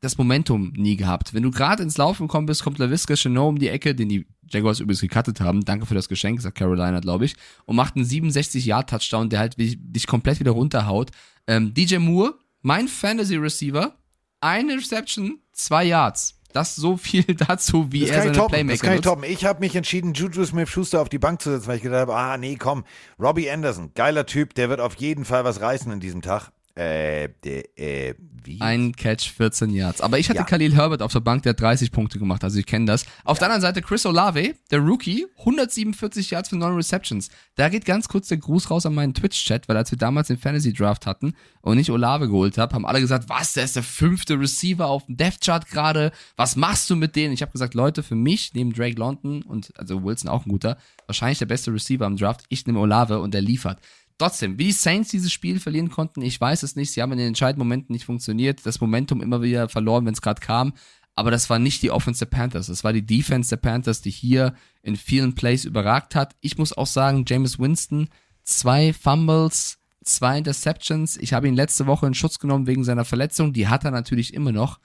das Momentum nie gehabt. Wenn du gerade ins Laufen gekommen bist, kommt LaVisca Chenot um die Ecke, den die Jaguars übrigens gecuttet haben. Danke für das Geschenk, sagt Carolina, glaube ich. Und macht einen 67-Yard-Touchdown, der halt dich komplett wieder runterhaut. Ähm, DJ Moore, mein Fantasy-Receiver, eine Reception, zwei Yards. Das so viel (laughs) dazu, wie das er seine toppen. Playmaker Das kann ich nutzt. toppen. Ich habe mich entschieden, Juju Smith-Schuster auf die Bank zu setzen, weil ich gedacht habe, ah, nee, komm, Robbie Anderson, geiler Typ, der wird auf jeden Fall was reißen in diesem Tag. Äh, der, äh, wie? Ein Catch, 14 Yards. Aber ich hatte Ja. Khalil Herbert auf der Bank, der hat 30 Punkte gemacht, also ich kenne das. Auf der anderen Seite Chris Olave, der Rookie, 147 Yards für 9 Receptions. Da geht ganz kurz der Gruß raus an meinen Twitch-Chat, weil als wir damals den Fantasy-Draft hatten und ich Olave geholt habe, haben alle gesagt, was, der ist der fünfte Receiver auf dem Death-Chart gerade, was machst du mit denen? Ich habe gesagt, Leute, für mich, neben Drake London und also Wilson auch ein guter, wahrscheinlich der beste Receiver am Draft, ich nehme Olave und der liefert. Trotzdem, wie die Saints dieses Spiel verlieren konnten, ich weiß es nicht. Sie haben in den entscheidenden Momenten nicht funktioniert. Das Momentum immer wieder verloren, wenn es gerade kam. Aber das war nicht die Offense der Panthers. Das war die Defense der Panthers, die hier in vielen Plays überragt hat. Ich muss auch sagen, James Winston, zwei Fumbles, zwei Interceptions. Ich habe ihn letzte Woche in Schutz genommen wegen seiner Verletzung. Die hat er natürlich immer noch.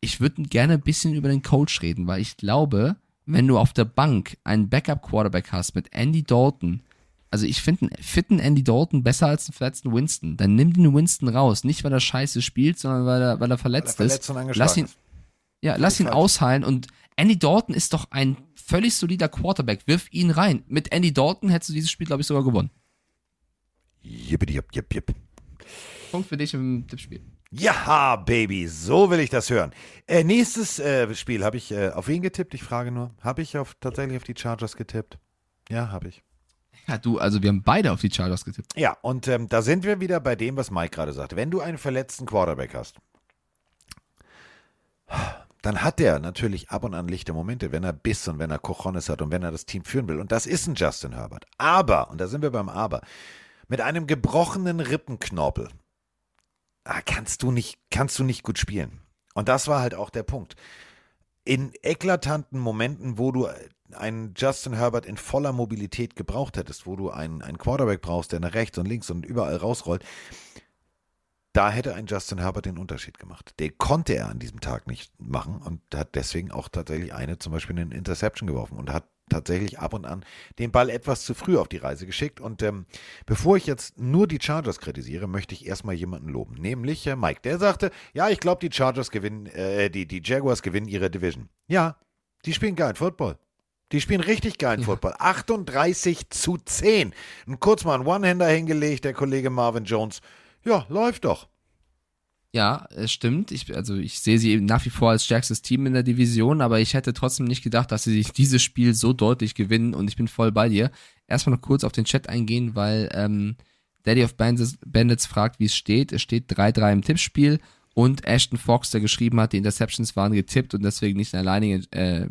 Ich würde gerne ein bisschen über den Coach reden, weil ich glaube, wenn du auf der Bank einen Backup-Quarterback hast mit Andy Dalton, also ich finde einen fitten Andy Dalton besser als einen verletzten Winston. Dann nimm den Winston raus. Nicht, weil er scheiße spielt, sondern weil er, weil er verletzt Weil er verletzt ist. Lass ihn, ja, lass ihn ausheilen. Und Andy Dalton ist doch ein völlig solider Quarterback. Wirf ihn rein. Mit Andy Dalton hättest du dieses Spiel, glaube ich, sogar gewonnen. Jippidi, jipp, jipp, jipp. Punkt für dich im Tippspiel. Ja, Baby, so will ich das hören. Äh, nächstes äh, Spiel habe ich äh, auf wen getippt? Ich frage nur. Habe ich auf, tatsächlich auf die Chargers getippt? Ja, habe ich. Ja, du, also wir haben beide auf die Chargers getippt. Ja, und ähm, da sind wir wieder bei dem, was Mike gerade sagte. Wenn du einen verletzten Quarterback hast, dann hat der natürlich ab und an lichte Momente, wenn er Biss und wenn er Cojones hat und wenn er das Team führen will. Und das ist ein Justin Herbert. Aber, und da sind wir beim Aber, mit einem gebrochenen Rippenknorpel ah, kannst du nicht, kannst du nicht gut spielen. Und das war halt auch der Punkt. In eklatanten Momenten, wo du einen Justin Herbert in voller Mobilität gebraucht hättest, wo du einen, einen Quarterback brauchst, der nach rechts und links und überall rausrollt, da hätte ein Justin Herbert den Unterschied gemacht. Den konnte er an diesem Tag nicht machen und hat deswegen auch tatsächlich eine, zum Beispiel eine Interception geworfen und hat tatsächlich ab und an den Ball etwas zu früh auf die Reise geschickt. Und ähm, bevor ich jetzt nur die Chargers kritisiere, möchte ich erstmal jemanden loben, nämlich äh, Mike. Der sagte, ja, ich glaube, die Chargers gewinnen, äh, die, die Jaguars gewinnen ihre Division. Ja, die spielen geilen Football. Die spielen richtig geilen Football. 38 zu 10. Und kurz mal einen One-Hander hingelegt, der Kollege Marvin Jones. Ja, läuft doch. Ja, es stimmt. Ich, also ich sehe sie eben nach wie vor als stärkstes Team in der Division, aber ich hätte trotzdem nicht gedacht, dass sie sich dieses Spiel so deutlich gewinnen und ich bin voll bei dir. Erstmal noch kurz auf den Chat eingehen, weil ähm, Daddy of Bandits, Bandits fragt, wie es steht. Es steht 3-3 im Tippspiel und Ashton Fox, der geschrieben hat, die Interceptions waren getippt und deswegen nicht ein alleiniger äh,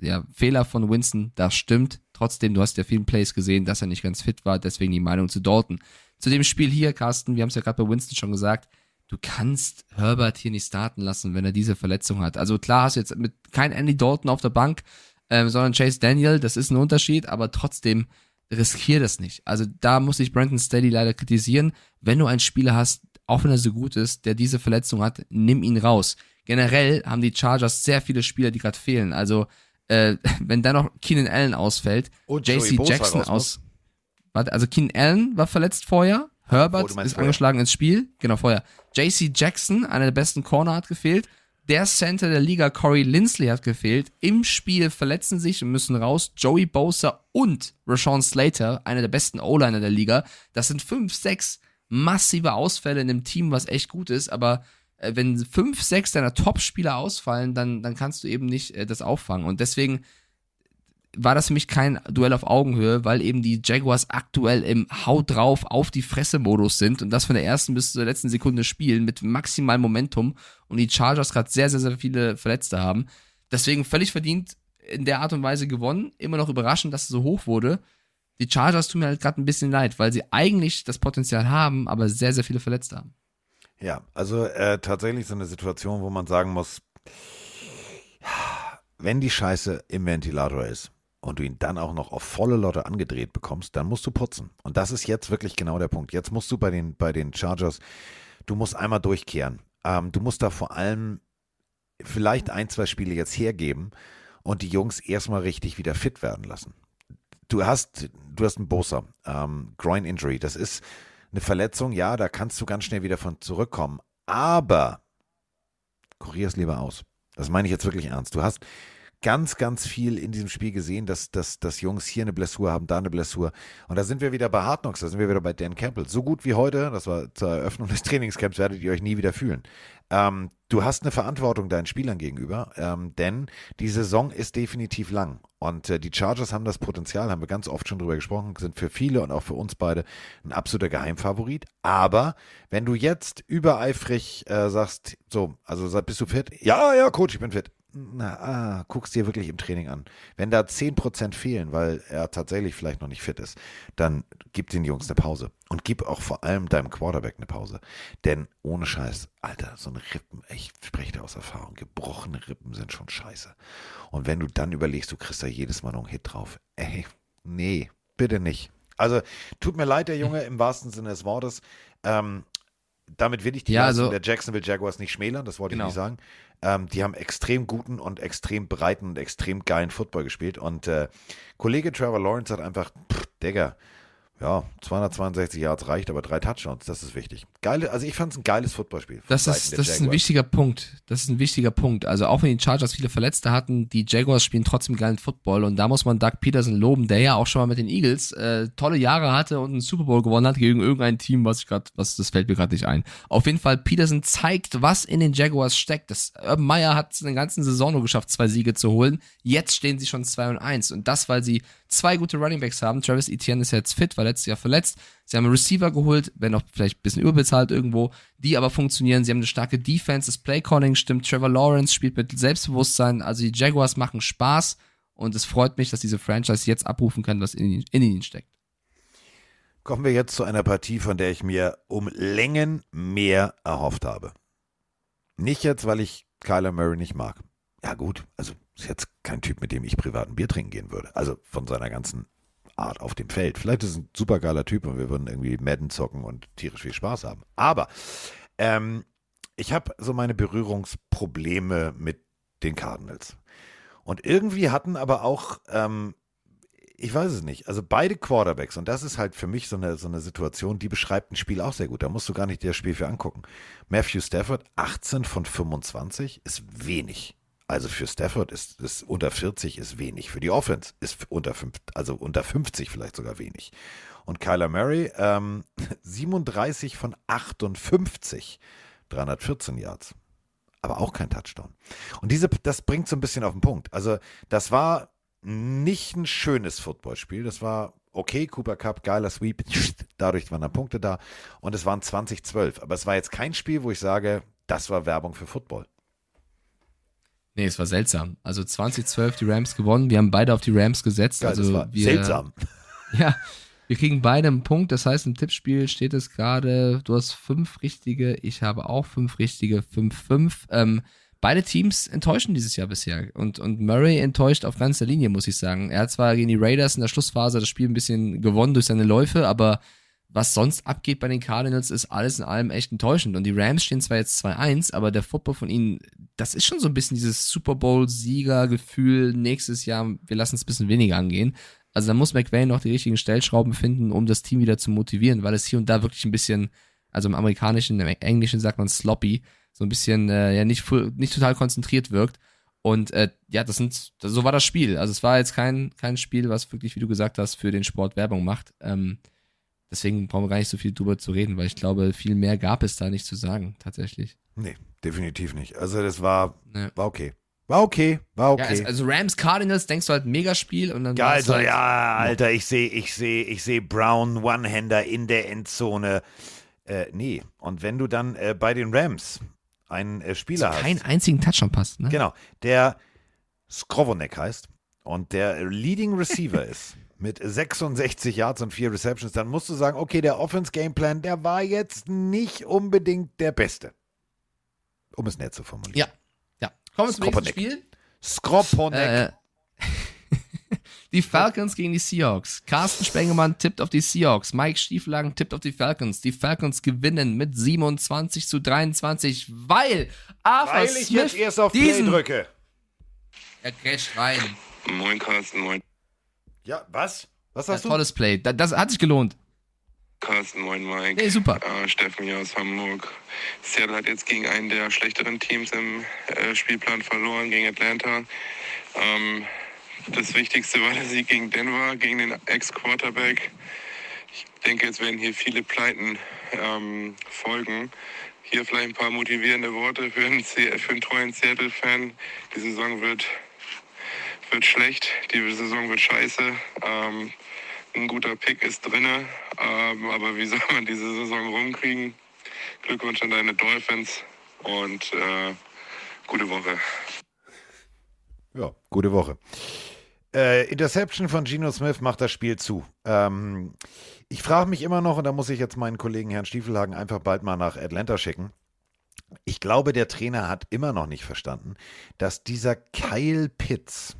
ja, Fehler von Winston. Das stimmt. Trotzdem, du hast ja vielen Plays gesehen, dass er nicht ganz fit war, deswegen die Meinung zu Dalton. Zu dem Spiel hier, Carsten, wir haben es ja gerade bei Winston schon gesagt, du kannst Herbert hier nicht starten lassen, wenn er diese Verletzung hat. Also klar hast du jetzt mit kein Andy Dalton auf der Bank, ähm, sondern Chase Daniel, das ist ein Unterschied, aber trotzdem riskier das nicht. Also da muss ich Brandon Steady leider kritisieren. Wenn du einen Spieler hast, auch wenn er so gut ist, der diese Verletzung hat, nimm ihn raus. Generell haben die Chargers sehr viele Spieler, die gerade fehlen. Also äh, (laughs) wenn da noch Keenan Allen ausfällt, Und JC Joey Bosa Jackson aus. Warte, also Keenan Allen war verletzt vorher. Herbert Oh, ist vorher. angeschlagen ins Spiel. Genau, vorher. JC Jackson, einer der besten Corner, hat gefehlt. Der Center der Liga, Corey Lindsley, hat gefehlt. Im Spiel verletzen sich und müssen raus Joey Bosa und Rashawn Slater, einer der besten O-Liner der Liga. Das sind fünf, sechs massive Ausfälle in einem Team, was echt gut ist. Aber äh, wenn fünf, sechs deiner Top-Spieler ausfallen, dann, dann kannst du eben nicht äh, das auffangen. Und deswegen war das für mich kein Duell auf Augenhöhe, weil eben die Jaguars aktuell im Haut drauf auf die Fresse-Modus sind und das von der ersten bis zur letzten Sekunde spielen mit maximalem Momentum und die Chargers gerade sehr, sehr, sehr viele Verletzte haben. Deswegen völlig verdient in der Art und Weise gewonnen. Immer noch überraschend, dass es so hoch wurde. Die Chargers tun mir halt gerade ein bisschen leid, weil sie eigentlich das Potenzial haben, aber sehr, sehr viele Verletzte haben. Ja, also äh, tatsächlich so eine Situation, wo man sagen muss, wenn die Scheiße im Ventilator ist und du ihn dann auch noch auf volle Lotte angedreht bekommst, dann musst du putzen. Und das ist jetzt wirklich genau der Punkt. Jetzt musst du bei den, bei den Chargers, du musst einmal durchkehren. Ähm, du musst da vor allem vielleicht ein, zwei Spiele jetzt hergeben und die Jungs erstmal richtig wieder fit werden lassen. Du hast, du hast einen Bosa, ähm, Groin Injury. Das ist eine Verletzung, ja, da kannst du ganz schnell wieder von zurückkommen. Aber kurier es lieber aus. Das meine ich jetzt wirklich ernst. Du hast ganz, ganz viel in diesem Spiel gesehen, dass, dass, dass Jungs hier eine Blessur haben, da eine Blessur. Und da sind wir wieder bei Hard Knocks, da sind wir wieder bei Dan Campbell. So gut wie heute, das war zur Eröffnung des Trainingscamps, werdet ihr euch nie wieder fühlen. Ähm, du hast eine Verantwortung deinen Spielern gegenüber, ähm, denn die Saison ist definitiv lang. Und äh, die Chargers haben das Potenzial, haben wir ganz oft schon drüber gesprochen, sind für viele und auch für uns beide ein absoluter Geheimfavorit. Aber wenn du jetzt übereifrig äh, sagst, so, also bist du fit? Ja, ja, Coach, ich bin fit. Na, ah, guckst dir wirklich im Training an. Wenn da 10% fehlen, weil er tatsächlich vielleicht noch nicht fit ist, dann gib den Jungs eine Pause. Und gib auch vor allem deinem Quarterback eine Pause. Denn ohne Scheiß, Alter, so eine Rippen, ich spreche da aus Erfahrung, gebrochene Rippen sind schon scheiße. Und wenn du dann überlegst, du kriegst da jedes Mal noch einen Hit drauf. Ey, nee, bitte nicht. Also, tut mir leid, der Junge, im wahrsten Sinne des Wortes. Ähm, damit will ich die Ja, also- der Jacksonville Jaguars nicht schmälern, das wollte Genau. ich nicht sagen. Ähm, die haben extrem guten und extrem breiten und extrem geilen Football gespielt. Und äh, Kollege Trevor Lawrence hat einfach, pff, Digga, ja, 262 Yards reicht, aber drei Touchdowns, das ist wichtig. Geile, also ich fand es ein geiles Footballspiel. Das ist, das ist ein wichtiger Punkt. Das ist ein wichtiger Punkt. Also auch wenn die Chargers viele Verletzte hatten, die Jaguars spielen trotzdem geilen Football und da muss man Doug Peterson loben, der ja auch schon mal mit den Eagles äh, tolle Jahre hatte und einen Super Bowl gewonnen hat gegen irgendein Team, was ich gerade, was das fällt mir gerade nicht ein. Auf jeden Fall Peterson zeigt, was in den Jaguars steckt. Das Urban Meyer hat es in der ganzen Saison nur geschafft, zwei Siege zu holen. Jetzt stehen sie schon 2 und 1 und das, weil sie zwei gute Runningbacks haben. Travis Etienne ist jetzt fit, war letztes Jahr verletzt. Sie haben einen Receiver geholt, wenn auch vielleicht ein bisschen überbezahlt irgendwo, die aber funktionieren. Sie haben eine starke Defense, das Playcalling stimmt. Trevor Lawrence spielt mit Selbstbewusstsein. Also die Jaguars machen Spaß und es freut mich, dass diese Franchise jetzt abrufen kann, was in, in ihnen steckt. Kommen wir jetzt zu einer Partie, von der ich mir um Längen mehr erhofft habe. Nicht jetzt, weil ich Kyler Murray nicht mag. Ja gut, also ist jetzt kein Typ, mit dem ich privat ein Bier trinken gehen würde. Also von seiner ganzen Art auf dem Feld. Vielleicht ist es ein supergeiler Typ und wir würden irgendwie Madden zocken und tierisch viel Spaß haben. Aber ähm, ich habe so meine Berührungsprobleme mit den Cardinals. Und irgendwie hatten aber auch ähm, ich weiß es nicht. Also beide Quarterbacks, und das ist halt für mich so eine, so eine Situation, die beschreibt ein Spiel auch sehr gut. Da musst du gar nicht das Spiel für angucken. Matthew Stafford, 18 von 25 ist wenig. Also für Stafford ist, ist unter 40 ist wenig. Für die Offense ist unter, fünf, also unter 50 vielleicht sogar wenig. Und Kyler Murray, ähm, (laughs) 37 von 58. 314 Yards. Aber auch kein Touchdown. Und diese, das bringt so ein bisschen auf den Punkt. Also, das war nicht ein schönes Footballspiel. Das war okay, Cooper Cup, geiler Sweep. Dadurch waren da Punkte da. Und es waren 2012. Aber es war jetzt kein Spiel, wo ich sage, das war Werbung für Football. Nee, es war seltsam. Also 2012 die Rams gewonnen. Wir haben beide auf die Rams gesetzt. Geil, also wir, seltsam. (laughs) Ja, wir kriegen beide einen Punkt. Das heißt, im Tippspiel steht es gerade, du hast fünf richtige, ich habe auch fünf richtige, fünf, fünf. Ähm, beide Teams enttäuschen dieses Jahr bisher. Und, und Murray enttäuscht auf ganzer Linie, muss ich sagen. Er hat zwar gegen die Raiders in der Schlussphase das Spiel ein bisschen gewonnen durch seine Läufe, aber was sonst abgeht bei den Cardinals, ist alles in allem echt enttäuschend. Und die Rams stehen zwar jetzt 2-1, aber der Football von ihnen, das ist schon so ein bisschen dieses Super Bowl-Sieger-Gefühl nächstes Jahr, wir lassen es ein bisschen weniger angehen. Also da muss McVay noch die richtigen Stellschrauben finden, um das Team wieder zu motivieren, weil es hier und da wirklich ein bisschen, also im Amerikanischen, im Englischen sagt man sloppy, so ein bisschen äh, ja nicht nicht total konzentriert wirkt. Und äh, ja, das sind, so war das Spiel. Also es war jetzt kein kein Spiel, was wirklich, wie du gesagt hast, für den Sport Werbung macht. Ähm, deswegen brauchen wir gar nicht so viel drüber zu reden, weil ich glaube, viel mehr gab es da nicht zu sagen, tatsächlich. Nee, definitiv nicht. Also das war, Ja. war okay. War okay, war okay. Ja, also, also Rams Cardinals denkst du halt Megaspiel und dann Ja, war's also halt, ja, Alter, ich sehe, ich sehe, ich sehe Brown One-Hander in der Endzone. Äh, nee. Und wenn du dann äh, bei den Rams einen äh, Spieler hast, keinen einzigen Touchdown passt, ne? genau, der Skrovonek heißt und der Leading Receiver (laughs) ist mit 66 Yards und 4 Receptions, dann musst du sagen, okay, der Offense Gameplan, der war jetzt nicht unbedingt der beste. Um es nett zu formulieren. Ja, ja. Kommen wir zum nächsten. Spiel. Skroponek. Äh, (laughs) die Falcons gegen die Seahawks. Carsten Spengemann tippt auf die Seahawks. Mike Stieflagen tippt auf die Falcons. Die Falcons gewinnen mit 27 zu 23, weil Arthur Weil ich Smith jetzt erst auf Play diesen drücke. Er crasht rein. Moin Carsten, moin Ja, was? Was Ja, hast du? tolles Play. Da- Das hat sich gelohnt. Carsten, moin Mike. Nee, super. Äh, Steffen hier aus Hamburg. Seattle hat jetzt gegen einen der schlechteren Teams im äh, Spielplan verloren, gegen Atlanta. Ähm, das Wichtigste war der Sieg gegen Denver, gegen den Ex-Quarterback. Ich denke, jetzt werden hier viele Pleiten ähm, folgen. Hier vielleicht ein paar motivierende Worte für einen, für einen treuen Seattle-Fan. Die Saison wird, wird schlecht, die Saison wird scheiße. Ähm, ein guter Pick ist drinne, ähm, aber wie (laughs) soll man diese Saison rumkriegen? Glückwunsch an deine Dolphins und äh, gute Woche. Ja, gute Woche. Äh, Interception von Geno Smith macht das Spiel zu. Ähm, ich frage mich immer noch, und da muss ich jetzt meinen Kollegen Herrn Stiefelhagen einfach bald mal nach Atlanta schicken. Ich glaube, der Trainer hat immer noch nicht verstanden, dass dieser Kyle Pitts,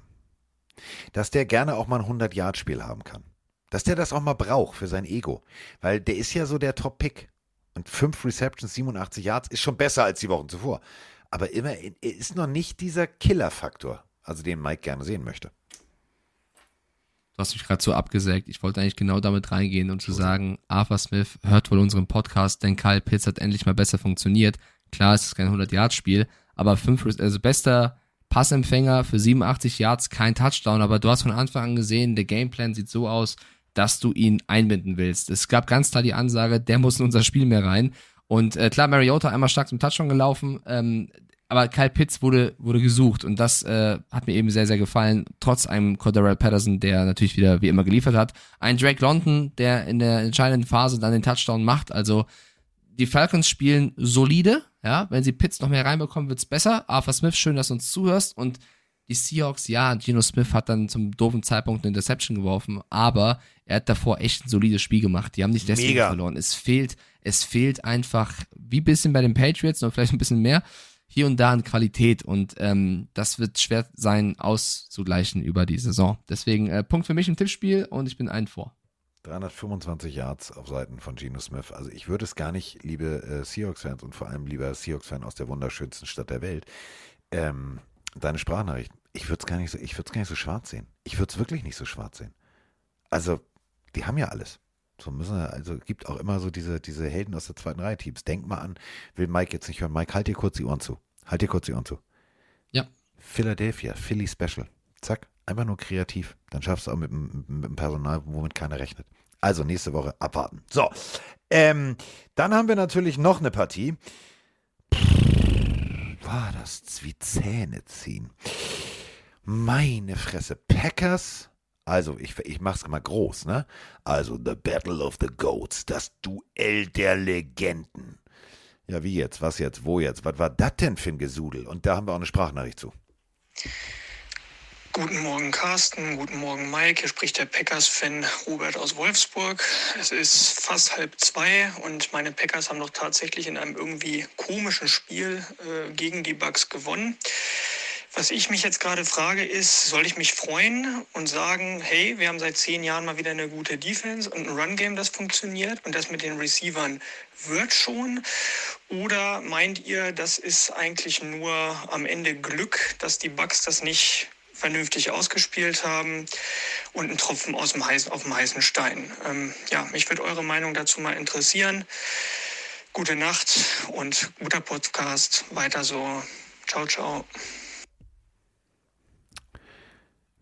dass der gerne auch mal ein 100-Yard-Spiel haben kann. Dass der das auch mal braucht für sein Ego. Weil der ist ja so der Top-Pick. Und fünf Receptions, 87 Yards ist schon besser als die Wochen zuvor. Aber immer er ist noch nicht dieser Killer-Faktor, also den Mike gerne sehen möchte. Du hast mich gerade so abgesägt. Ich wollte eigentlich genau damit reingehen und zu sagen, Arthur Smith hört wohl unseren Podcast, denn Kyle Pitts hat endlich mal besser funktioniert. Klar, es ist kein 100-Yard-Spiel, aber fünf, also bester Passempfänger für 87 Yards, kein Touchdown, aber du hast von Anfang an gesehen, der Gameplan sieht so aus, dass du ihn einbinden willst. Es gab ganz klar die Ansage, der muss in unser Spiel mehr rein. Und äh, klar, Mariota einmal stark zum Touchdown gelaufen, ähm, aber Kyle Pitts wurde, wurde gesucht und das äh, hat mir eben sehr, sehr gefallen, trotz einem Cordero Patterson, der natürlich wieder wie immer geliefert hat. Ein Drake London, der in der entscheidenden Phase dann den Touchdown macht. Also die Falcons spielen solide, ja, wenn sie Pitts noch mehr reinbekommen, wird's besser. Arthur Smith, schön, dass du uns zuhörst und die Seahawks, ja, Geno Smith hat dann zum doofen Zeitpunkt eine Interception geworfen, aber er hat davor echt ein solides Spiel gemacht. Die haben nicht deswegen Mega. verloren. Es fehlt, es fehlt einfach, wie bisschen bei den Patriots, noch vielleicht ein bisschen mehr, hier und da an Qualität und ähm, das wird schwer sein auszugleichen über die Saison. Deswegen äh, Punkt für mich im Tippspiel und ich bin ein vor. 325 Yards auf Seiten von Geno Smith. Also ich würde es gar nicht, liebe äh, Seahawks-Fans und vor allem lieber Seahawks-Fan aus der wunderschönsten Stadt der Welt, ähm, deine Sprachnachricht, ich würde es gar nicht so, ich würde es gar nicht so schwarz sehen. Ich würde es wirklich nicht so schwarz sehen. Also, die haben ja alles. So müssen wir, also gibt auch immer so diese, diese Helden aus der zweiten Reihe Teams. Denk mal an, will Mike jetzt nicht hören. Mike, halt dir kurz die Ohren zu. Halt dir kurz die Ohren zu. Ja. Philadelphia, Philly Special. Zack, einfach nur kreativ. Dann schaffst du auch mit, mit dem Personal, womit keiner rechnet. Also nächste Woche abwarten. So, ähm, dann haben wir natürlich noch eine Partie. War das wie Zähne ziehen? Meine Fresse. Packers. Also, ich, ich mach's mal groß, ne? Also, The Battle of the Goats. Das Duell der Legenden. Ja, wie jetzt? Was jetzt? Wo jetzt? Was war das denn für ein Gesudel? Und da haben wir auch eine Sprachnachricht zu. Guten Morgen, Carsten. Guten Morgen, Mike. Hier spricht der Packers-Fan Robert aus Wolfsburg. Es ist fast halb zwei und meine Packers haben doch tatsächlich in einem irgendwie komischen Spiel äh, gegen die Bucks gewonnen. Was ich mich jetzt gerade frage, ist, soll ich mich freuen und sagen, hey, wir haben seit zehn Jahren mal wieder eine gute Defense und ein Run-Game, das funktioniert und das mit den Receivern wird schon? Oder meint ihr, das ist eigentlich nur am Ende Glück, dass die Bucks das nicht vernünftig ausgespielt haben und ein Tropfen aus dem heißen, auf dem heißen Stein? Ähm, ja, mich würde eure Meinung dazu mal interessieren. Gute Nacht und guter Podcast. Weiter so. Ciao, ciao.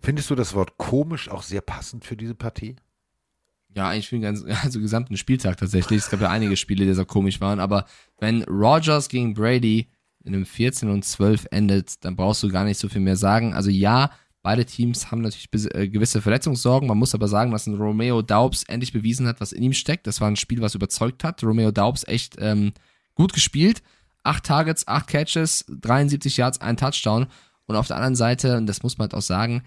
Findest du das Wort komisch auch sehr passend für diese Partie? Ja, eigentlich für den ganzen, (laughs) also gesamten Spieltag tatsächlich. Es gab ja einige Spiele, die sehr komisch waren, aber wenn Rogers gegen Brady in einem 14 und 12 endet, dann brauchst du gar nicht so viel mehr sagen. Also ja, beide Teams haben natürlich äh, gewisse Verletzungssorgen. Man muss aber sagen, dass ein Romeo Daubs endlich bewiesen hat, was in ihm steckt. Das war ein Spiel, was überzeugt hat. Romeo Daubs echt ähm, gut gespielt. Acht Targets, acht Catches, 73 Yards, ein Touchdown. Und auf der anderen Seite, und das muss man halt auch sagen,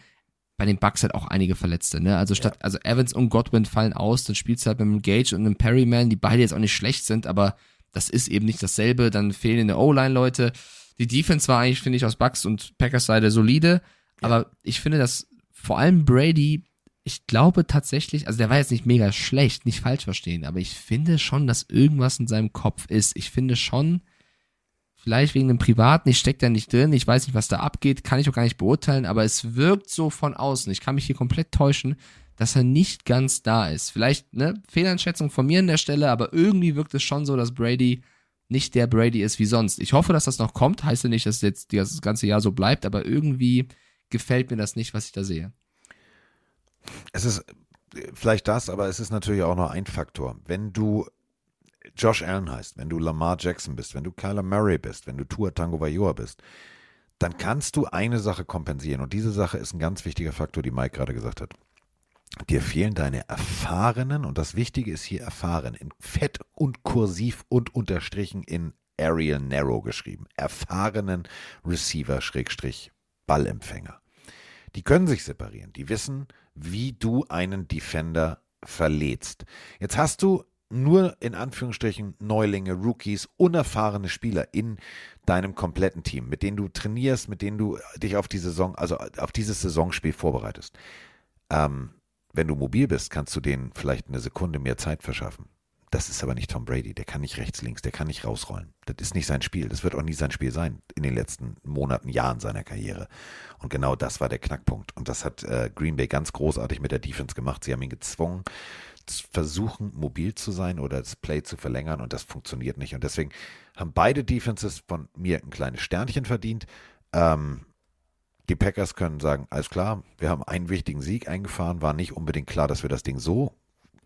bei den Bucks halt auch einige Verletzte, ne? Also statt, ja. also Evans und Godwin fallen aus, dann spielst du halt mit einem Gage und einem Perryman, die beide jetzt auch nicht schlecht sind, aber das ist eben nicht dasselbe. Dann fehlen in der O-Line Leute. Die Defense war eigentlich, finde ich, aus Bucks und Packers Seite solide, ja. aber ich finde, dass vor allem Brady, ich glaube tatsächlich, also der war jetzt nicht mega schlecht, nicht falsch verstehen, aber ich finde schon, dass irgendwas in seinem Kopf ist. Ich finde schon, Vielleicht wegen dem Privaten, ich stecke da nicht drin, ich weiß nicht, was da abgeht, kann ich auch gar nicht beurteilen, aber es wirkt so von außen, ich kann mich hier komplett täuschen, dass er nicht ganz da ist. Vielleicht, ne, Fehleinschätzung von mir an der Stelle, aber irgendwie wirkt es schon so, dass Brady nicht der Brady ist wie sonst. Ich hoffe, dass das noch kommt, heißt ja nicht, dass jetzt das ganze Jahr so bleibt, aber irgendwie gefällt mir das nicht, was ich da sehe. Es ist vielleicht das, aber es ist natürlich auch noch ein Faktor. Wenn du Josh Allen heißt, wenn du Lamar Jackson bist, wenn du Kyler Murray bist, wenn du Tua Tango Vailoa bist, dann kannst du eine Sache kompensieren. Und diese Sache ist ein ganz wichtiger Faktor, die Mike gerade gesagt hat. Dir fehlen deine erfahrenen, und das Wichtige ist hier erfahren, in Fett und kursiv und unterstrichen in Arial Narrow geschrieben. Erfahrenen Receiver Schrägstrich Ballempfänger. Die können sich separieren. Die wissen, wie du einen Defender verletzt. Jetzt hast du nur in Anführungsstrichen Neulinge, Rookies, unerfahrene Spieler in deinem kompletten Team, mit denen du trainierst, mit denen du dich auf die Saison, also auf dieses Saisonspiel vorbereitest. Ähm, wenn du mobil bist, kannst du denen vielleicht eine Sekunde mehr Zeit verschaffen. Das ist aber nicht Tom Brady. Der kann nicht rechts, links, der kann nicht rausrollen. Das ist nicht sein Spiel. Das wird auch nie sein Spiel sein in den letzten Monaten, Jahren seiner Karriere. Und genau das war der Knackpunkt. Und das hat äh, Green Bay ganz großartig mit der Defense gemacht. Sie haben ihn gezwungen, versuchen, mobil zu sein oder das Play zu verlängern und das funktioniert nicht. Und deswegen haben beide Defenses von mir ein kleines Sternchen verdient. Ähm, die Packers können sagen, alles klar, wir haben einen wichtigen Sieg eingefahren, war nicht unbedingt klar, dass wir das Ding so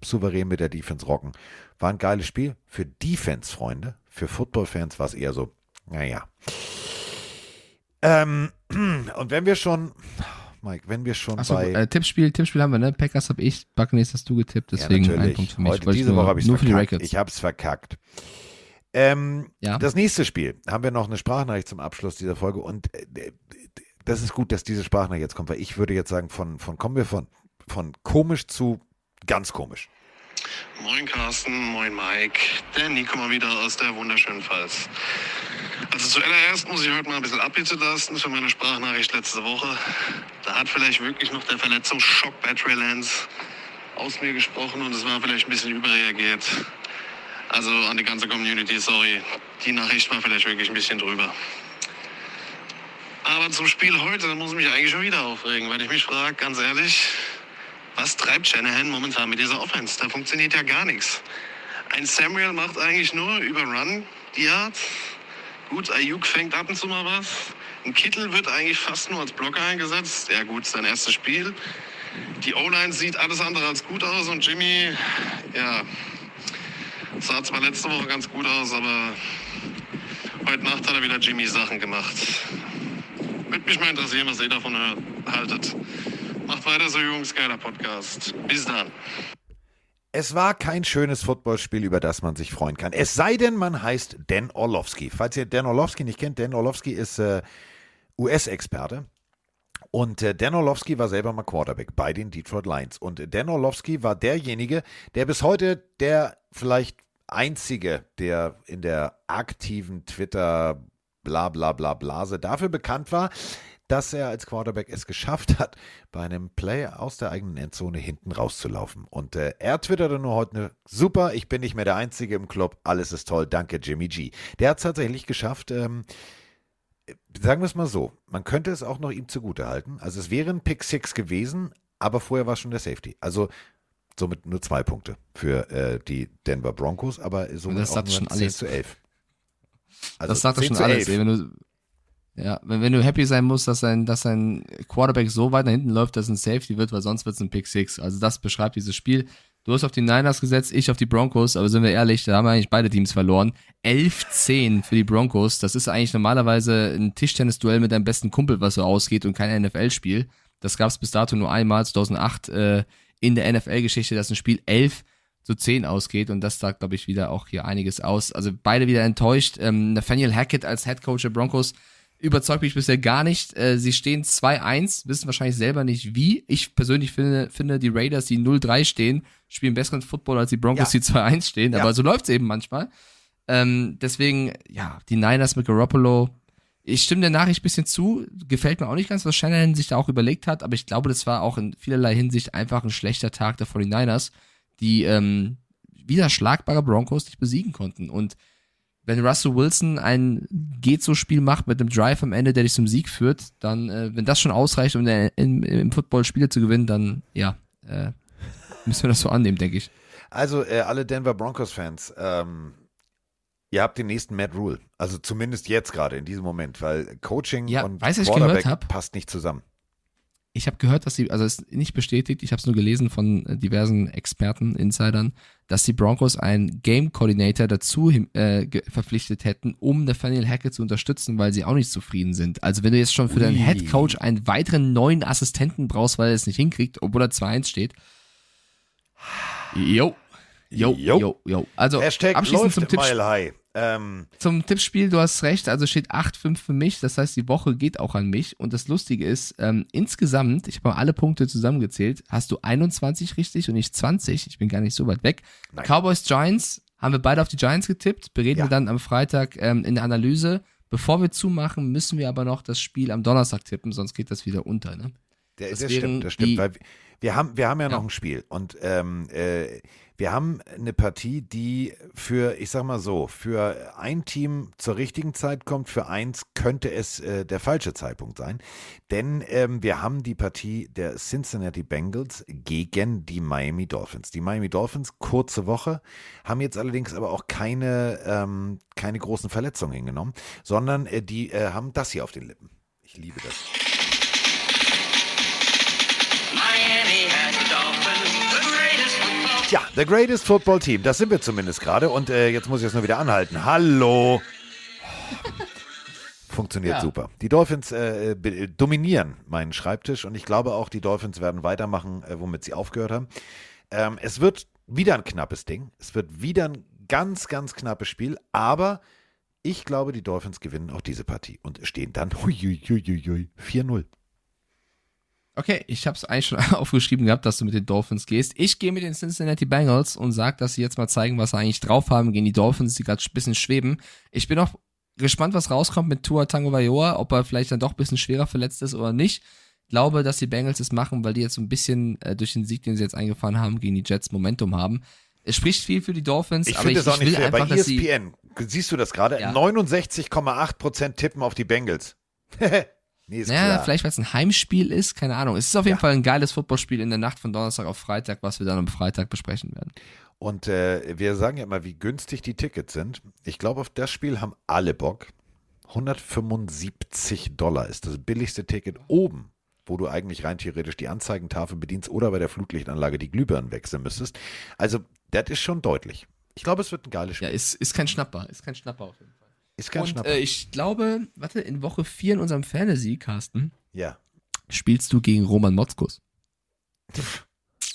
souverän mit der Defense rocken. War ein geiles Spiel für Defense-Freunde, für Football-Fans war es eher so, naja. Ähm, (clears throat) und wenn wir schon, Mike, wenn wir schon Achso, bei. Äh, Tippspiel, Tippspiel haben wir, ne? Packers habe ich, Buccaneers hast du getippt, deswegen ja, ein Punkt für mich. Heute, diese Woche habe ich nur es verkackt. Ich habe es verkackt. Ähm, Ja. Das nächste Spiel haben wir noch eine Sprachnachricht zum Abschluss dieser Folge und äh, das ist gut, dass diese Sprachnachricht jetzt kommt, weil ich würde jetzt sagen, von, von kommen wir von, von komisch zu ganz komisch. Moin Carsten, moin Mike. Der Nico mal wieder aus der wunderschönen Pfalz. Also zuallererst muss ich heute mal ein bisschen Abbitte lassen für meine Sprachnachricht letzte Woche. Da hat vielleicht wirklich noch der Verletzungsschock Trey Lance aus mir gesprochen und es war vielleicht ein bisschen überreagiert. Also an die ganze Community, sorry. Die Nachricht war vielleicht wirklich ein bisschen drüber. Aber zum Spiel heute muss ich mich eigentlich schon wieder aufregen, weil ich mich frage, ganz ehrlich, was treibt Shanahan momentan mit dieser Offense? Da funktioniert ja gar nichts. Ein Samuel macht eigentlich nur über Run die Yards. Gut, Ayuk fängt ab und zu mal was. Ein Kittel wird eigentlich fast nur als Blocker eingesetzt. Ja gut, sein erstes Spiel. Die O-Line sieht alles andere als gut aus und Jimmy, ja, sah zwar letzte Woche ganz gut aus, aber Heute Nacht hat er wieder Jimmy Sachen gemacht. Würde mich mal interessieren, was ihr davon haltet. Macht weiter so, Jungs, geiler Podcast. Bis dann. Es war kein schönes Footballspiel, über das man sich freuen kann. Es sei denn, man heißt Dan Orlovsky. Falls ihr Dan Orlovsky nicht kennt, Dan Orlovsky ist äh, US-Experte. Und äh, Dan Orlovsky war selber mal Quarterback bei den Detroit Lions. Und äh, Dan Orlovsky war derjenige, der bis heute der vielleicht einzige, der in der aktiven Twitter bla bla bla Blase dafür bekannt war, dass er als Quarterback es geschafft hat, bei einem Play aus der eigenen Endzone hinten rauszulaufen. Und äh, er twitterte nur heute, super, ich bin nicht mehr der Einzige im Club, alles ist toll, danke Jimmy G. Der hat es tatsächlich geschafft, ähm, sagen wir es mal so, man könnte es auch noch ihm zugute halten. Also es wäre ein Pick Six gewesen, aber vorher war es schon der Safety. Also somit nur zwei Punkte für äh, die Denver Broncos, aber somit das auch nur schon 10 alles. zu 11. Also das sagt doch 10 schon alles. 11. Ey, wenn du, ja, wenn, wenn du happy sein musst, dass dein, dass dein Quarterback so weit nach hinten läuft, dass es ein Safety wird, weil sonst wird es ein Pick Six. Also das beschreibt dieses Spiel. Du hast auf die Niners gesetzt, ich auf die Broncos, aber sind wir ehrlich, da haben wir eigentlich beide Teams verloren. 11-10 für die Broncos. Das ist eigentlich normalerweise ein Tischtennis-Duell mit deinem besten Kumpel, was so ausgeht und kein NFL-Spiel. Das gab es bis dato nur einmal, 2008, äh, in der NFL-Geschichte, dass ein Spiel 11 zu 10 ausgeht und das sagt, glaube ich, wieder auch hier einiges aus. Also beide wieder enttäuscht. Ähm, Nathaniel Hackett als Head Coach der Broncos überzeugt mich bisher gar nicht. Äh, sie stehen 2-1, wissen wahrscheinlich selber nicht wie. Ich persönlich finde, finde die Raiders, die 0-3 stehen, spielen besseren Football als die Broncos, Ja. die 2-1 stehen. Ja. Aber so läuft's eben manchmal. Ähm, deswegen, ja, die Niners mit Garoppolo. Ich stimme der Nachricht ein bisschen zu. Gefällt mir auch nicht ganz, was Shanahan sich da auch überlegt hat. Aber ich glaube, das war auch in vielerlei Hinsicht einfach ein schlechter Tag der 49ers, die ähm, wieder schlagbare Broncos nicht besiegen konnten. Und wenn Russell Wilson ein geht so Spiel macht mit einem Drive am Ende, der dich zum Sieg führt, dann, äh, wenn das schon ausreicht, um der, im, im Football Spiele zu gewinnen, dann ja, äh, müssen wir das so annehmen, denke ich. Also äh, alle Denver Broncos-Fans, ähm, ihr habt den nächsten Matt Rule. Also zumindest jetzt gerade in diesem Moment, weil Coaching Ja, und ich Quarterback passt nicht zusammen. Ich habe gehört, dass sie, also es ist nicht bestätigt, ich habe es nur gelesen von äh, diversen Experten, Insidern, dass die Broncos einen Game Coordinator dazu äh, verpflichtet hätten, um Nathaniel Hackett zu unterstützen, weil sie auch nicht zufrieden sind. Also wenn du jetzt schon für deinen Ui. Head Coach einen weiteren neuen Assistenten brauchst, weil er es nicht hinkriegt, obwohl er 2-1 steht. Jo. Jo, Jo. jo, jo. Also Hashtag abschließend zum Tipp, Mile High. Ähm, zum Tippspiel, du hast recht, also steht 8-5 für mich, das heißt, die Woche geht auch an mich. Und das Lustige ist, ähm, insgesamt, ich habe mal alle Punkte zusammengezählt, hast du 21 richtig und ich 20. Ich bin gar nicht so weit weg. Nein. Cowboys Giants, haben wir beide auf die Giants getippt, bereden Ja. wir dann am Freitag ähm, in der Analyse. Bevor wir zumachen, müssen wir aber noch das Spiel am Donnerstag tippen, sonst geht das wieder unter. Ne? Der, Das das stimmt, das stimmt. weil wir- haben, wir haben ja, Ja. noch ein Spiel und ähm, äh, wir haben eine Partie, die für, ich sag mal so, für ein Team zur richtigen Zeit kommt, für eins könnte es äh, der falsche Zeitpunkt sein. Denn ähm, wir haben die Partie der Cincinnati Bengals gegen die Miami Dolphins. Die Miami Dolphins, kurze Woche, haben jetzt allerdings aber auch keine, ähm, keine großen Verletzungen hingenommen, sondern äh, die äh, haben das hier auf den Lippen. Ich liebe das. Ja, the greatest football team. Das sind wir zumindest gerade. Und äh, jetzt muss ich es nur wieder anhalten. Hallo. (laughs) Funktioniert Ja. super. Die Dolphins äh, be- dominieren meinen Schreibtisch und ich glaube auch, die Dolphins werden weitermachen, äh, womit sie aufgehört haben. Ähm, es wird wieder ein knappes Ding. Es wird wieder ein ganz, ganz knappes Spiel. Aber ich glaube, die Dolphins gewinnen auch diese Partie und stehen dann (laughs) huiuiuiui, 4-0. Okay, ich habe es eigentlich schon (laughs) aufgeschrieben gehabt, dass du mit den Dolphins gehst. Ich gehe mit den Cincinnati Bengals und sag, dass sie jetzt mal zeigen, was sie eigentlich drauf haben gegen die Dolphins, die gerade ein bisschen schweben. Ich bin auch gespannt, was rauskommt mit Tua Tango Vailoa, ob er vielleicht dann doch ein bisschen schwerer verletzt ist oder nicht. Glaube, dass die Bengals es machen, weil die jetzt so ein bisschen äh, durch den Sieg, den sie jetzt eingefahren haben, gegen die Jets Momentum haben. Es spricht viel für die Dolphins, Ich aber ich, es auch ich will nicht fair. Bei E einfach, dass sie ESPN, siehst du das gerade? Ja. 69,8% tippen auf die Bengals. (laughs) nee, ist Naja, klar. vielleicht weil es ein Heimspiel ist, keine Ahnung. Es ist auf jeden Fall ein geiles Footballspiel in der Nacht von Donnerstag auf Freitag, was wir dann am Freitag besprechen werden. Und äh, wir sagen ja immer, wie günstig die Tickets sind. Ich glaube, auf das Spiel haben alle Bock. 175 Dollar ist das billigste Ticket oben, wo du eigentlich rein theoretisch die Anzeigentafel bedienst oder bei der Flutlichtanlage die Glühbirnen wechseln müsstest. Also, das ist schon deutlich. Ich glaube, es wird ein geiles Spiel. Ja, ist, ist kein Schnapper, ist kein Schnapper auf jeden Fall. Ist kein Und Schnapper. äh, ich glaube, warte, in Woche 4 in unserem Fantasy, Carsten, ja, spielst du gegen Roman Motzkus.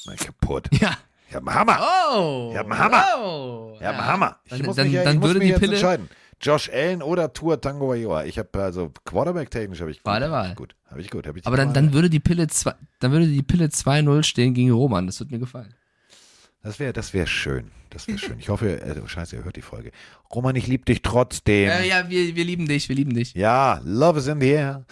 mal kaputt. (laughs) Ja. Ich hab einen Hammer. Oh! Ich hab einen Hammer. Oh! Ich hab einen Hammer. Ich Dann- muss dann- mich, dann ich muss würde mich die Pille- entscheiden. Josh Allen oder Tour Tango Vailoa. Ich habe also Quarterback-technisch habe ich hab Wahl. ich gut. Habe ich gut. Hab ich Aber dann, Wahl. dann würde die Pille zwei, dann würde die Pille 2-0 stehen gegen Roman. Das wird mir gefallen. Das wäre das wär schön. Das wäre schön. Ich hoffe, äh, scheiße, ihr hört die Folge. Roman, ich liebe dich trotzdem. Äh, ja, wir, wir lieben dich, wir lieben dich. Ja, love is in the air.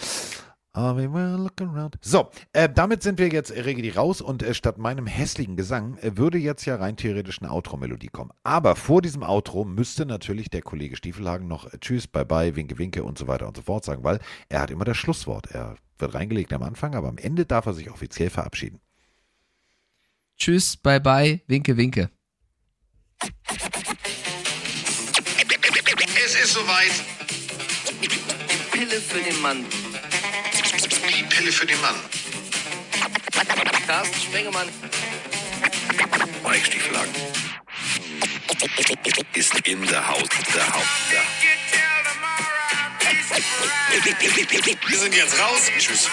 So, äh, damit sind wir jetzt Regedi raus und äh, statt meinem hässlichen Gesang äh, würde jetzt ja rein theoretisch eine Outro-Melodie kommen. Aber vor diesem Outro müsste natürlich der Kollege Stiefelhagen noch äh, Tschüss, Bye Bye, Winke Winke und so weiter und so fort sagen, weil er hat immer das Schlusswort. Er wird reingelegt am Anfang, aber am Ende darf er sich offiziell verabschieden. Tschüss, bye bye, winke, winke. Es ist soweit. Die Pille für den Mann. Die Pille für den Mann. Carsten Spengemann. Mike Stieflagen. Ist in der Haut. Der Haut. Der. Wir sind jetzt raus. Tschüss.